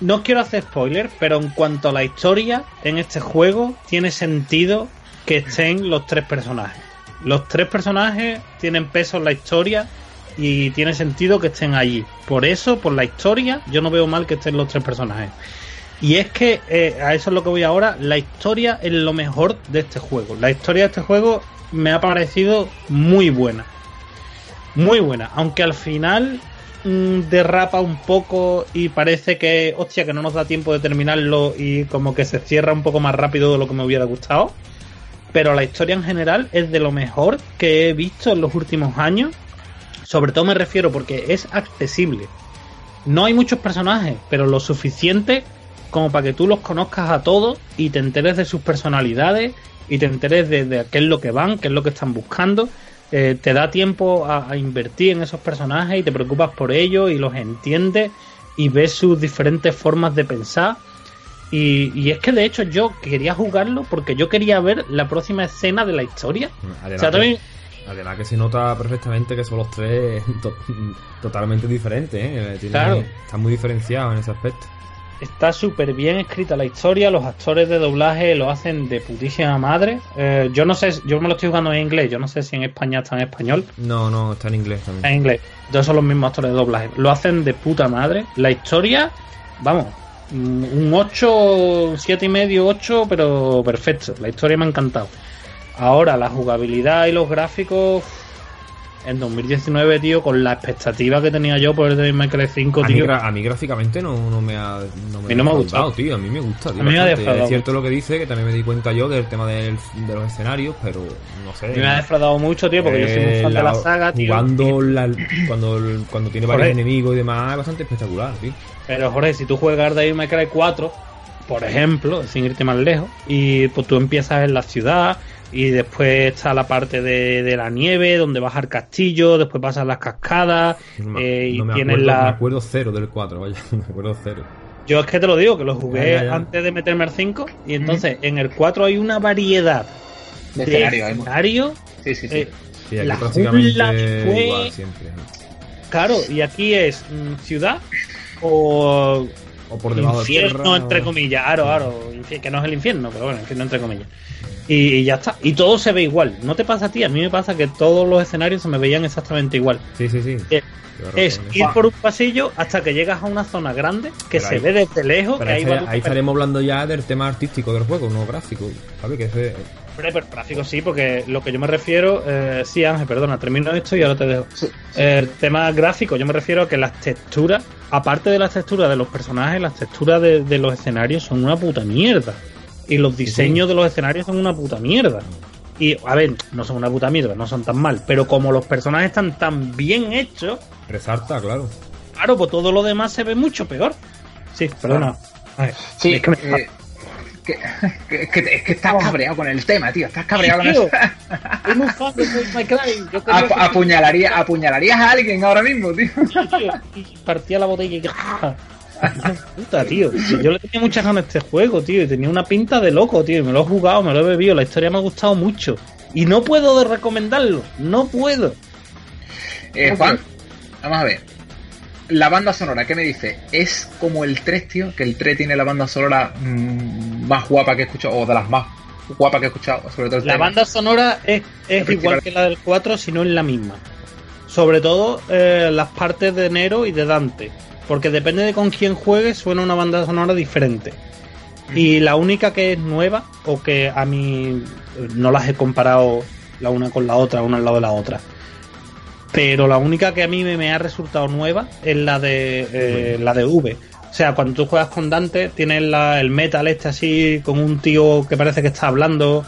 No quiero hacer spoiler, pero en cuanto a la historia, en este juego tiene sentido que estén los tres personajes. Los tres personajes tienen peso en la historia y tiene sentido que estén allí. Por eso, por la historia, yo no veo mal que estén los tres personajes. Y es que, eh, a eso es lo que voy ahora, la historia es lo mejor de este juego. La historia de este juego me ha parecido muy buena. Muy buena. Aunque al final mm, derrapa un poco y parece que, hostia, que no nos da tiempo de terminarlo y como que se cierra un poco más rápido de lo que me hubiera gustado. Pero la historia en general es de lo mejor que he visto en los últimos años. Sobre todo me refiero porque es accesible. No hay muchos personajes, pero lo suficiente como para que tú los conozcas a todos y te enteres de sus personalidades y te enteres de, de qué es lo que van, qué es lo que están buscando. Eh, te da tiempo a, a invertir en esos personajes y te preocupas por ellos y los entiendes y ves sus diferentes formas de pensar. Y, y es que de hecho yo quería jugarlo porque yo quería ver la próxima escena de la historia. O sea, Adelante, también- Además que se nota perfectamente que son los tres to- totalmente diferentes, ¿eh? Tienen- Claro. Están muy diferenciados en ese aspecto. Está súper bien escrita la historia, los actores de doblaje lo hacen de putísima madre. Eh, yo no sé, yo me lo estoy jugando en inglés, yo no sé si en España está en español. No, no, está en inglés también. en inglés. Entonces son los mismos actores de doblaje. Lo hacen de puta madre. La historia, vamos, mm, un 8, 7 y medio, 8, pero perfecto. La historia me ha encantado. Ahora, la jugabilidad y los gráficos. En 2019, tío, con la expectativa que tenía yo por el de Minecraft 5, A mí, tío. a mí gráficamente no, no me ha no mí no me ha gustado. tío. A mí me gusta, tío. A mí me ha defraudado Es cierto lo que dice, que también me di cuenta yo del tema del- de los escenarios, pero no sé. A mí me ha defraudado mucho, tío, porque yo soy muy fan de la saga, tío. Jugando la- cuando, cuando tiene varios enemigos y demás, es bastante espectacular, tío. Pero Jorge, si tú juegas May Cry 4, por ejemplo, sin irte más lejos, y pues tú empiezas en la ciudad y después está la parte de, de la nieve donde vas al castillo, después pasas las cascadas No me, eh, y no me tienes acuerdo, me la... acuerdo cero del 4, vaya, me acuerdo cero. Yo es que te lo digo, que lo jugué Ya, ya, ya. antes de meterme al 5 y entonces en el 4 hay una variedad De de escenario, escenario, Sí, sí, sí. eh, Sí, aquí La prácticamente jungla fue- igual siempre. claro, y aquí es mm, ciudad o O por debajo de infierno tierra. entre o- comillas, aro, aro, que no es el infierno, pero bueno, infierno entre comillas. Y, y ya está. Y todo se ve igual. ¿No te pasa a ti? A mí me pasa que todos los escenarios se me veían exactamente igual. Sí, sí, sí. Eh, Es ir por un pasillo hasta que llegas a una zona grande que Pero se ahí- ve desde lejos. Pero que ahí, ahí estaremos hablando ya del tema artístico del juego, no gráfico. ¿Sabes? Que ese- Hombre, pero gráfico sí, porque lo que yo me refiero, eh, sí, Ángel, perdona, termino esto y ahora te dejo. Sí, El tema gráfico, yo me refiero a que las texturas, aparte de las texturas de los personajes, las texturas de, de los escenarios son una puta mierda. Y los diseños de los escenarios son una puta mierda. Y, a ver, no son una puta mierda, no son tan mal. Pero como los personajes están tan bien hechos, resalta, claro. claro, pues todo lo demás se ve mucho peor. Sí, perdona. Ay, Sí, es que me- eh, que, que- que- es que estás cabreado con el tema, tío. Estás cabreado con Ap- que- apuñalaría, apuñalarías a alguien ahora mismo, tío. tío, y partía la botella y que... Puta, tío. Yo le tenía muchas ganas a este juego, tío. Y tenía una pinta de loco, tío. Y me lo he jugado, me lo he bebido. La historia me ha gustado mucho. Y no puedo de recomendarlo. No puedo. Eh. Juan, vamos a ver. La banda sonora, ¿qué me dice? Es como el 3, tío, que el 3 tiene la banda sonora mm, más guapa que he escuchado, o de las más guapas que he escuchado, sobre todo el La tema. banda sonora es, es igual que la del 4, si no es la misma. Sobre todo eh, las partes de Nero y de Dante. Porque depende de con quién juegues, suena una banda sonora diferente. Y la única que es nueva, o que a mí eh, no las he comparado la una con la otra, una al lado de la otra. Pero la única que a mí me, me ha resultado nueva es la de eh, la de V. O sea, cuando tú juegas con Dante, tienes la- el metal este así, con un tío que parece que está hablando,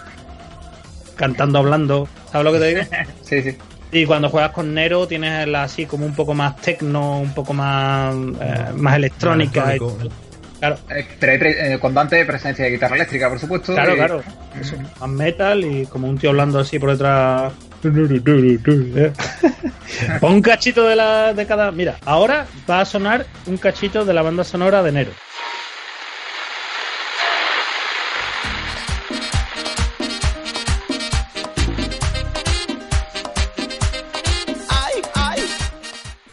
cantando hablando. ¿Sabes lo que te digo? Sí, sí. Y cuando juegas con Nero, tienes la así como un poco más techno, un poco más, eh, más electrónica. Electrónico. Claro, Eh, pero hay pre- eh, con Dante presencia de guitarra eléctrica, por supuesto. claro, y- claro. Eso, más metal y como un tío hablando así por detrás. Pon un cachito de la de cada. Mira, ahora va a sonar un cachito de la banda sonora de Nero.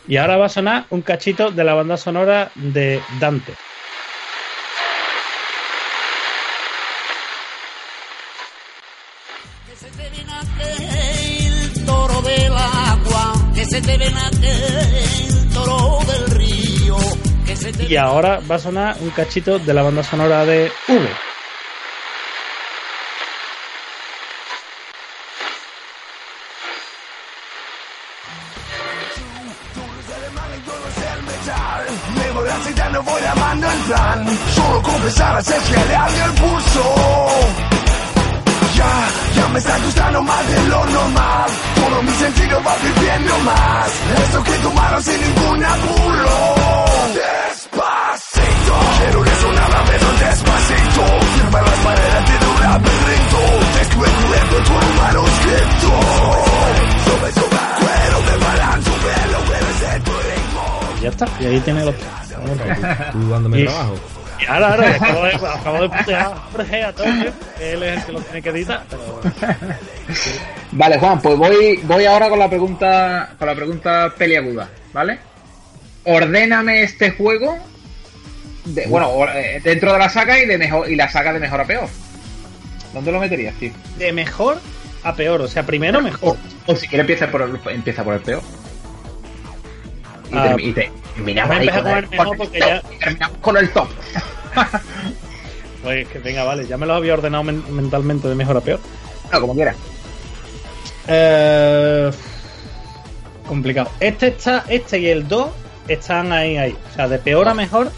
Y ahora va a sonar un cachito de la banda sonora de Dante. Que se te ven aquel toro del agua, que se te ven aquel toro del río, que se te Y ahora va a sonar un cachito de la banda sonora de V. el plan. Solo confesar es acelerarme el pulso. Ya, ya me está gustando más de lo normal. Todo mi sentido va viviendo más. Eso que tu mano sin ningún apuro. Despacito. Quiero resonar a veces despacito. Firma las paredes de un laberinto. Descubierto tu manuscrito. Sube, sube. Cuero de balanzo, velo, de tu ritmo. Ya está. Y ahí tiene los tres. Tú dándome Y- trabajo. Y ahora, ahora, acabo de, acabo de putear a Jorge a todo, él es el que lo tiene que editar, pero bueno. Vale, Juan, pues voy, voy ahora con la pregunta, con la pregunta peliaguda, ¿vale? Ordéname este juego, de- bueno, eh, dentro de la saga y de mejor y la saga de mejor a peor. ¿Dónde lo meterías, tío? De mejor a peor, o sea, primero mejor. O, o si quieres empieza por el, empieza por el peor. Y, Ah, y te- terminamos ahí con el, con el top, ya- y terminamos con el top. Pues que venga, vale, ya me lo había ordenado men- mentalmente de mejor a peor. No, como quieras. Eh, complicado. Este está, este y el 2 están ahí, ahí. O sea, de peor a mejor,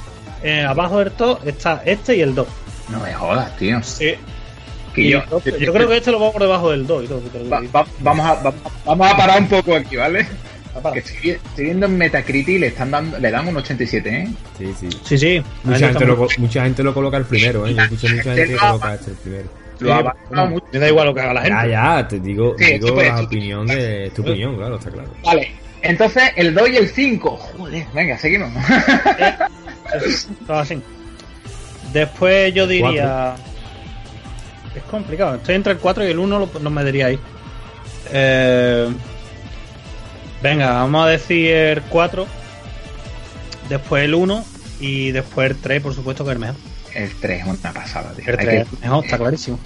eh, abajo del top está este y el 2. No me jodas, tío. Sí. Que yo, yo, yo creo que este lo pongo por debajo del 2 y todo. Va- va- vamos, a, va- vamos a parar un poco aquí, ¿vale? Que estoy, vi- estoy viendo en Metacritic y le están dando, le dan un 87, ¿eh? Sí, sí. Sí, sí. Mucha gente, lo, mucha gente lo coloca el primero, ¿eh? Yo mucha gente que coloca este el primero. Lo ha mucho. Me da igual lo que haga la gente. Ya, ya, te digo, Sí, digo la opinión de tu opinión, claro, está claro. Vale, entonces el 2 y el 5. Joder, venga, seguimos. Todo así. Después yo diría. Es complicado. Estoy entre el 4 y el 1, lo, lo metería ahí. Eh, venga, vamos a decir el 4. Después el 1. Y después el 3, por supuesto, que es el mejor. El 3 es una pasada, tío. El Hay 3 que- es mejor, está clarísimo.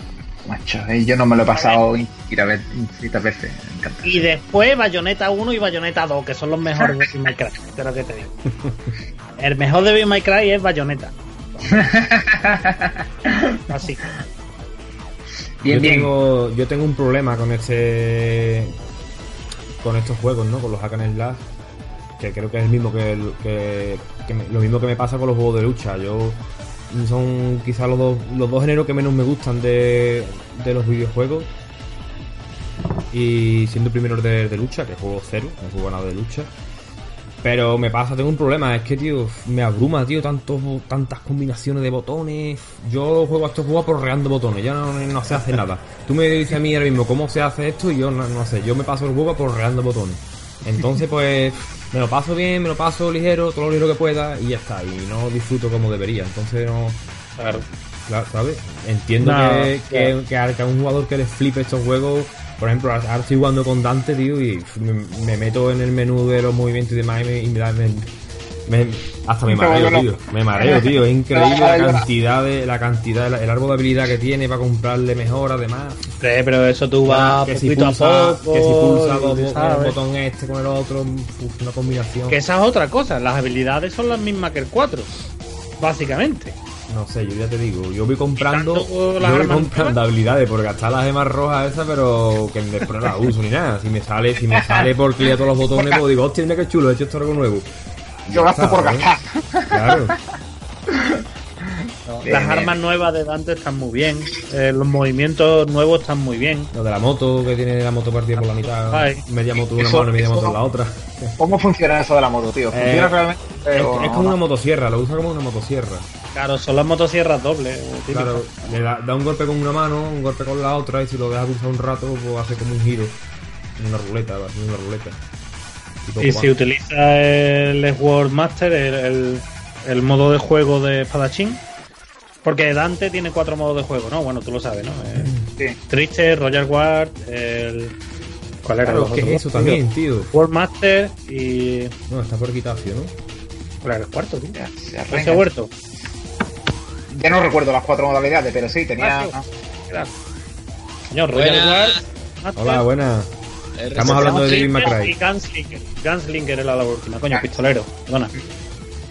macho, eh, yo no me lo he pasado infinitas ve- infinitas veces. Me encanta. Y después Bayonetta 1 y Bayonetta 2, que son los mejores de May Cry. De lo que te digo. El mejor de May Cry es Bayonetta. Así. Bien, yo, bien. Tengo, yo tengo un problema con este. Con estos juegos, ¿no? Con los hack and slash. Que creo que es mismo que, me- lo mismo que me pasa con los juegos de lucha. Yo son quizás los dos, los dos géneros que menos me gustan de, de los videojuegos. Y siendo primero de, de lucha, que juego cero, no juego nada de lucha. Pero me pasa, tengo un problema, es que, tío, me abruma, tío, tantos, tantas combinaciones de botones. Yo juego a estos juegos porreando botones, ya no, no sé hacer nada. Tú me dices a mí ahora mismo cómo se hace esto y yo no, no sé, yo me paso el juego porreando botones. Entonces, pues, me lo paso bien, me lo paso ligero, todo lo ligero que pueda y ya está. Y no disfruto como debería. Entonces, no. Claro. Claro, ¿sabes? Entiendo No, que, que, claro. que a, que a un jugador que le flipe estos juegos, por ejemplo, ahora estoy jugando con Dante, tío, y me, me meto en el menú de los movimientos y demás y me, y me da- me- me- hasta me mareo, tío. Me mareo, tío. Es increíble la cantidad de, la cantidad, el árbol de habilidad que tiene para comprarle mejor, además. Sí, pero eso tú vas que si pulsa, a poco. que si pulsa dos- el botón este con el otro, una combinación. Que esa es otra cosa. Las habilidades son las mismas que el 4. Básicamente. No sé, yo ya te digo, yo voy comprando, yo voy comprando nuevas. habilidades por gastar las gemas rojas esas, pero que después no las uso ni nada. Si me sale, si me sale por clicar todos los botones, pues digo, hostia, mira qué chulo, he hecho esto algo nuevo. Yo ya gasto está, por ¿sabes? gastar. Claro. Bien, las bien. armas nuevas de Dante están muy bien. eh, los movimientos nuevos están muy bien. Lo de la moto, que tiene la moto partida por la mitad, Ay. media moto de una Eso- mano y media eso moto en la otra. ¿Cómo funciona eso de la moto, tío? ¿Funciona Eh, realmente? Es, como una motosierra, lo usa como una motosierra. Claro, son las motosierras dobles. Claro, le da, da un golpe con una mano, un golpe con la otra, y si lo dejas pulsar un rato, pues hace como un giro. Una ruleta, va una ruleta. Y si utiliza el Sword Master, el, el- el modo de juego de espadachín, porque Dante tiene cuatro modos de juego, ¿no? Bueno, tú lo sabes, ¿no? Eh, Sí. Triste, Royal Guard, el. ¿Cuál era? Claro, los ¿qué es eso también, tío? World Master y. No, está por Quitacio, ¿no? ¿Cuál era el cuarto, tío? Ya, se. Ya no recuerdo las cuatro modalidades, pero sí, tenía. Ah. Señor, Royal Buenas. Hola, buenas. Estamos hablando de Devil May Gunslinger Gunslinger. Era la última, coño, pistolero. Perdona.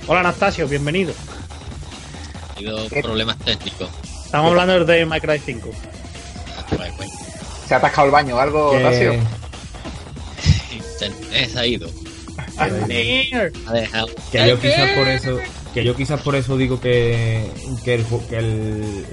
Hola, Anastasio, bienvenido. Ha habido problemas técnicos. Estamos hablando May Cry 5. Pues, pues, Se ha atascado el baño, algo, Que- Tasio. Internet se ha ido. Que yo quizás por eso, que yo quizás por eso digo que, que el, que el,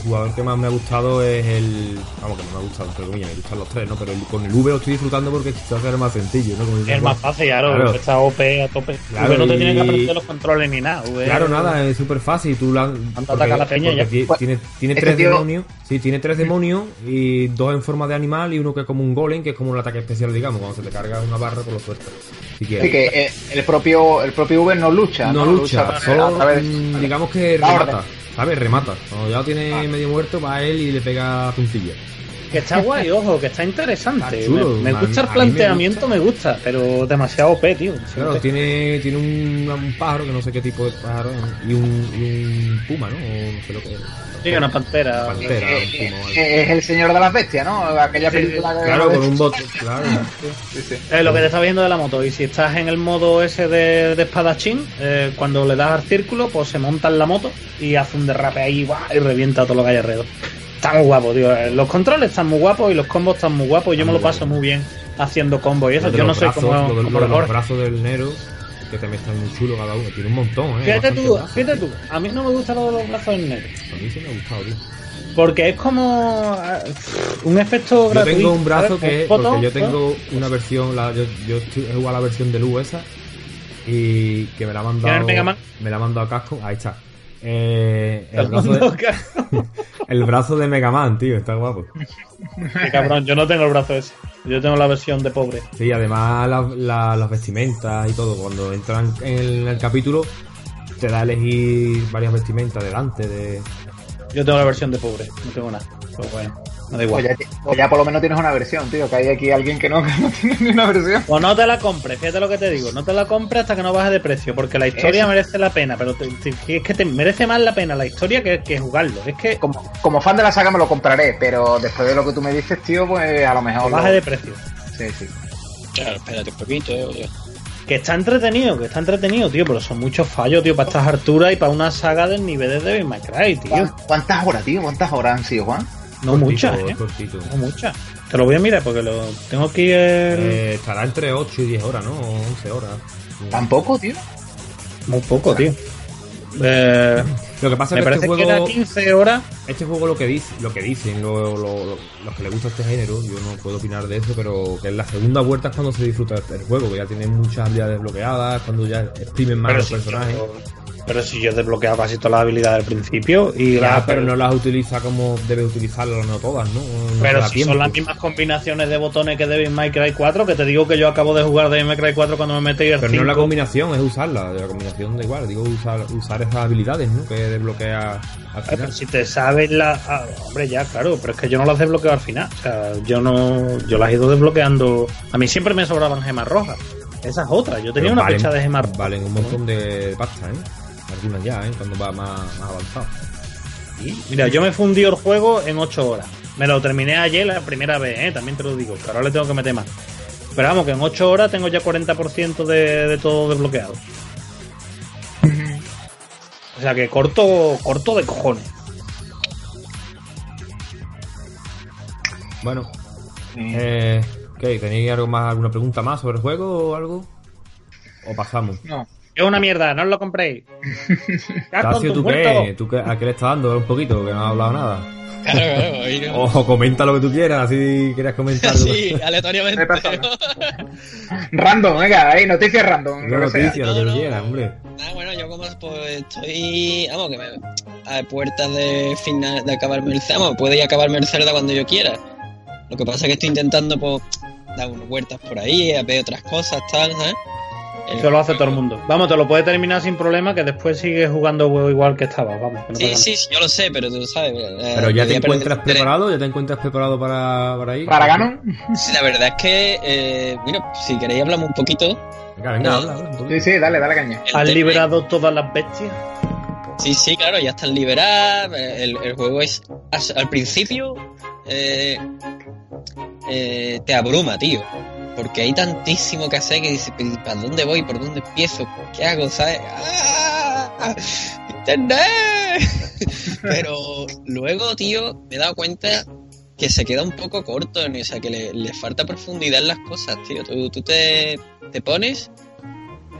el jugador que más me ha gustado es el. Vamos, que no me ha gustado, comillas, me gustan los tres, ¿no? Pero el- con el V lo estoy disfrutando porque quizás era más sencillo, ¿no? Como el más fácil, claro. Claro. Está OP a tope. Claro, V no te y- tienen que aprender los controles ni nada. V- Claro, nada, es súper fácil. Tú la, ataca a la peña porque ya. Pues, tiene, tiene tres tío- demonios. Sí, tiene tres demonios y dos en forma de animal y uno que es como un golem, que es como un ataque especial, digamos. Cuando se te carga una barra, por lo sueltas. Si quieres. Así que eh, el propio el propio Uber no lucha. no, No, lucha, solo a través- mm, digamos que remata. orden. ¿Sabes? Remata. Cuando ya lo tiene Ah. medio muerto, va a él y le pega puncilla. Que está guay, ojo, que está interesante. Está chulo, me, gusta el me planteamiento, me gusta, pero demasiado OP, tío. Claro, tiene, tiene un, un pájaro, que no sé qué tipo de pájaro es, y un, y un puma, ¿no? O no sé lo que es. Sí, una pantera. Pantera, Eh, un puma eh, es el señor de las bestias, ¿no? Aquella Sí, película que- Claro, con un bot, claro. Sí, sí. Es lo que te está viendo de la moto. Y si estás en el modo ese de, de espadachín, eh, cuando le das al círculo, pues se monta en la moto y hace un derrape ahí y revienta a todo lo que hay alrededor. Está muy guapo, tío. Eh, Los controles están muy guapos y los combos están muy guapos. Yo me lo paso muy bien haciendo combos y eso. Yo no sé cómo, lo lo los brazos del Nero, que también están muy chulos cada uno. Tiene un montón, ¿eh? Fíjate tú, fíjate tú. A mí no me gusta lo de los brazos en negro. A mí sí me ha gustado, tío. Porque es como eh, un efecto Yo gratuito. tengo un brazo que, botón, porque yo ¿no? tengo una versión, la, yo, yo estoy- he jugado la versión de Lu esa, y que me la ha ¿Tiene mandado, me la ha mandado Casco, ahí está. Eh, el, brazo de, el brazo de Mega Man, tío, está guapo. Qué cabrón, yo no tengo el brazo ese. Yo tengo la versión de pobre. Sí, además la- la- las vestimentas y todo, cuando entran en el capítulo, te da a elegir varias vestimentas delante de... Yo tengo la versión de pobre, no tengo nada. Pero bueno, me da igual. Pues ya, pues ya por lo menos tienes una versión, tío. Que hay aquí alguien que no, que no tiene ni una versión. Pues no te la compres, fíjate lo que te digo. No te la compres hasta que no baje de precio, porque la historia Eso. merece la pena, pero te- te- es que te merece más la pena la historia que, que jugarlo. Es que Como, como fan de la saga me lo compraré, pero después de lo que tú me dices, tío, pues a lo mejor. baje lo- de precio. Sí, sí. Claro, espérate un poquito, eh. Que está entretenido, que está entretenido, tío, pero son muchos fallos, tío, para estas alturas y para una saga del nivel de Devil May Cry, tío. ¿Cuán- ¿Cuántas horas, tío? ¿Cuántas horas han sido, Juan? No muchas, eh. cortito. No muchas. Te lo voy a mirar porque lo tengo aquí el... Eh, estará entre 8 y 10 horas, ¿no? O 11 horas. Tampoco, tío. Muy poco, tío. Eh, Lo que pasa me es que parece este que era juego, 15 horas. este juego lo que dice, lo que dicen lo- lo- lo- los que les gusta este género, yo no puedo opinar de eso, pero que en la segunda vuelta es cuando se disfruta el juego, que ya tiene muchas habilidades desbloqueadas, cuando ya exprimen más los personajes. yo- pero si yo he desbloqueado casi todas las habilidades al principio y Ya, las- pero no las utiliza como debe utilizarlas, no todas, ¿no? No Pero si tiempo. son las mismas combinaciones de botones que Devil May Cry 4, que te digo que yo acabo de jugar May Cry 4 cuando me metí al Pero no es la 5. combinación, es usarla. La combinación da igual, digo usar, usar esas habilidades, ¿no? Que desbloquea al final. pero si te sabes la... ah, hombre, ya, claro, pero es que yo no las desbloqueo al final. O sea, yo no... Yo las he ido desbloqueando... A mí siempre me sobraban gemas rojas. Esa es otra. Yo tenía Pero una valen- fecha de gemas rojas. Valen un montón de pasta, ¿eh? Algunas ya, ¿eh? Cuando va más, más avanzado. Mira, yo me fundí el juego en 8 horas. Me lo terminé ayer la primera vez, ¿eh? también te lo digo, que ahora le tengo que meter más. Pero vamos, que en 8 horas tengo ya 40% de, de todo desbloqueado. O sea que corto, corto de cojones. Bueno, eh, ¿qué? ¿Tenéis algo más, alguna pregunta más sobre el juego o algo? ¿O pasamos? No. Es una mierda, no os lo compréis. Tu ¿tú qué? ¿Tú qué? ¿A qué le estás dando un poquito? Que no has hablado nada. Claro, claro, ahí no. O comenta lo que tú quieras, si quieres comentar. Sí, aleatoriamente. Random, venga, ahí, noticias random. Una lo que sea. noticia, lo que No, tú no. quieras, hombre. Ah, bueno, yo como pues estoy, vamos, que me, a puertas de final de acabarme el Vamos, puede ir a acabarme el Zelda cuando yo quiera. Lo que pasa es que estoy intentando, pues, dar unas vueltas por ahí, a ver otras cosas, tal, ¿sabes? Eso lo hace todo el mundo. Vamos, te lo puedes terminar sin problema, que después sigues jugando juego igual que estaba. Vamos, que no Sí, pasa sí, sí, yo lo sé, pero tú sabes. eh, Pero ya te encuentras perder- preparado, ya te encuentras preparado para, para ir. ¿Para Ganon? Sí, la verdad es que, eh, mira, si queréis hablamos un poquito. Venga, venga, habla. Sí, sí, dale, dale caña. El ¿Has liberado todas las bestias? Sí, sí, claro, ya están liberadas. eh, El, el juego es. Al principio. eh, eh, te abruma, tío. Porque hay tantísimo que hacer que dices, "¿Pero ¿para dónde voy? ¿Por dónde empiezo? ¿Qué hago? ¿Sabes? ¡Ah! ¡Internet! Pero luego, tío, me he dado cuenta que se queda un poco corto, ¿no? o sea, que le, le falta profundidad en las cosas, tío. Tú, tú te, te pones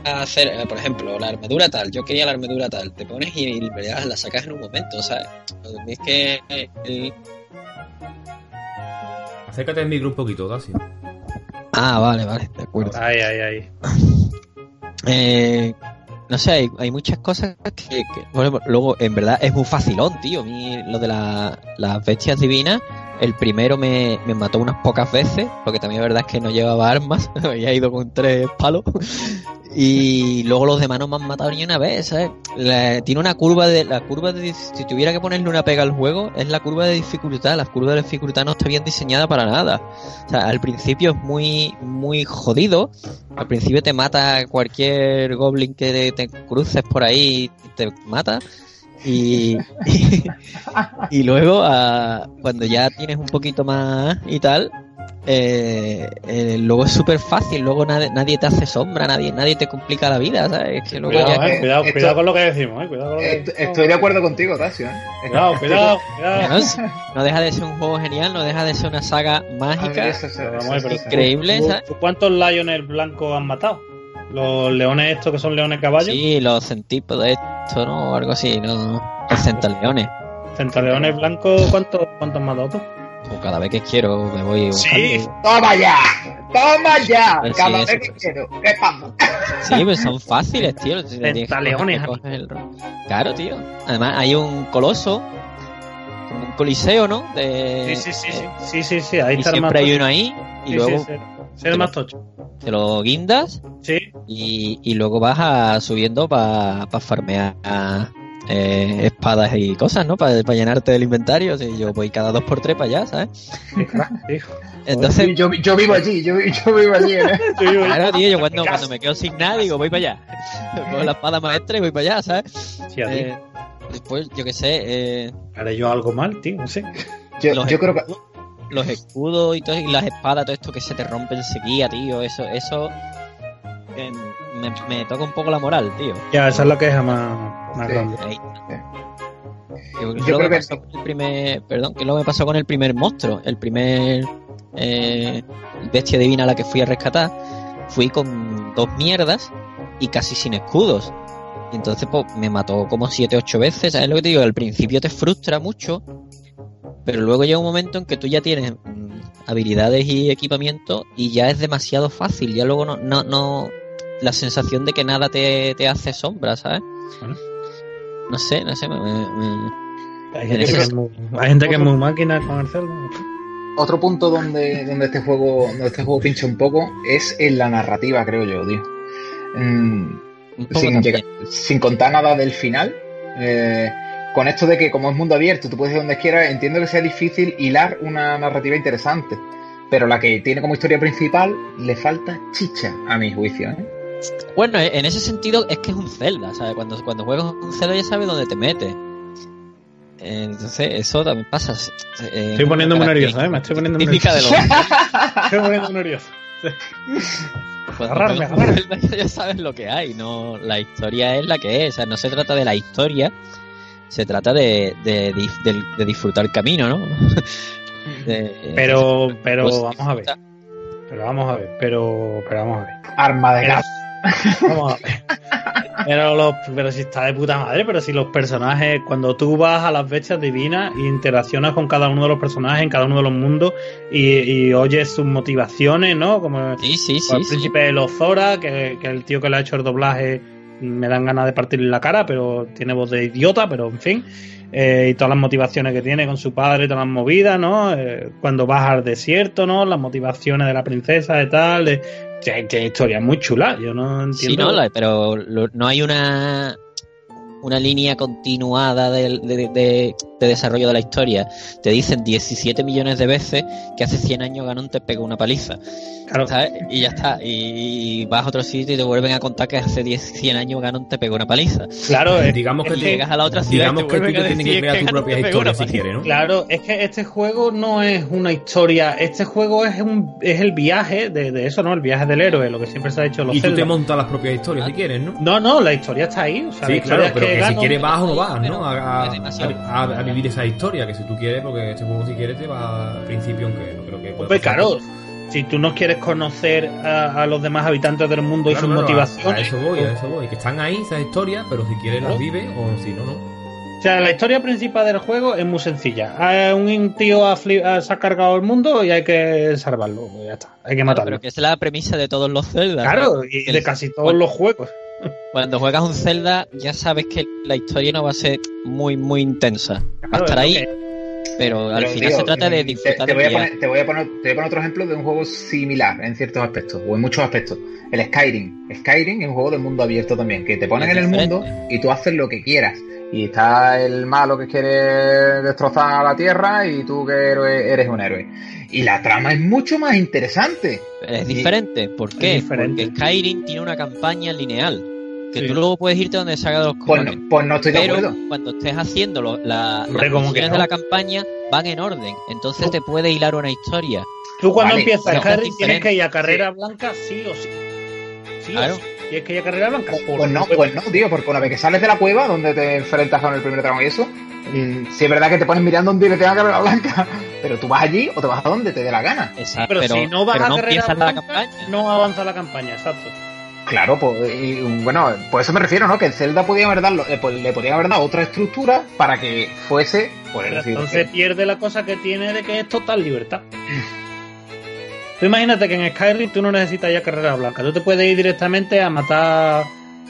a hacer, eh, por ejemplo, la armadura tal, yo quería la armadura tal, te pones y, y la sacas en un momento, o sea, es que el- Acércate al micro un poquito, Dacio. Ah, vale, vale, de acuerdo. Ahí, ahí. Eh, no sé, hay, hay muchas cosas que, ejemplo, luego, en verdad, es muy facilón, tío. A mí, lo de la- las bestias divinas, el primero me, me mató unas pocas veces, porque también es verdad es que no llevaba armas, había ido con tres palos. Y luego los demás no me han matado ni una vez, ¿sabes? La- tiene una curva de. La curva de. Si tuviera que ponerle una pega al juego, es la curva de dificultad. La curva de dificultad no está bien diseñada para nada. O sea, al principio es muy, muy jodido. Al principio te mata cualquier goblin que te cruces por ahí te mata. Y, y, luego, ah, cuando ya tienes un poquito más y tal, eh, eh, luego es súper fácil. Luego nadie, nadie te hace sombra, nadie, nadie te complica la vida, ¿sabes? Es que luego Cuidado, ya- eh, cuidado, esto- cuidado con lo que decimos, eh. Cuidado con lo que Est- decimos. Estoy de acuerdo contigo, Tasio. ¿eh? Cuidado, cuidado, cuidado. no, deja de ser un juego genial, no deja de ser una saga mágica. eso- eso- eso- increíble, ¿tú- ¿sabes? ¿Cuántos Lionel blancos han matado? Los leones estos que son leones caballos. Sí, los centípodos, esto, ¿no? O algo así, ¿no? Los centaleones. Centaleones blancos, ¿cuántos, cuántos matado tú? O cada vez que quiero me voy Sí. buscando. ¡Toma ya! ¡Toma ya! Pues sí, Cada eso vez que pues. quiero. ¿Qué pasa? Sí, pues son fáciles, tío. Centaleones, el ro- Claro, tío. Además, hay un coloso, como un coliseo, ¿no? De... Sí, sí, sí, sí. eh, Sí, sí, sí. Ahí y está más siempre hay uno ahí, y Sí, luego sí, el más tocho. te lo guindas, Sí. y, y luego vas a, subiendo para farmear eh, espadas y cosas, ¿no? Para llenarte el inventario. Si yo voy cada dos por tres para allá, ¿sabes? Entonces, Sí, yo, yo vivo allí, yo, yo vivo allí. ¿eh? Claro, tío, yo cuando, cuando me quedo sin nada digo, voy para allá. Cojo la espada maestra y voy para allá, ¿sabes? Sí, a. Eh, después, yo qué sé, eh, Haré yo algo mal, tío, no sé. Yo, yo creo que. Los escudos y, todo, y las espadas, todo esto que se te rompe enseguida, tío, eso, eso eh, me, me toca un poco la moral, tío. Ya, esa es la queja más, más Sí. grande. Ahí. Sí. Que- que Yo lo creo que- pasó con el primer, perdón, que lo me pasó con el primer monstruo, el primer eh, bestia divina a la que fui a rescatar, fui con dos mierdas y casi sin escudos. Y entonces pues me mató como siete, ocho veces, ¿sabes lo que te digo? Al principio te frustra mucho, pero luego llega un momento en que tú ya tienes mm, habilidades y equipamiento y ya es demasiado fácil, ya luego no, no, no la sensación de que nada te, te hace sombra, ¿sabes? Bueno. No sé, no sé, me- me- me, Hay gente, que es muy, hay gente que es muy máquina con el Zelda. Otro punto donde, donde este juego donde este juego pincha un poco es en la narrativa, creo yo, tío. Mm, sin, llegar- sin contar nada del final. eh, con esto de que como es mundo abierto, tú puedes ir donde quieras, entiendo que sea difícil hilar una narrativa interesante. Pero la que tiene como historia principal le falta chicha, a mi juicio. ¿eh? Bueno, en ese sentido es que es un Zelda, ¿sabes? Cuando, cuando juegas un Zelda ya sabes dónde te metes. Eh, Entonces, eso también pasa. eh, Estoy poniéndome nervioso, ¿eh? Me estoy poniendo nervioso. los Estoy poniendo nervioso. cuando Agarrarme, agarrarme. Ya sabes lo que hay, no la historia es la que es, o sea, no se trata de la historia, se trata de, de, de disfrutar el camino, ¿no? De- Pero, pero pues, vamos a ver. Pero vamos a ver. Pero, pero vamos a ver. Arma de Pero- gas. Vamos a ver. Pero, los, pero si está de puta madre, pero si los personajes, cuando tú vas a las bestias divinas y interaccionas con cada uno de los personajes en cada uno de los mundos y, y oyes sus motivaciones, ¿no? Como Sí, sí, el sí, sí. príncipe de los Zora, que, que el tío que le ha hecho el doblaje me dan ganas de partirle la cara, pero tiene voz de idiota, pero en fin. Eh, y todas las motivaciones que tiene con su padre, todas las movidas, ¿no? Eh, cuando vas al desierto, ¿no? Las motivaciones de la princesa y tal. de- Tiene, tiene historias muy chulas, yo no entiendo. Sí, no, la- pero no hay una una línea continuada de, de- de- de desarrollo de la historia. Te dicen 17 millones de veces que hace 100 años Ganon te pegó una paliza. Claro, ¿sabes? Y ya está. Y, vas a otro sitio y te vuelven a contar que hace 10, 100 años Ganon te pegó una paliza. claro, es, Digamos que, llegas a la otra ciudad digamos y te que tú te tienes que crear tu propia historia si quieres, ¿no? Claro, es que este juego no es una historia, este juego es un es el viaje de, de eso, ¿no? El viaje del héroe, lo que siempre se ha hecho en los Y tú te montas las propias historias si quieres, ¿no? No, no, la historia está ahí, o sea, Sí, claro, es pero que, si quieres vas o no vas, ¿no? A, vivir esa historia, que si tú quieres, porque este juego si quieres te va al principio, aunque no creo que pueda pasar. claro, si tú no quieres conocer a, a los demás habitantes del mundo y sus claro, motivaciones. A, eso voy, a eso voy. Que están ahí esas historias, pero si quieres las Claro. vive o si no, no. O sea, la historia principal del juego es muy sencilla. Un tío ha, se ha cargado el mundo y hay que salvarlo. Pues ya está, hay que matarlo. Pero que es la premisa de todos los Zelda. Claro, ¿no? y El- de casi todos los juegos. Cuando juegas un Zelda, ya sabes que la historia no va a ser muy, muy intensa. Va a estar es ahí, que- pero al Pero, final tío, se trata de disfrutar te, voy a del poner, te, voy a poner, te voy a poner otro ejemplo de un juego similar en ciertos aspectos, o en muchos aspectos. El Skyrim. Skyrim es un juego de mundo abierto también, que te ponen Es en el mundo y tú haces lo que quieras. Y está el malo que quiere destrozar la tierra y tú que eres un héroe. Y la trama es mucho más interesante. Es diferente. ¿Por qué? diferente. Porque Skyrim tiene una campaña lineal. Que Sí. tú luego puedes irte donde salga los Pues cojones. no, pues no estoy de Pero acuerdo. cuando estés haciendo lo- la, Hombre, las ¿cómo que misiones no? de la campaña, van en orden. Entonces te puede hilar una historia. Tú cuando Vale, empiezas es tienes diferente. que ir a carrera blanca sí o sí. Sí Claro. o sí. Tienes que ir a carrera blanca. Pues no, pues no, tío, porque una vez que sales de la cueva donde te enfrentas con el primer tramo y eso, mm, sí es verdad que te pones mirando donde te tenga carrera blanca, pero tú vas allí o te vas a donde te dé la gana. Exacto. Pero, pero, si no vas pero a no carrera la blanca, campaña. no avanza la campaña, exacto. Claro, pues y, bueno, por eso me refiero, ¿no? Que el Zelda podía haber dado, le, pues, le podía haber dado otra estructura para que fuese, pues Pero decir, entonces pierde la cosa que tiene de que es total libertad. Tú imagínate que en Skyrim tú no necesitas ya carrera blanca. Tú te puedes ir directamente a matar.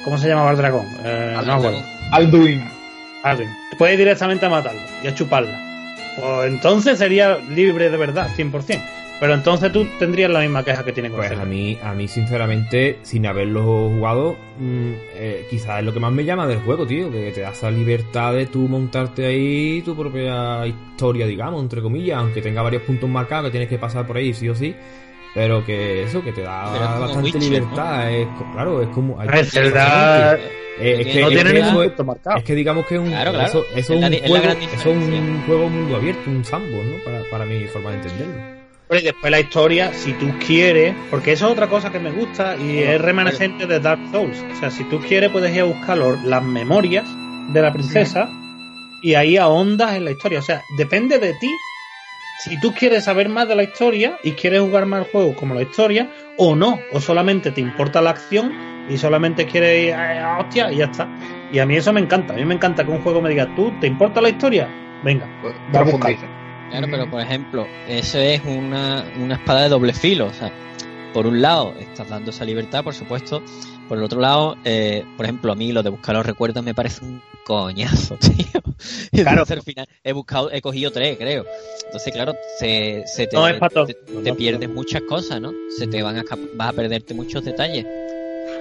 ¿Cómo se llamaba el dragón? Eh, Al no me acuerdo. dragón. Alduin. Alvin. Te puedes ir directamente a matarlo y a chuparla. Pues entonces sería libre de verdad, 100%. Pero entonces tú tendrías la misma queja que tiene con Pues Zelda. a mí, a mí sinceramente, sin haberlo jugado, mm, eh, quizás es lo que más me llama del juego, tío, que te da esa libertad de tú montarte ahí tu propia historia, digamos, entre comillas, aunque tenga varios puntos marcados que tienes que pasar por ahí sí o sí, pero que eso, que te da Pero es bastante Witcher, libertad, es, claro, es como... A ver, Zelda Eh, es que, no es tiene ningún es- punto marcado. es que digamos que es un, Claro, claro. Eso, eso Es es, la un di- es la juego, eso es un juego mundo abierto, un sandbox, ¿no? Para, para mi forma de entenderlo. Pero y después la historia, si tú quieres, porque eso es otra cosa que me gusta y es remanescente de Dark Souls. O sea, si tú quieres, puedes ir a buscar las memorias de la princesa y ahí ahondas en la historia. O sea, depende de ti. Si tú quieres saber más de la historia y quieres jugar más el juego como la historia, o no, o solamente te importa la acción y solamente quieres ir a hostia y ya está. Y a mí eso me encanta. A mí me encanta que un juego me diga, ¿tú te importa la historia? Venga, Pues, Va a profundiza. Claro, pero por ejemplo, eso es una, una espada de doble filo. O sea, por un lado, estás dando esa libertad, por supuesto. Por el otro lado, eh, por ejemplo, a mí lo de buscar los recuerdos me parece un coñazo, tío. Claro. entonces al final he buscado, he cogido tres, creo. Entonces, claro, se, se te, No te, te pierdes muchas cosas, ¿no? Se te van a vas a perderte muchos detalles.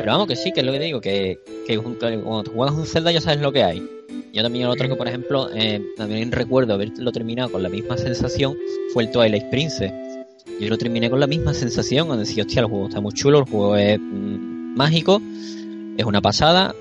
Pero vamos, que sí, que es lo que digo, que, que cuando tú juegas un Zelda ya sabes lo que hay. Yo también el otro que, por ejemplo, eh, también recuerdo haberlo terminado con la misma sensación fue el Twilight Princess. Yo lo terminé con la misma sensación, cuando decía, hostia, el juego está muy chulo, el juego es mm, mágico, es una pasada,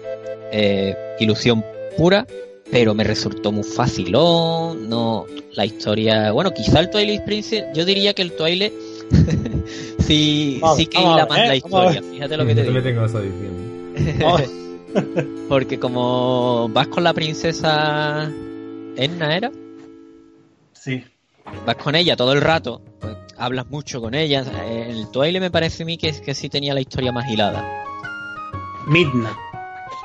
eh, ilusión pura, pero me resultó muy facilón, no, la historia, bueno, quizá el Twilight Princess, yo diría que el Twilight sí, Vamos, sí que vamos la ¿eh? Vamos a historia, fíjate lo que te Yo digo. le tengo esa. Porque como vas con la princesa Edna, ¿era? sí. Vas con ella todo el rato, pues hablas mucho con ella. En el Twilight me parece a mí que, que sí tenía la historia más hilada. Midna.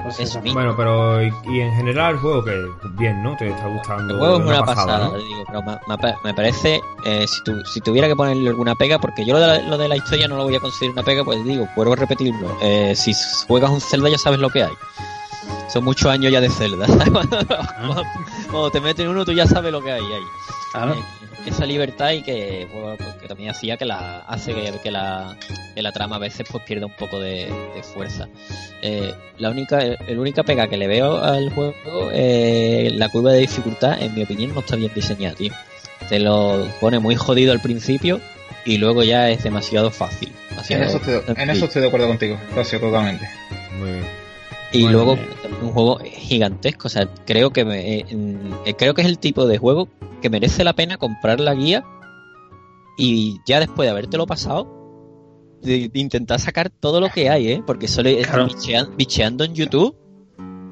Pues Eso. Bueno, pero y, y en general el juego que bien, ¿no? Te está gustando. El juego es una una pasada, ¿no? te digo, pero me, me pa- me parece, eh, si, tu- si tuviera que ponerle alguna pega, porque yo lo de, la, lo de la historia no lo voy a considerar una pega, pues digo, vuelvo a repetirlo, eh, si juegas un Zelda ya sabes lo que hay. Son muchos años ya de Zelda. ¿sabes? Cuando, te metes en uno tú ya sabes lo que hay ahí. Claro. Eh, esa libertad y que, bueno, pues, que también hacía que la hace que, que la, que la trama a veces pues pierda un poco de, de fuerza Eh, la única el única pega que le veo al juego eh, la curva de dificultad en mi opinión no está bien diseñada tío te lo pone muy jodido al principio y luego ya es demasiado fácil En eso, estoy, en sencillo. eso estoy de acuerdo contigo, Rocío, totalmente. Muy bien. Y Bueno, luego un juego gigantesco, o sea, creo que me- eh, creo que es el tipo de juego que merece la pena comprar la guía y ya después de habértelo pasado de, de intentar sacar todo lo que hay, ¿eh? Porque solo Claro. bichean- bicheando en YouTube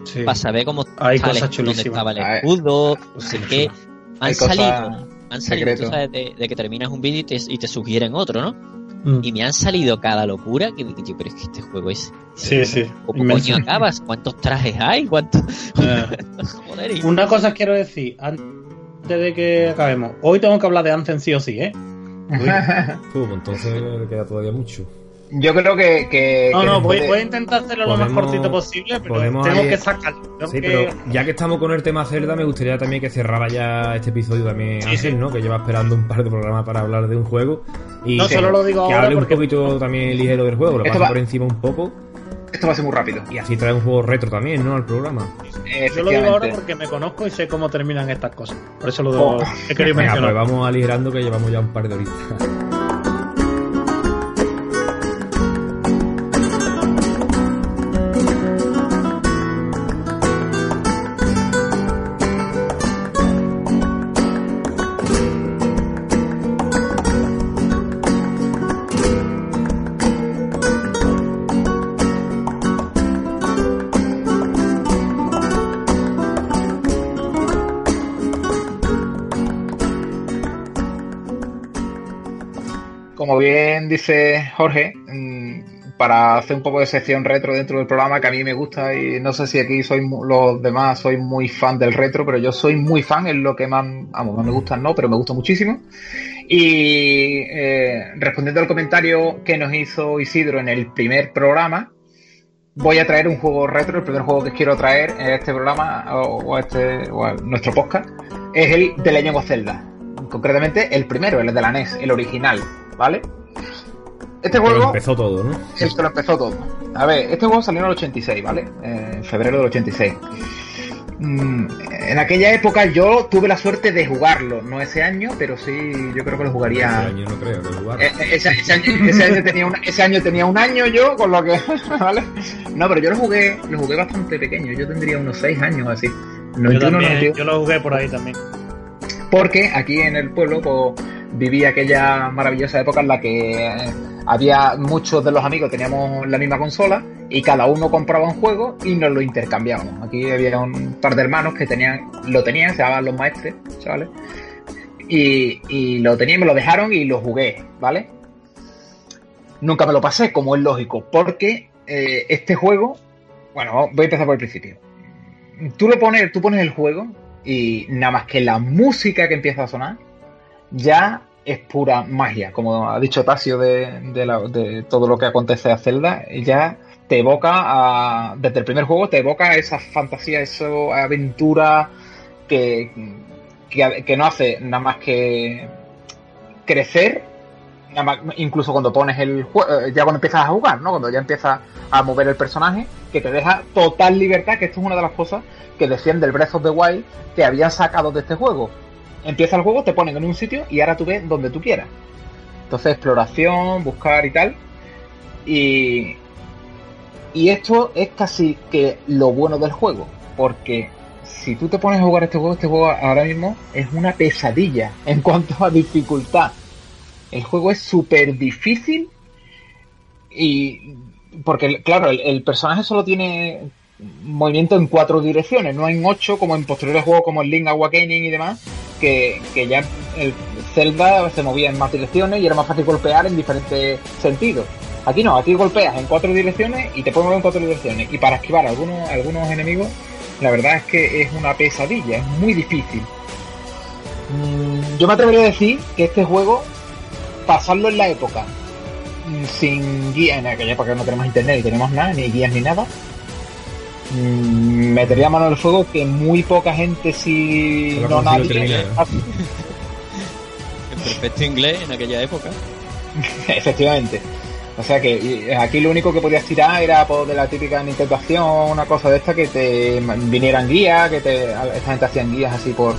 Sí. para saber cómo Hay está el- cosas dónde estaba el Hay- escudo, no sé qué. Han salido, han salido, tú sabes, de, de que terminas un vídeo y te, y te sugieren otro, ¿no? Mm. y me han salido cada locura que digo yo, pero es que este juego es. Sí, sí. ¿Cómo coño acabas? ¿Cuántos trajes hay? ¿Cuántos.? Eh, Joder, y- Una cosa quiero decir antes de que acabemos. Hoy tengo que hablar de Anthem sí o sí, ¿eh? Pues entonces queda todavía mucho. Yo creo que. que No, que no, voy, de- voy a intentar hacerlo lo más Podemos- cortito posible, pero podemos tengo ahí- que sacarlo. Tengo Sí, que- pero ya que estamos con el tema Zelda, me gustaría también que cerrara ya este episodio también Sí, Ángel, sí. ¿no? Que lleva esperando un par de programas para hablar de un juego. Y No, que, solo lo digo que ahora hable porque- un poquito también ligero del juego, lo pasa va- por encima un poco. Esto va a ser muy rápido. Y así trae un juego retro también, ¿no? Al programa. Yo lo digo ahora porque me conozco y sé cómo terminan estas cosas. Por eso lo Oh. he querido Venga, pues mencionar. vamos aligerando que llevamos ya un par de horitas. Como bien dice Jorge, mm, para hacer un poco de sección retro dentro del programa que a mí me gusta y no sé si aquí soy los demás soy muy fan del retro, pero yo soy muy fan, es lo que más, vamos, no me gusta no, pero me gusta muchísimo. Y eh, respondiendo al comentario que nos hizo Isidro en el primer programa, voy a traer un juego retro, el primer juego que quiero traer en este programa o, este, o a nuestro podcast, es el de Legend. Concretamente el primero, el de la NES, el original, ¿vale? Este Pero juego empezó todo, ¿no? el que lo empezó todo. A ver, este juego salió en el 86, ¿vale? Eh, en febrero del 86. Mm, en aquella época yo tuve la suerte de jugarlo, no ese año, pero sí, yo creo que lo Ese jugaría. año no creo que jugar. Eh, eh, Ese, ese año, ese año tenía un, ese año tenía un año yo, con lo que. ¿Vale? No, pero yo lo jugué, lo jugué bastante pequeño. Yo tendría unos 6 años así. Yo 91, también, 92. yo lo jugué por ahí también. Porque aquí en el pueblo pues, viví aquella maravillosa época en la que eh, había muchos de los amigos teníamos la misma consola y cada uno compraba un juego y nos lo intercambiábamos. Aquí había un par de hermanos que tenían, lo tenían, se llamaban los maestres. Y, y lo tenían, me lo dejaron y lo jugué, ¿vale? Nunca me lo pasé, como es lógico, porque eh, este juego, bueno, voy a empezar por el principio. Tú lo pones, tú pones el juego y nada más que la música que empieza a sonar ya es pura magia, como ha dicho Tasio de, todo lo que acontece a Zelda, ya te evoca a, desde el primer juego te evoca esa fantasía, esa aventura que, que, no hace nada más que crecer, incluso cuando pones el juego, ya cuando empiezas a jugar, ¿no? Cuando ya empiezas a mover el personaje, que te deja total libertad, que esto es una de las cosas que decían del Breath of the Wild que habían sacado de este juego. Empieza el juego, te ponen en un sitio y ahora tú ves donde tú quieras. Entonces, exploración, buscar y tal. Y, y esto es casi que lo bueno del juego. Porque si tú te pones a jugar este juego, este juego ahora mismo es una pesadilla en cuanto a dificultad. El juego es súper difícil y porque claro, el, personaje solo tiene movimiento en cuatro direcciones, no en ocho como en posteriores juegos como el Link Awakening y demás, que, que ya el Zelda se movía en más direcciones y era más fácil golpear en diferentes sentidos. Aquí no, aquí golpeas en cuatro direcciones y te puedes mover en cuatro direcciones. Y para esquivar algunos, algunos enemigos, la verdad es que es una pesadilla, es muy difícil. Mm, Yo me atrevería a decir que este juego, pasarlo en la época, mm, sin guía, en aquella época no tenemos internet ni tenemos nada, ni guías ni nada, mm, metería mano al fuego que muy poca gente, si no nadie, terminar, En perfecto inglés en aquella época. Efectivamente. O sea que y aquí lo único que podías tirar era por de la típica Nintendo Acción, una cosa de esta que te vinieran guías, que te, esta gente hacían guías así por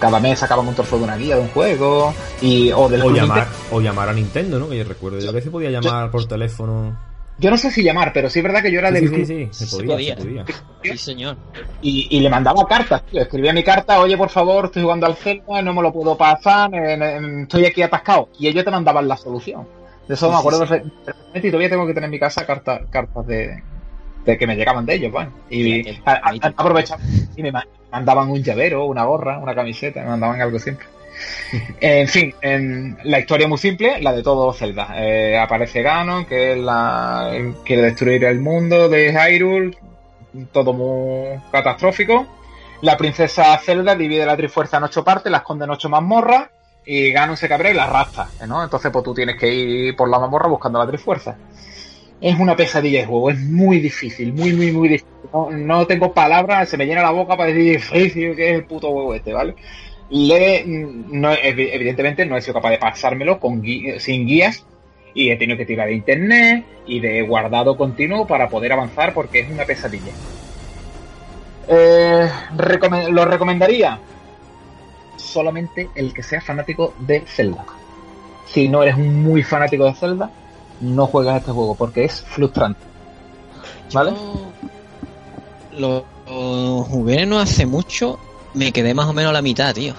cada mes sacaban un trozo de una guía de un juego y o del O llamar, Nintendo. o llamar a Nintendo, ¿no? Que yo recuerdo yo que se podía llamar por teléfono. Yo no sé si llamar, pero sí es verdad que yo era Sí, del sí, sí, sí, se Se podía, se podía. podía. Sí, señor. y, y le mandaba cartas, tío. Escribía mi carta, oye, por favor, estoy jugando al Zelda, no me lo puedo pasar, eh, eh, estoy aquí atascado. Y ellos te mandaban la solución. De eso Sí, me acuerdo sí, sí. perfectamente y todavía tengo que tener en mi casa cartas cartas de, de que me llegaban de ellos, bueno. Y aprovechaban y me ma- mandaban un llavero, una gorra, una camiseta, me mandaban algo siempre. En fin, en la historia es muy simple, la de todo Zelda. Eh, aparece Ganon, que es la, quiere destruir el mundo de Hyrule, todo muy catastrófico. La princesa Zelda divide la Trifuerza en ocho partes, la esconde en ocho mazmorras y Ganon se cabrea y la arrastra, ¿no? Entonces pues tú tienes que ir por la mazmorra buscando la Trifuerza. Es una pesadilla de juego, es muy difícil, muy, muy, muy difícil. No, tengo palabras, se me llena la boca para decir difícil que es el puto juego este, ¿vale? Le, no, evi- evidentemente no he sido capaz de pasármelo con sin guías y he tenido que tirar de internet y de guardado continuo para poder avanzar porque es una pesadilla. Eh, ¿Lo recomendaría? Solamente el que sea fanático de Zelda. Si no eres muy fanático de Zelda, no juegas este juego porque es frustrante. ¿Vale? Yo lo jugué no hace mucho, me quedé más o menos a la mitad, tío.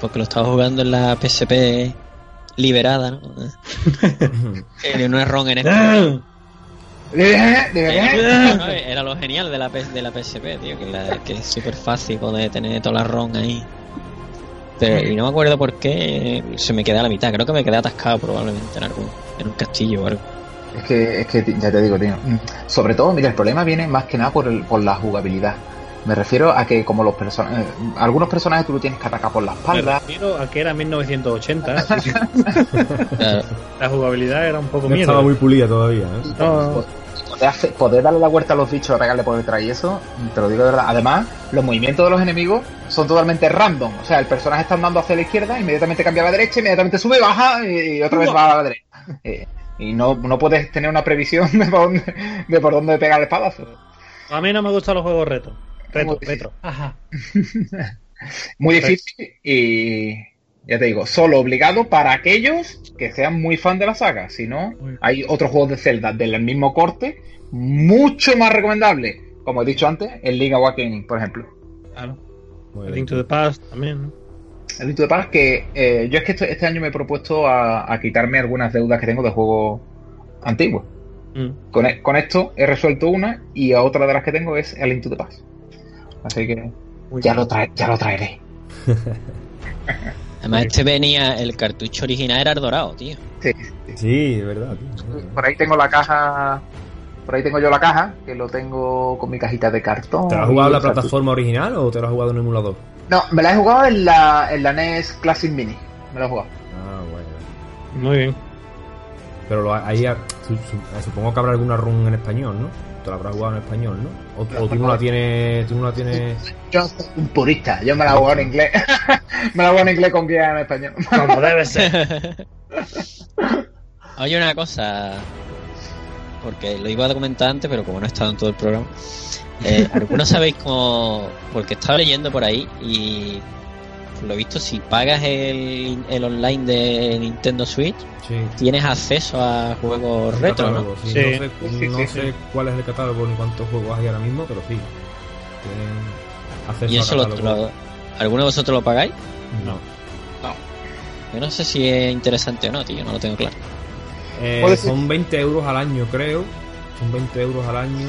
Porque lo estaba jugando en la PSP liberada, ¿no? en un error en este. ¿De Era, verdad? no, era lo genial de la, P- de la PSP, tío, que, la- que es súper fácil poder tener toda la ROM ahí. Pero, y no me acuerdo por qué se me quedé a la mitad, creo que me quedé atascado probablemente en algún, en un castillo o algo. Es que, es que ya te digo, tío. mm, Sobre todo, mira, el problema viene más que nada por, el- por la jugabilidad. Me refiero a que como los personajes, algunos personajes tú lo tienes que atacar por la Me espalda. refiero a que era 1980. así que Claro, la jugabilidad era un poco No mierda. estaba muy pulida todavía, ¿eh? No, Poder, hacer- poder darle la vuelta a los bichos, pegarle por detrás y eso, te lo digo de verdad. Además, los movimientos de los enemigos son totalmente random. O sea, el personaje está andando hacia la izquierda, inmediatamente cambia a la derecha, inmediatamente sube, baja y, y otra vez va a la derecha. Eh, y no, no puedes tener una previsión de por dónde, de por dónde pegar el espadazo. a mí no me gustan los juegos retro. Retro, Muy- retro. Ajá. Muy difícil y ya te digo, solo obligado para aquellos que sean muy fan de la saga. Si no, hay otros juegos de Zelda del mismo corte, mucho más recomendables. Como he dicho antes, el Link Awakening, por ejemplo. Claro. Muy El. Link to the Past también. ¿no? El Link to the Past que eh, yo es que este, este año me he propuesto a, a quitarme algunas deudas que tengo de juegos antiguos. Mm. Con, e- con esto he resuelto una y a otra de las que tengo es el Link to the Past. Así que Muy ya bien. lo, trae, ya lo traeré. Además, este venía, el cartucho original era el dorado, tío. Sí, Sí, es verdad, tío. Por ahí tengo la caja. Por ahí tengo yo la caja, que lo tengo con mi cajita de cartón. ¿Te lo has jugado en la cartucho. plataforma original o te lo has jugado en un emulador? No, me la he jugado en la, en la NES Classic Mini. Me la he jugado. Ah, bueno. Muy bien. Pero lo, ahí su- su- supongo que habrá alguna run en español, ¿no? Te la habrás jugado en español, ¿no? O, o tú no la tienes, tú no la tienes. Yo soy un purista, yo me la he jugado en inglés. me la he jugado en inglés con guía en español. Como debe ser. Oye, una cosa, porque lo iba a comentar antes, pero como no he estado en todo el programa, eh, ¿algunos sabéis cómo...? Porque estaba leyendo por ahí y, por lo visto, si pagas el, el online de Nintendo Switch, Sí. tienes acceso a juegos Un retro, ¿no? sí. Sí. No, sé, Sí, no sí, sé cuál es el catálogo ni cuántos juegos hay ahora mismo, pero sí. Tienen acceso Y eso a lo, lo- ¿Alguno de vosotros lo pagáis? No. Yo no sé si es interesante o no, tío, no lo tengo claro. Eh, son 20 euros al año, creo. Son 20 euros al año.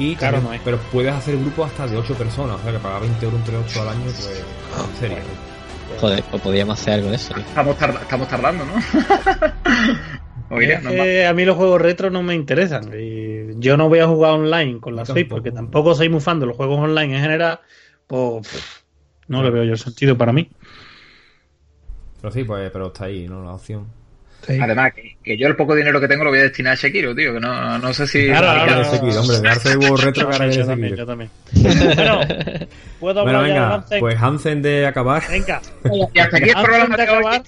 Y Claro, también- no es. pero puedes hacer grupos hasta de 8 personas. O sea que pagar 20 euros entre 8 al año, pues. En serio. Joder, pues podríamos hacer algo de eso. Estamos, tarda- estamos tardando, ¿no? Oye, Es no que a mí los juegos retro no me interesan. Y yo no voy a jugar online con la Yo 6 tampoco. porque tampoco soy muy fan de los juegos online en general. Pues pff, no le veo yo el sentido para mí. Pero sí, pues, pero está ahí, ¿no? La opción. Además, que, que yo el poco dinero que tengo lo voy a destinar a Shekiro, tío. Que no, no sé si. Claro, claro. quiere seguir, hombre, de juego retro que ahora yo también, yo también. Bueno, ¿puedo Bueno, hablar ya de venga, Hansen? pues Hansen de acabar. Venga, Y hasta aquí el programa de de acabar.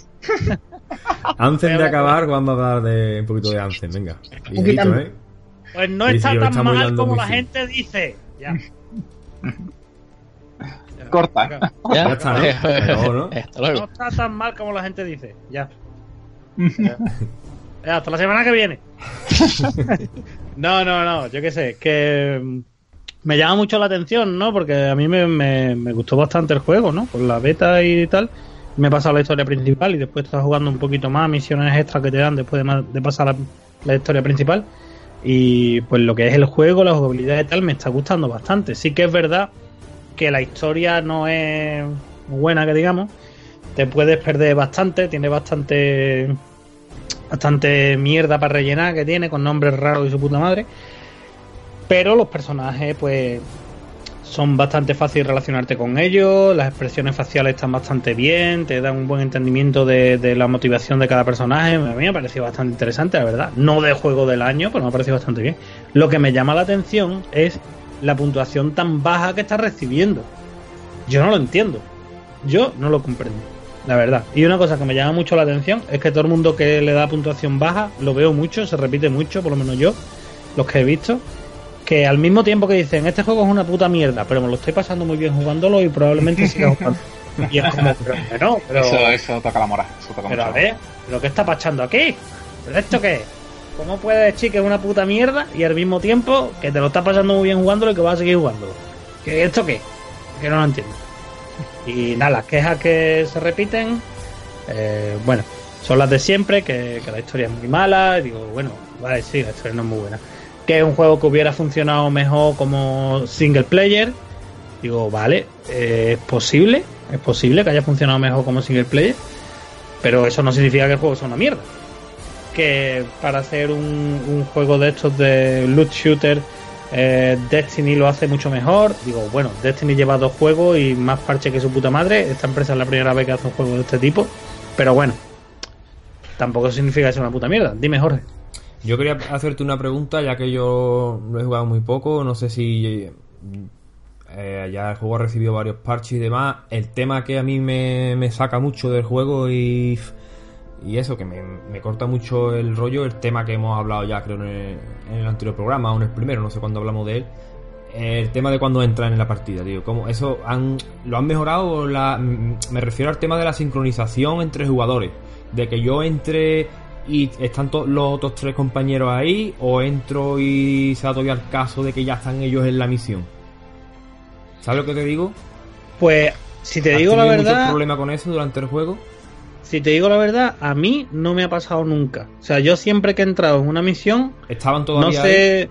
Hansen de acabar, vamos a hablar de un poquito de Hansen, venga. poquito. Ligerito, ¿eh? Pues no Sí, está sí, tan estamos mal como la gente dice. Ya. Corta. Venga. Ya está, ¿no? Pero, ¿no? Hasta No está tan mal como la gente dice. Ya. Ya. Ya, hasta la semana que viene. no, no, no. Yo qué sé. Que mm, me llama mucho la atención, ¿no? Porque a mí me, me- me gustó bastante el juego, ¿no? Con la beta y tal. Me he pasado la historia principal y después estás jugando un poquito más, misiones extras que te dan después de, de pasar la, la historia principal. Y pues lo que es el juego, la jugabilidad y tal, me está gustando bastante. Sí que es verdad que la historia no es buena, que digamos. Te puedes perder bastante, tiene bastante bastante mierda para rellenar que tiene con nombres raros y su puta madre. Pero los personajes pues son bastante fáciles relacionarte con ellos, las expresiones faciales están bastante bien, te dan un buen entendimiento de, de la motivación de cada personaje. A mí me ha parecido bastante interesante, la verdad. No de juego del año, pero me ha parecido bastante bien. Lo que me llama la atención es la puntuación tan baja que está recibiendo. Yo no lo entiendo. Yo no lo comprendo, la verdad. Y una cosa que me llama mucho la atención es que todo el mundo que le da puntuación baja, lo veo mucho, se repite mucho, por lo menos yo, los que he visto, que al mismo tiempo que dicen, este juego es una puta mierda, pero me lo estoy pasando muy bien jugándolo y probablemente siga jugando. Y es como, pero, que no, pero, Eso, eso toca la moral. Eso toca pero a mucho. ver, ¿pero qué está pachando aquí? ¿Pero esto qué es? ¿Cómo puedes decir que es una puta mierda y al mismo tiempo que te lo estás pasando muy bien jugándolo y que vas a seguir jugándolo? ¿Que ¿Esto qué? Que no lo entiendo. Y nada, las quejas que se repiten, eh, bueno, son las de siempre, que, la historia es muy mala. y digo, bueno, vale, sí, la historia no es muy buena. Que es un juego que hubiera funcionado mejor como single player. Digo, vale, eh, es posible, es posible que haya funcionado mejor como single player, pero eso no significa que el juego sea una mierda. Que para hacer un juego de estos de loot shooter, eh, Destiny lo hace mucho mejor. Digo, bueno, Destiny lleva dos juegos y más parche que su puta madre. Esta empresa es la primera vez que hace un juego de este tipo, pero bueno, tampoco significa que una puta mierda. Dime, Jorge. Yo quería hacerte una pregunta, ya que yo lo he jugado muy poco, no sé si eh, ya el juego ha recibido varios parches y demás. El tema que a mí me, me saca mucho del juego y, y eso, que me, me corta mucho el rollo, el tema que hemos hablado ya creo en el, en el anterior programa o en el primero, no sé cuándo hablamos de él. El tema de cuando entran en la partida, digo, ¿cómo eso han, lo han mejorado? La, me refiero al tema de la sincronización entre jugadores, de que yo entre y están los otros tres compañeros ahí o entro y se da todavía el caso de que ya están ellos en la misión. ¿Sabes lo que te digo? Pues, si te ¿Has digo la verdad, problema con eso durante el juego? Si te digo la verdad, a mí no me ha pasado nunca. O sea, yo siempre que he entrado en una misión, Estaban no todavía ahí? sé.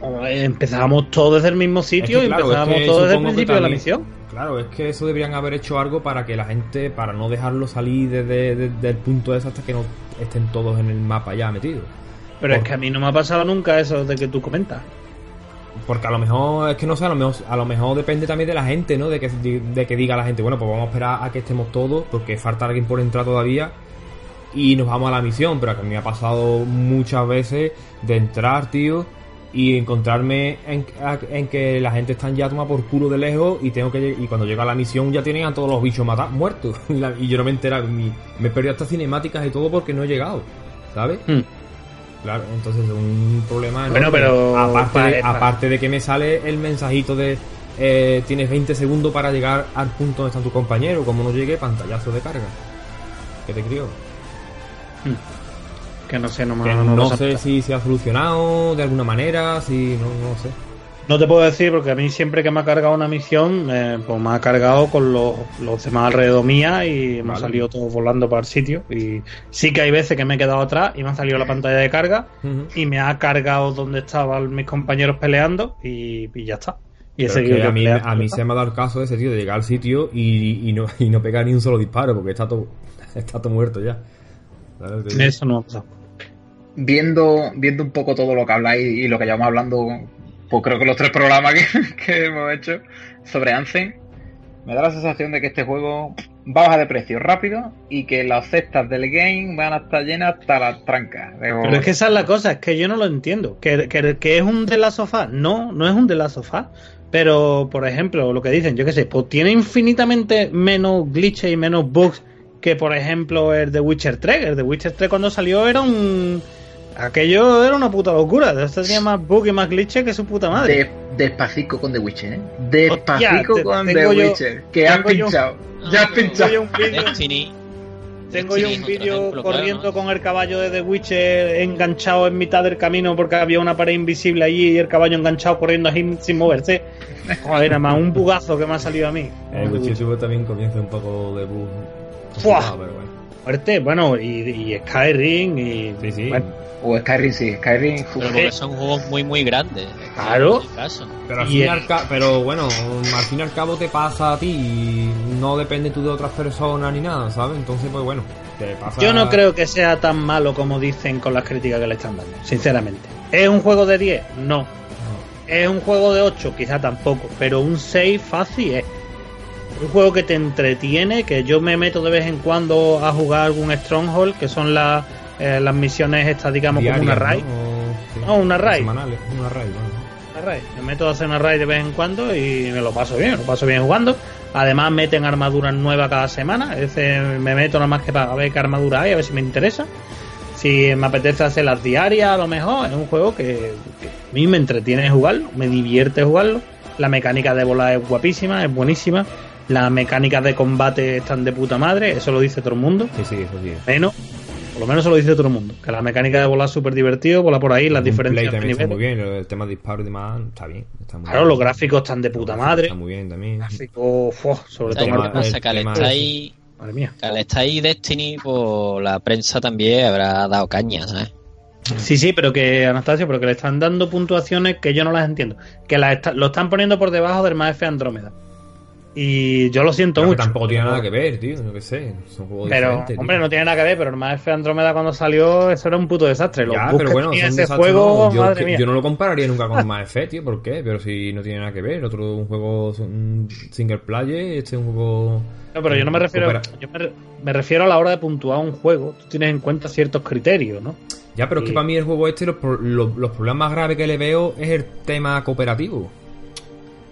o Empezábamos todos desde el mismo sitio Es que, y empezábamos es que todos desde el principio de la misión. Claro, es que eso deberían haber hecho algo para que la gente, para no dejarlo salir desde, desde el punto ese hasta que no estén todos en el mapa ya metidos. Pero es que a mí no me ha pasado nunca eso de que tú comentas. Porque a lo mejor, es que no sé, a lo mejor, a lo mejor depende también de la gente, ¿no? De que, de que diga la gente, bueno, pues vamos a esperar a que estemos todos, porque falta alguien por entrar todavía, y nos vamos a la misión. Pero a mí me ha pasado muchas veces de entrar, tío, y encontrarme en, en que la gente está ya toma por culo de lejos, y tengo que y cuando llega la misión ya tienen a todos los bichos matados, muertos. Y, yo no me he enterado, mi- me he perdido hasta cinemáticas y todo porque no he llegado, ¿sabes? Hmm. Claro, entonces es un problema Bueno, pero aparte, de, aparte de que me sale el mensajito de eh, tienes 20 segundos para llegar al punto donde está tu compañero, como no llegue, pantallazo de carga. ¿Qué te creo? Que no sé, no, me- Que no sé. si se ha solucionado de alguna manera, si no, no sé. No te puedo decir porque a mí siempre que me ha cargado una misión, eh, pues me ha cargado con los, los demás alrededor mía y hemos Vale. salido todos volando para el sitio. Y sí que hay veces que me he quedado atrás y me ha salido la pantalla de carga y me ha cargado donde estaban mis compañeros peleando y, y ya está. Y he que a mí, peleando. a mí se me ha dado el caso de ese tío de llegar al sitio y, y no, y no pegar ni un solo disparo porque está todo, está todo muerto ya. Eso no me ha pasado. viendo, viendo un poco todo lo que habláis y lo que llevamos hablando, pues creo que los tres programas que, que hemos hecho sobre Ansem, me da la sensación de que este juego va a bajar de precio rápido y que las cestas del game van a estar llenas hasta las trancas. Pero es que esa es la cosa, es que yo no lo entiendo. ¿Que, que, que es un de la sofá? No, no es un de la sofá. Pero, por ejemplo, lo que dicen, yo qué sé, pues tiene infinitamente menos glitches y menos bugs que, por ejemplo, el de Witcher 3. El de Witcher 3 cuando salió era un... Aquello era una puta locura. Este tenía más bugs y más glitches que su puta madre. de- despacito con The Witcher, ¿eh? Despacito Hostia, con The yo- Witcher. Que has yo- pinchado. Ya has pinchado. Tengo yo un vídeo-. Tengo yo un vídeo claro, corriendo ¿no? con el caballo de The Witcher enganchado en mitad del camino porque había una pared invisible allí y el caballo enganchado corriendo así sin moverse. Joder, nada más un bugazo que me ha salido a mí. El Witcher también comienza un poco de bug pero bueno. Fuerte, bueno, y, y Skyrim y... Sí, sí. bueno, O Skyrim, sí, Skyrim. uf. Pero porque son juegos muy, muy grandes. Claro. El caso. Pero al, Y fin y el- al ca- pero bueno, al fin y al cabo te pasa a ti y no depende tú de otras personas ni nada, ¿sabes? Entonces, pues bueno, te pasa... Yo no creo que sea tan malo como dicen con las críticas que le están dando, sinceramente. ¿Es un juego de 10? No. ¿Es un juego de 8? Quizá tampoco. Pero un 6 fácil es. Un juego que te entretiene, que yo me meto de vez en cuando a jugar algún Stronghold, que son las, eh, las misiones estas, digamos, como una raid. ¿no? Una raid. Semanales, una raid, bueno. Una raid. Me meto a hacer una raid de vez en cuando y me lo paso bien, me lo paso bien jugando. Además meten armaduras nuevas cada semana, es decir, me meto nada más que para ver qué armadura hay, a ver si me interesa. Si me apetece hacer las diarias, a lo mejor es un juego que, que a mí me entretiene jugarlo, me divierte jugarlo. La mecánica de volar es guapísima, es buenísima. Las mecánicas de combate están de puta madre, eso lo dice todo el mundo. Sí, sí, eso sí. Menos, por lo menos eso lo dice todo el mundo. Que la mecánica de volar es súper divertido, volar por ahí, las diferencias de también está nivel. muy bien, el tema de disparo y demás está bien. Está muy Claro, bien. los gráficos están de puta madre. Está muy bien también. Gráficos, sobre todo. ¿Sabes tema- qué pasa? el Que al tema estar ese. ahí, Madre mía. que al estar ahí Destiny, pues la prensa también habrá dado caña, ¿sabes? Sí, sí, pero que, Anastasio, pero que le están dando puntuaciones que yo no las entiendo. Que las está- lo están poniendo por debajo del Mass F Andrómeda. Y yo lo siento Pero mucho. tampoco tiene nada que ver, tío. No que sé. Son juegos Pero, tío. hombre, no tiene nada que ver, pero el Mass F Andrómeda cuando salió, eso era un puto desastre. Los Ya, pero bueno, ese juego, no. yo, madre que- mía. yo no lo compararía nunca con Mass Effect, tío. ¿Por qué? Pero si no tiene nada que ver. Otro un juego un single player, este es un juego. No, pero yo no me refiero, Coopera- yo me, re- me refiero a la hora de puntuar un juego. Tú tienes en cuenta ciertos criterios, ¿no? Ya, pero es que para mí el juego este, los, los, los problemas más graves que le veo es el tema cooperativo.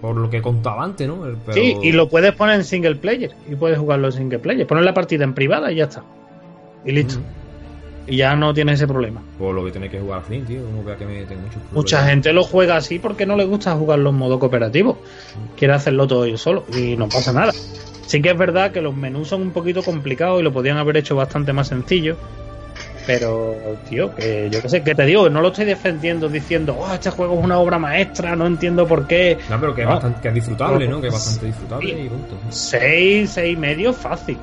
Por lo que contaba antes, ¿no? El- pero- Sí, y lo puedes poner en single player. Y puedes jugarlo en single player. Poner la partida en privada y ya está. Y listo. Mm. Y ya no tienes ese problema. Por lo que tenéis que jugar así, tío. Que me tengo mucho Mucha gente lo juega así porque no le gusta jugarlo en modo cooperativo. Quiere hacerlo todo yo solo y no pasa nada. Sí que es verdad que los menús son un poquito complicados y lo podían haber hecho bastante más sencillo. Pero, tío, que yo qué sé, que te digo, no lo estoy defendiendo diciendo, oh, este juego es una obra maestra, no entiendo por qué. No, pero que es bastante que es disfrutable, ¿no? Que es bastante disfrutable Sí. y punto. Seis, seis y medio, fácil.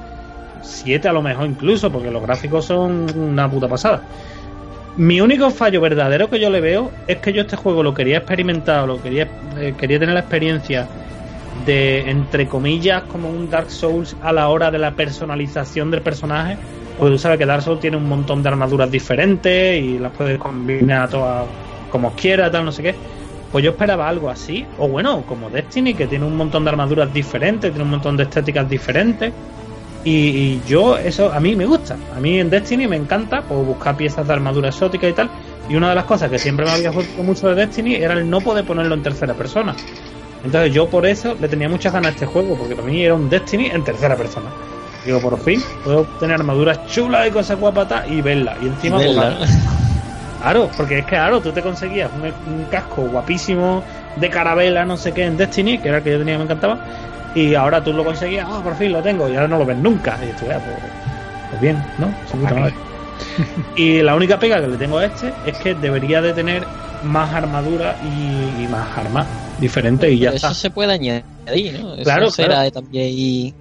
Siete a lo mejor incluso, porque los gráficos son una puta pasada. Mi único fallo verdadero que yo le veo es que yo este juego lo quería experimentar, lo quería, eh, quería tener la experiencia de, entre comillas, como un Dark Souls a la hora de la personalización del personaje. Pues tú sabes que Dark Souls tiene un montón de armaduras diferentes y las puedes combinar todas como quieras, tal, no sé qué. Pues yo esperaba algo así. O bueno, como Destiny, que tiene un montón de armaduras diferentes, tiene un montón de estéticas diferentes. Y, yo, eso a mí me gusta. A mí en Destiny me encanta pues, buscar piezas de armadura exótica y tal. Y una de las cosas que siempre me había gustado mucho de Destiny era el no poder ponerlo en tercera persona. Entonces yo por eso le tenía muchas ganas a este juego, porque para mí era un Destiny en tercera persona. Digo, por fin, puedo tener armaduras chulas y cosas guapas tal, y verla. Y encima, pues, Verla. Claro, porque es que claro, tú te conseguías un, un casco guapísimo de carabela, no sé qué, en Destiny, que era el que yo tenía me encantaba, y ahora tú lo conseguías, ah, por fin lo tengo, y ahora no lo ves nunca. Y tú, ya, pues, pues bien, ¿no? Y la única pega que le tengo a este es que debería de tener más armadura y, y más armas diferentes y ya Pero está. eso se puede añadir, ¿no? Eso Claro, será claro. también y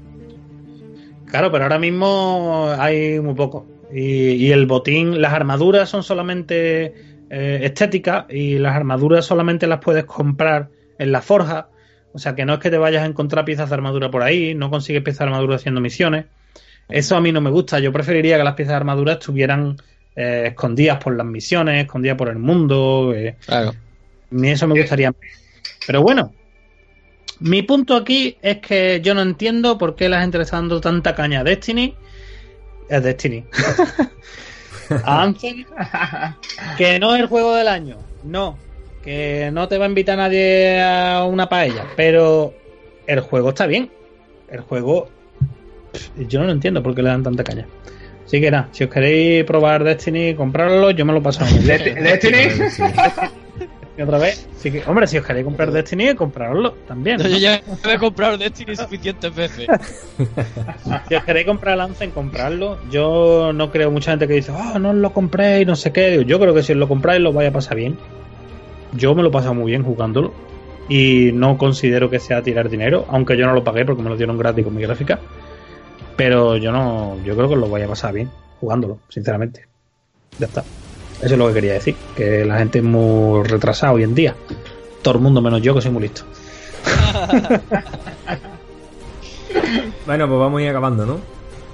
Claro, pero ahora mismo hay muy poco. Y, y el botín, las armaduras son solamente eh, estéticas y las armaduras solamente las puedes comprar en la forja. O sea que no es que te vayas a encontrar piezas de armadura por ahí, no consigues piezas de armadura haciendo misiones. Eso a mí no me gusta. Yo preferiría que las piezas de armadura estuvieran eh, escondidas por las misiones, escondidas por el mundo. eh, claro. a mí eso me gustaría. Pero bueno, mi punto aquí es que yo no entiendo por qué la gente le está dando tanta caña a Destiny. Es Destiny. a Anthem, que no es el juego del año. No. Que no te va a invitar nadie a una paella. Pero el juego está bien. El juego. Yo no lo entiendo por qué le dan tanta caña. Así que nada, si os queréis probar Destiny, comprarlo, yo me lo paso muy bien. Desti- Destiny. Y otra vez, que, hombre, si os queréis comprar Destiny, comprarlo también. ¿no? Yo ya me he comprado Destiny suficientes veces. Si os queréis comprar Lancen, comprarlo. Yo no creo mucha gente que dice, oh, no os lo compréis, no sé qué. Yo creo que si os lo compráis lo vais a pasar bien. Yo me lo he pasado muy bien jugándolo. Y no considero que sea tirar dinero, aunque yo no lo pagué porque me lo dieron gratis con mi gráfica. Pero yo no, yo creo que lo voy a pasar bien jugándolo, sinceramente. Ya está. Eso es lo que quería decir, que la gente es muy retrasada hoy en día. Todo el mundo menos yo que soy muy listo. Bueno, pues vamos a ir acabando, ¿no?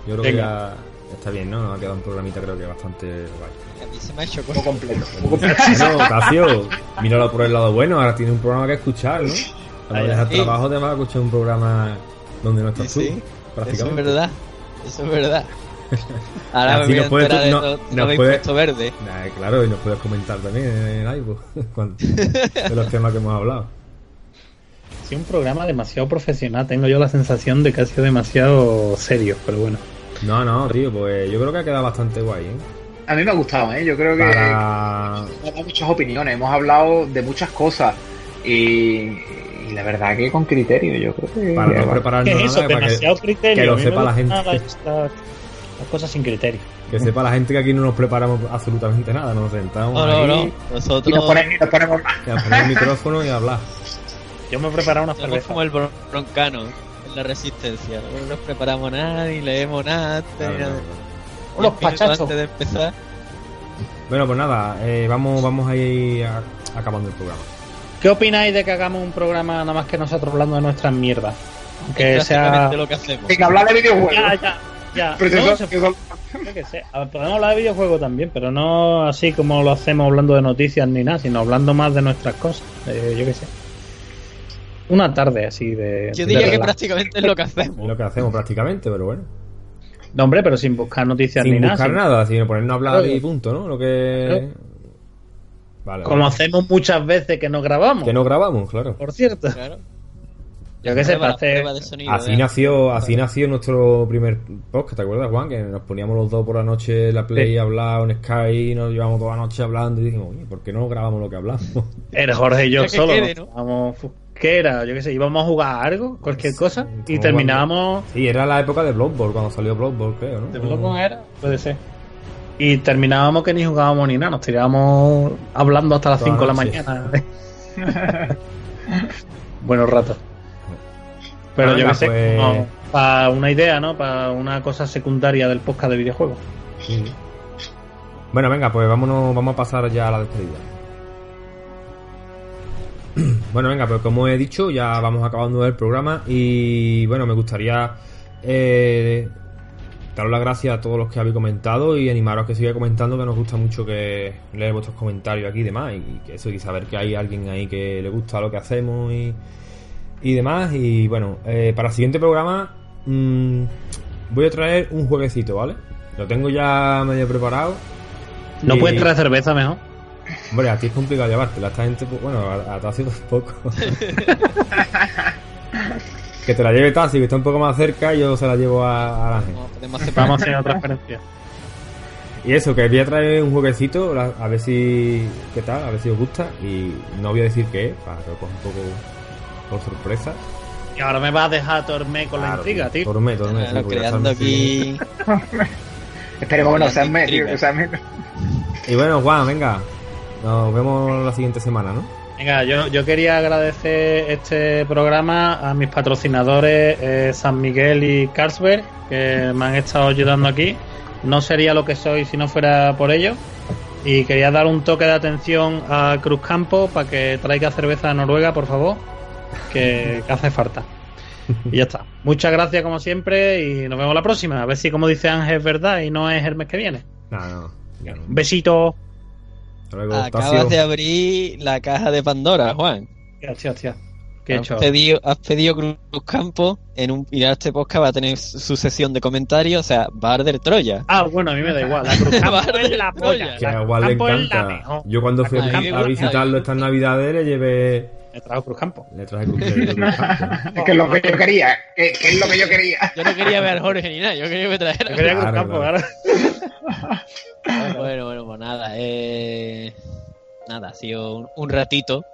Yo creo que ya está bien, ¿no? Nos ha quedado un programita creo que bastante guay. A mí se me ha hecho Poco completo. Bueno, Tacio, míralo por el lado bueno, ahora tienes un programa que escuchar, ¿no? Cuando dejas sí. trabajo te vas a escuchar un programa donde no estás Sí, tú, sí. Eso es prácticamente. verdad. Eso es verdad. Ahora me voy a nos puedes- de, no- de puedes- impuesto verde. Nah, claro, y nos puedes comentar también en cuando- de los temas que hemos hablado. Ha sido un programa demasiado profesional. Tengo yo la sensación de que ha sido demasiado serio, pero bueno. No, no, tío, pues yo creo que ha quedado bastante guay, ¿eh? A mí me ha gustado, ¿eh? Yo creo que Para... hemos dado muchas opiniones, hemos hablado de muchas cosas y, y la verdad que con criterio, yo creo que... Para no prepararnos ¿Qué es nada, eso? para que, Demasiado criterio. que lo A mí me sepa la gente. Las, cosas sin criterio. que sepa la gente que aquí no nos preparamos absolutamente nada, nos sentamos No, no, ahí, no. Y Nosotros nos, ponemos, y nos ponemos y nos ponemos el micrófono y hablar. Yo me he preparado una somos cerveza. como el bron- broncano en la resistencia. No nos preparamos nada, ni leemos nada antes, Claro, nada. Unos pachachos. Antes de empezar. Bueno, pues nada, eh, vamos, vamos a ir a- acabando el programa. ¿Qué opináis de que hagamos un programa nada más que nosotros hablando de nuestras mierdas? Que es sea. lo que hacemos. Sin hablar de videojuegos. Ya, ya, ya. No, se- yo qué sé. Podemos hablar de videojuegos también, pero no así como lo hacemos hablando de noticias ni nada, sino hablando más de nuestras cosas. Eh, yo qué sé. Una tarde así de. Yo de diría que prácticamente es lo que Es hacemos. lo que hacemos prácticamente, pero bueno. No, hombre, pero sin buscar noticias ni Sin nada. buscar sin- nada, sino ponernos a hablar y punto, ¿no? Lo que... Vale, Como vale. hacemos muchas veces que no grabamos. Que no grabamos, claro. Por cierto. Claro. Yo qué sé, para hacer. sonido, Así ¿eh? nació, así nació nuestro primer podcast, ¿te acuerdas, Juan? Que nos poníamos los dos por la noche en la Play Sí. a hablar en Sky, nos llevamos toda la noche hablando y dijimos, oye, ¿por qué no grabamos lo que hablamos? Era Jorge y yo que solo. quede, ¿no? Vamos, ¿Qué era? Yo qué sé, íbamos a jugar a algo, cualquier cosa, y terminábamos. Sí, era la época de Blood Bowl, cuando salió Blood Bowl, creo, ¿no? ¿De Bloodborne era? Puede ser. Y terminábamos que ni jugábamos ni nada, nos tirábamos hablando hasta las Toda 5 de la mañana. Buenos ratos. Pero yo qué sé, pues- para una idea, ¿no? Para una cosa secundaria del podcast de videojuegos. Sí. Bueno, venga, pues vámonos, vamos a pasar ya a la despedida. Bueno, venga, pues como he dicho, ya vamos acabando el programa y bueno, me gustaría eh, daros las gracias a todos los que habéis comentado y animaros a que siga comentando, que nos gusta mucho que leer vuestros comentarios aquí y demás y que eso y saber que hay alguien ahí que le gusta lo que hacemos y, y demás. Y bueno, eh, para el siguiente programa mm, voy a traer un jueguecito, ¿vale? Lo tengo ya medio preparado. ¿No Y- puedes traer cerveza mejor? Hombre, a ti es complicado llevártela. Esta gente, pues, bueno, a, a Tassi tampoco. que te la lleve Tassi, que está un poco más cerca, y yo se la llevo a, a la gente. Vamos a hacer una transferencia. Y eso, que voy a traer un jueguecito, a ver si. ¿Qué tal? A ver si os gusta. Y no voy a decir qué es, para que os coja un poco por sorpresa. Y ahora me vas a dejar torme con la intriga, tío. Torme, torme, sí, Claro, creando aquí. Esperemos que no sean medios. Y bueno, Juan, venga. Nos vemos la siguiente semana, ¿no? Venga, yo, yo quería agradecer este programa a mis patrocinadores eh, San Miguel y Carlsberg, que me han estado ayudando aquí. No sería lo que soy si no fuera por ellos. Y quería dar un toque de atención a Cruz Campo para que traiga cerveza de Noruega, por favor, que, que hace falta. Y ya está. Muchas gracias como siempre y nos vemos la próxima. A ver si como dice Ángel es verdad y no es el mes que viene. No, no. no. Un besito. Hasta luego, Acabas de abrir la caja de Pandora, Juan. Hostia, hostia. ¿Qué he Has hecho? pedido, has pedido Cruz Campo en un ahora este podcast va a tener su sesión de comentarios, o sea, va a arder Troya. Ah, bueno, a mí me da igual. La Cruz Campo es la polla. Que a La igual le Cruz Campo es la encanta. mejor. Yo cuando fui a, A visitarlo estas navidades le llevé. Me trajo Cruz Campo. Le traje cruz de Cruz Campo. Es que es lo que yo quería, que, que es lo que yo quería. Yo no quería ver a Jorge ni nada, yo quería que me trajera. Yo quería Cruz Claro, Campo, claro. ahora. Bueno, bueno, pues nada, eh... nada, ha sido un, un ratito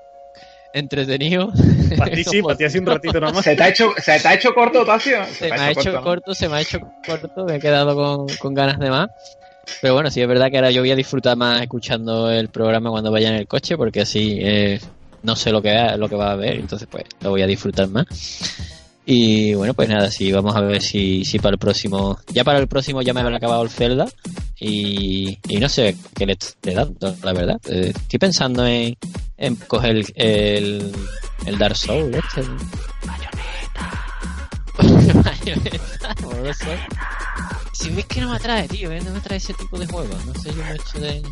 entretenido. Para ti sí, para ti ha sido un ratito nomás. ¿Se te ha hecho, se te ha hecho corto, Tasio? Se me ha hecho corto, se me ha hecho corto, me he quedado con, con ganas de más. Pero bueno, sí es verdad que ahora yo voy a disfrutar más escuchando el programa cuando vaya en el coche, porque así eh, no sé lo que, va, lo que va a ver, entonces pues lo voy a disfrutar más. Y bueno, pues nada, sí, vamos a ver si, si para el próximo, ya para el próximo ya me habrá acabado el Zelda y, y no sé qué le esté dando, la verdad. Eh, estoy pensando en, en coger el, el, el Dark Souls, este. Bayonetta, lo sé. Si ves que no me atrae, tío, ¿eh? no me atrae ese tipo de juegos. No sé yo mucho de.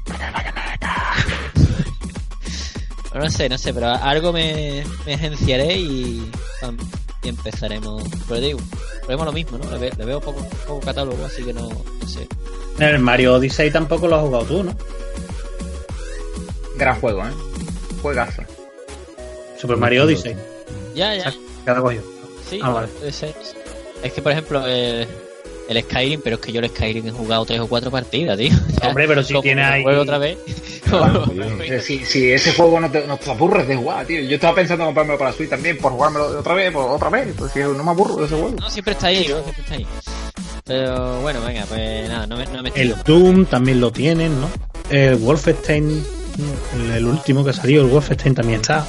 No sé, no sé, pero algo me, me agenciaré y, y empezaremos. Pero digo, probemos lo mismo, ¿no? Le, ve- le veo poco, poco catálogo, así que no, no sé. El Mario Odyssey tampoco lo has jugado tú, ¿no? Gran juego, ¿eh? Juegazo. Super Mario Odyssey. Ya, ya. Cada cogió. Sí, Ah, vale. Es que, por ejemplo, el, el Skyrim, pero es que yo el Skyrim he jugado tres o cuatro partidas, tío. Ya, Hombre, pero si tiene ahí- juego otra vez. Claro, sea, si, si ese juego no te, no te aburres de jugar, tío. Yo estaba pensando en comprármelo para Switch también, por jugármelo otra vez, por otra vez. Pues si no me aburro de ese juego. no, siempre está ahí, ¿no? Siempre está ahí. Pero bueno, venga, pues nada, no me, no me El. Doom también lo tienen, ¿no? El Wolfenstein, el, el último que salió, el Wolfenstein también está.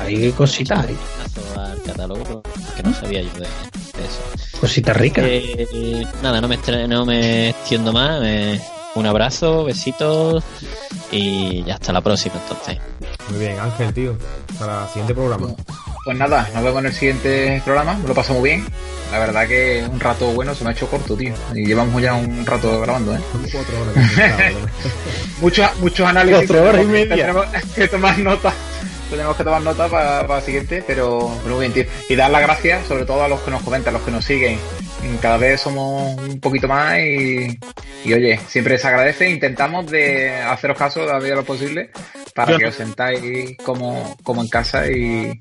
Hay cositas, Paso al catálogo que no sabía yo de, cositas ricas. Eh, nada, no me, estre- no me extiendo más. eh, un abrazo, besitos y ya hasta la próxima entonces. Muy bien, Ángel, tío. Para el siguiente programa. Pues nada, nos vemos en el siguiente programa. Me lo paso muy bien. La verdad que un rato bueno se me ha hecho corto, tío. Y llevamos ya un rato grabando, ¿eh? Cuatro horas que. Muchos, muchos análisis. Cuatro horas y media. Tenemos que tomar nota. Tenemos que tomar nota para, para el siguiente, pero, pero muy bien, tío. Y dar las gracias, sobre todo a los que nos comentan, a los que nos siguen. Cada vez somos un poquito más y, y oye, siempre se agradece. Intentamos de haceros caso a la medida de lo posible para Yo- que os sentáis como, como en casa y,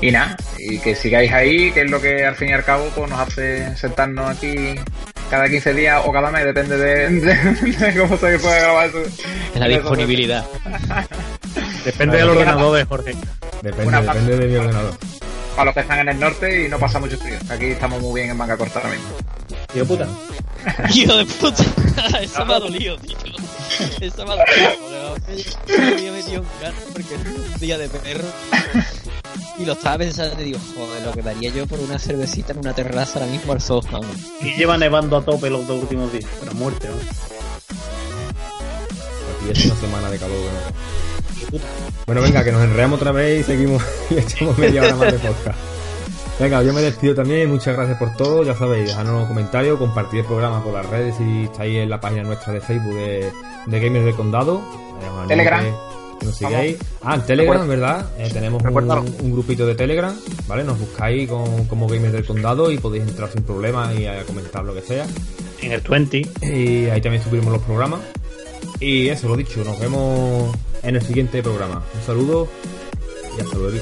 y nada, y que sigáis ahí, que es lo que al fin y al cabo pues, nos hace sentarnos aquí cada 15 días o cada mes, depende de, de- de cómo se pueda grabar eso. Es la disponibilidad. Depende del ordenador de Jorge. Depende, depende de mi ordenador. Para los que están en el norte y no pasa mucho frío. Aquí estamos muy bien en manga corta ahora mismo. Tío puta. Hijo de puta. Eso me ha dolido, tío. Eso me ha dolido. Me había metido un gato porque es un día de perro. Y lo estaba pensando y digo, joder, lo que daría yo por una cervecita en una terraza ahora mismo al sol, vamos. Y lleva nevando a tope los dos últimos días. Pero muerte, ¿no? Aquí es una semana de calor. Bueno. Bueno, venga, que nos enreamos otra vez y seguimos y echamos media hora más de podcast. Venga, yo me despido también. Muchas gracias por todo. Ya sabéis, dejadnos un comentario, compartir el programa por las redes si estáis en la página nuestra de Facebook de, de Gamers del Condado. Eh, Telegram. Que, que nos sigáis. Ah, en Telegram, en verdad. Eh, tenemos un, grupito de Telegram, ¿vale? Nos buscáis con, como Gamers del Condado y podéis entrar sin problema y a comentar lo que sea. En el 20. Y ahí también subiremos los programas. Y eso, lo dicho, nos vemos en el siguiente programa. Un saludo y hasta luego.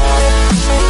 Juan, ¿no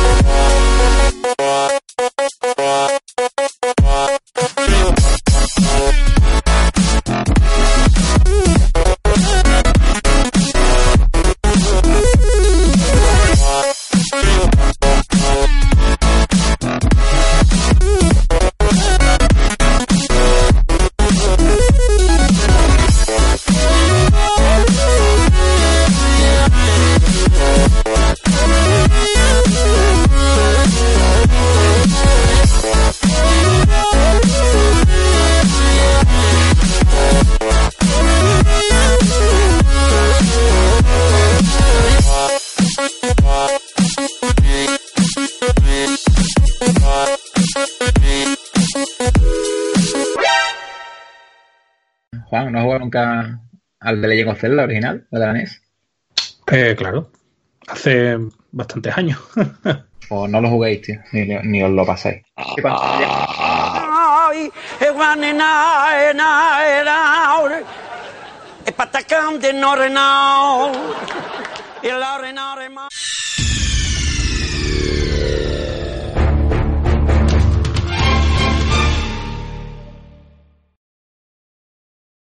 al de Legend of Zelda original, de la NES? Eh, claro. Hace bastantes años. O no lo juguéis, tío, ni, ni os lo pasáis. Patacam de no